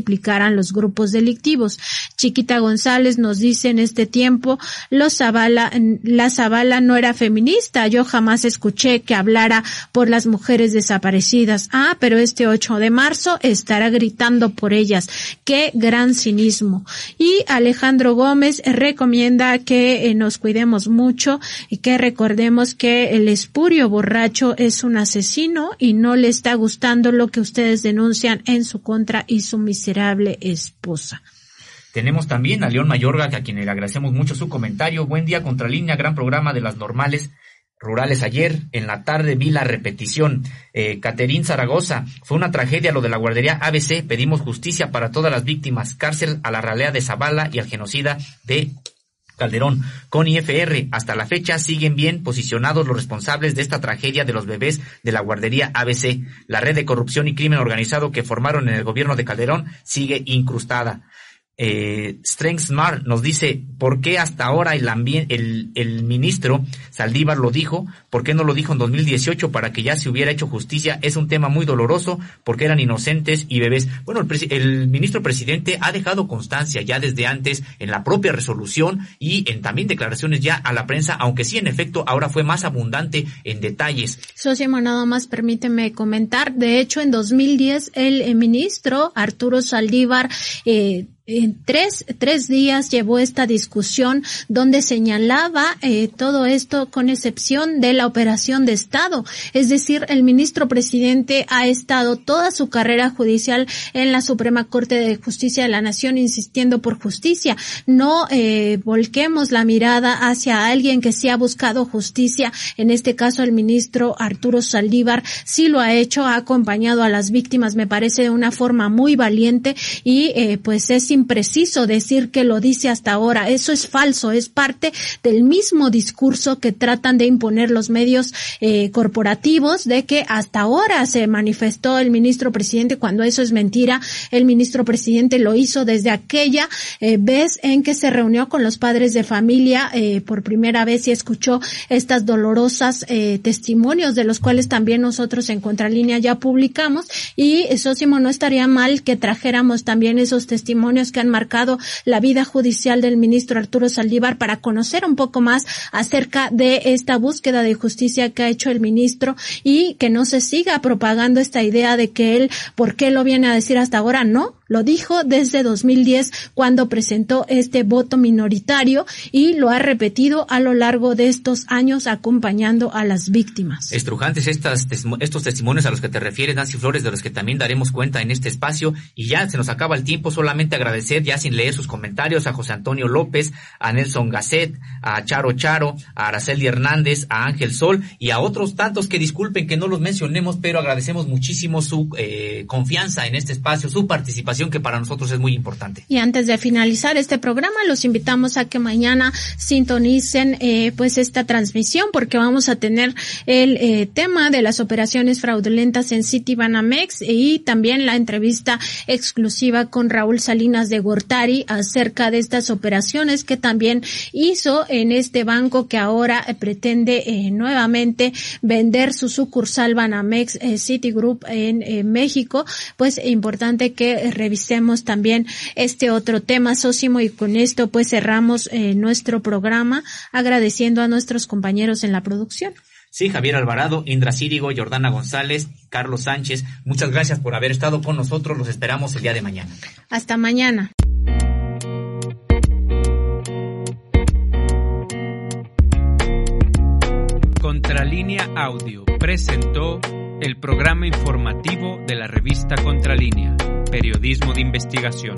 los grupos delictivos. Chiquita González nos dice en este tiempo, los Zavala, la Zavala no era feminista. Yo jamás escuché que hablara por las mujeres desaparecidas. Ah, pero este 8 de marzo estará gritando por ellas. Qué gran cinismo. Y Alejandro Gómez recomienda que eh, nos cuidemos mucho y que recordemos que el espurio borracho es un asesino y no le está gustando lo que ustedes denuncian en su contra y su esposa. Tenemos también a León Mayorga, a quien le agradecemos mucho su comentario. Buen día, Contralínea, gran programa de las normales rurales ayer. En la tarde vi la repetición. Eh, Caterín Zaragoza, fue una tragedia lo de la guardería ABC. Pedimos justicia para todas las víctimas. Cárcel a la ralea de Zavala y al genocida de Calderón. Con IFR, hasta la fecha siguen bien posicionados los responsables de esta tragedia de los bebés de la guardería ABC. La red de corrupción y crimen organizado que formaron en el gobierno de Calderón sigue incrustada eh, Strength Smart nos dice, ¿por qué hasta ahora el, el, el ministro Saldívar lo dijo? ¿Por qué no lo dijo en 2018 para que ya se hubiera hecho justicia? Es un tema muy doloroso porque eran inocentes y bebés. Bueno, el, el ministro presidente ha dejado constancia ya desde antes en la propia resolución y en también declaraciones ya a la prensa, aunque sí en efecto ahora fue más abundante en detalles. Socio, nada más permíteme comentar. De hecho, en 2010 el eh, ministro Arturo Saldívar eh, en tres, tres días llevó esta discusión donde señalaba eh, todo esto con excepción de la operación de Estado. Es decir, el ministro presidente ha estado toda su carrera judicial en la Suprema Corte de Justicia de la Nación insistiendo por justicia. No eh, volquemos la mirada hacia alguien que sí ha buscado justicia. En este caso, el ministro Arturo Saldívar sí lo ha hecho, ha acompañado a las víctimas, me parece de una forma muy valiente y eh, pues es impreciso decir que lo dice hasta ahora. Eso es falso, es parte del mismo discurso que tratan de imponer los medios eh, corporativos de que hasta ahora se manifestó el ministro presidente cuando eso es mentira. El ministro presidente lo hizo desde aquella eh, vez en que se reunió con los padres de familia eh, por primera vez y escuchó estas dolorosas testimonios de los cuales también nosotros en Contralínea ya publicamos y Sósimo no estaría mal que trajéramos también esos testimonios que han marcado la vida judicial del ministro Arturo Saldívar para conocer un poco más acerca de esta búsqueda de justicia que ha hecho el ministro y que no se siga propagando esta idea de que él, ¿por qué lo viene a decir hasta ahora? No, lo dijo desde 2010 cuando presentó este voto minoritario y lo ha repetido a lo largo de estos años acompañando a las víctimas. Estrujantes estos testimonios a los que te refieres, Nancy Flores, de los que también daremos cuenta en este espacio. Y ya se nos acaba el tiempo, solamente agradecer ya sin leer sus comentarios a José Antonio López, a Nelson Gasset, a Charo Charo, a Araceli Hernández, a Ángel Sol y a otros tantos que disculpen que no los mencionemos, pero agradecemos muchísimo su eh, confianza en este espacio, su participación que para nosotros es muy importante. Y antes de finalizar este programa, los invitamos a que mañana sintonicen eh, pues esta transmisión porque vamos a tener el eh, tema de las operaciones fraudulentas en City Banamex y también la entrevista exclusiva con Raúl Salinas de Gortari acerca de estas operaciones que también hizo en este banco que ahora eh, pretende nuevamente vender su sucursal Banamex Citigroup en México. Pues importante que revisemos también este otro tema, Sósimo, y con esto pues cerramos eh, nuestro programa agradeciendo a nuestros compañeros en la producción. Sí, Javier Alvarado, Indra Círigo, Jordana González, Carlos Sánchez, muchas gracias por haber estado con nosotros. Los esperamos el día de mañana. Hasta mañana. Contralínea Audio presentó el programa informativo de la revista Contralínea Periodismo de investigación.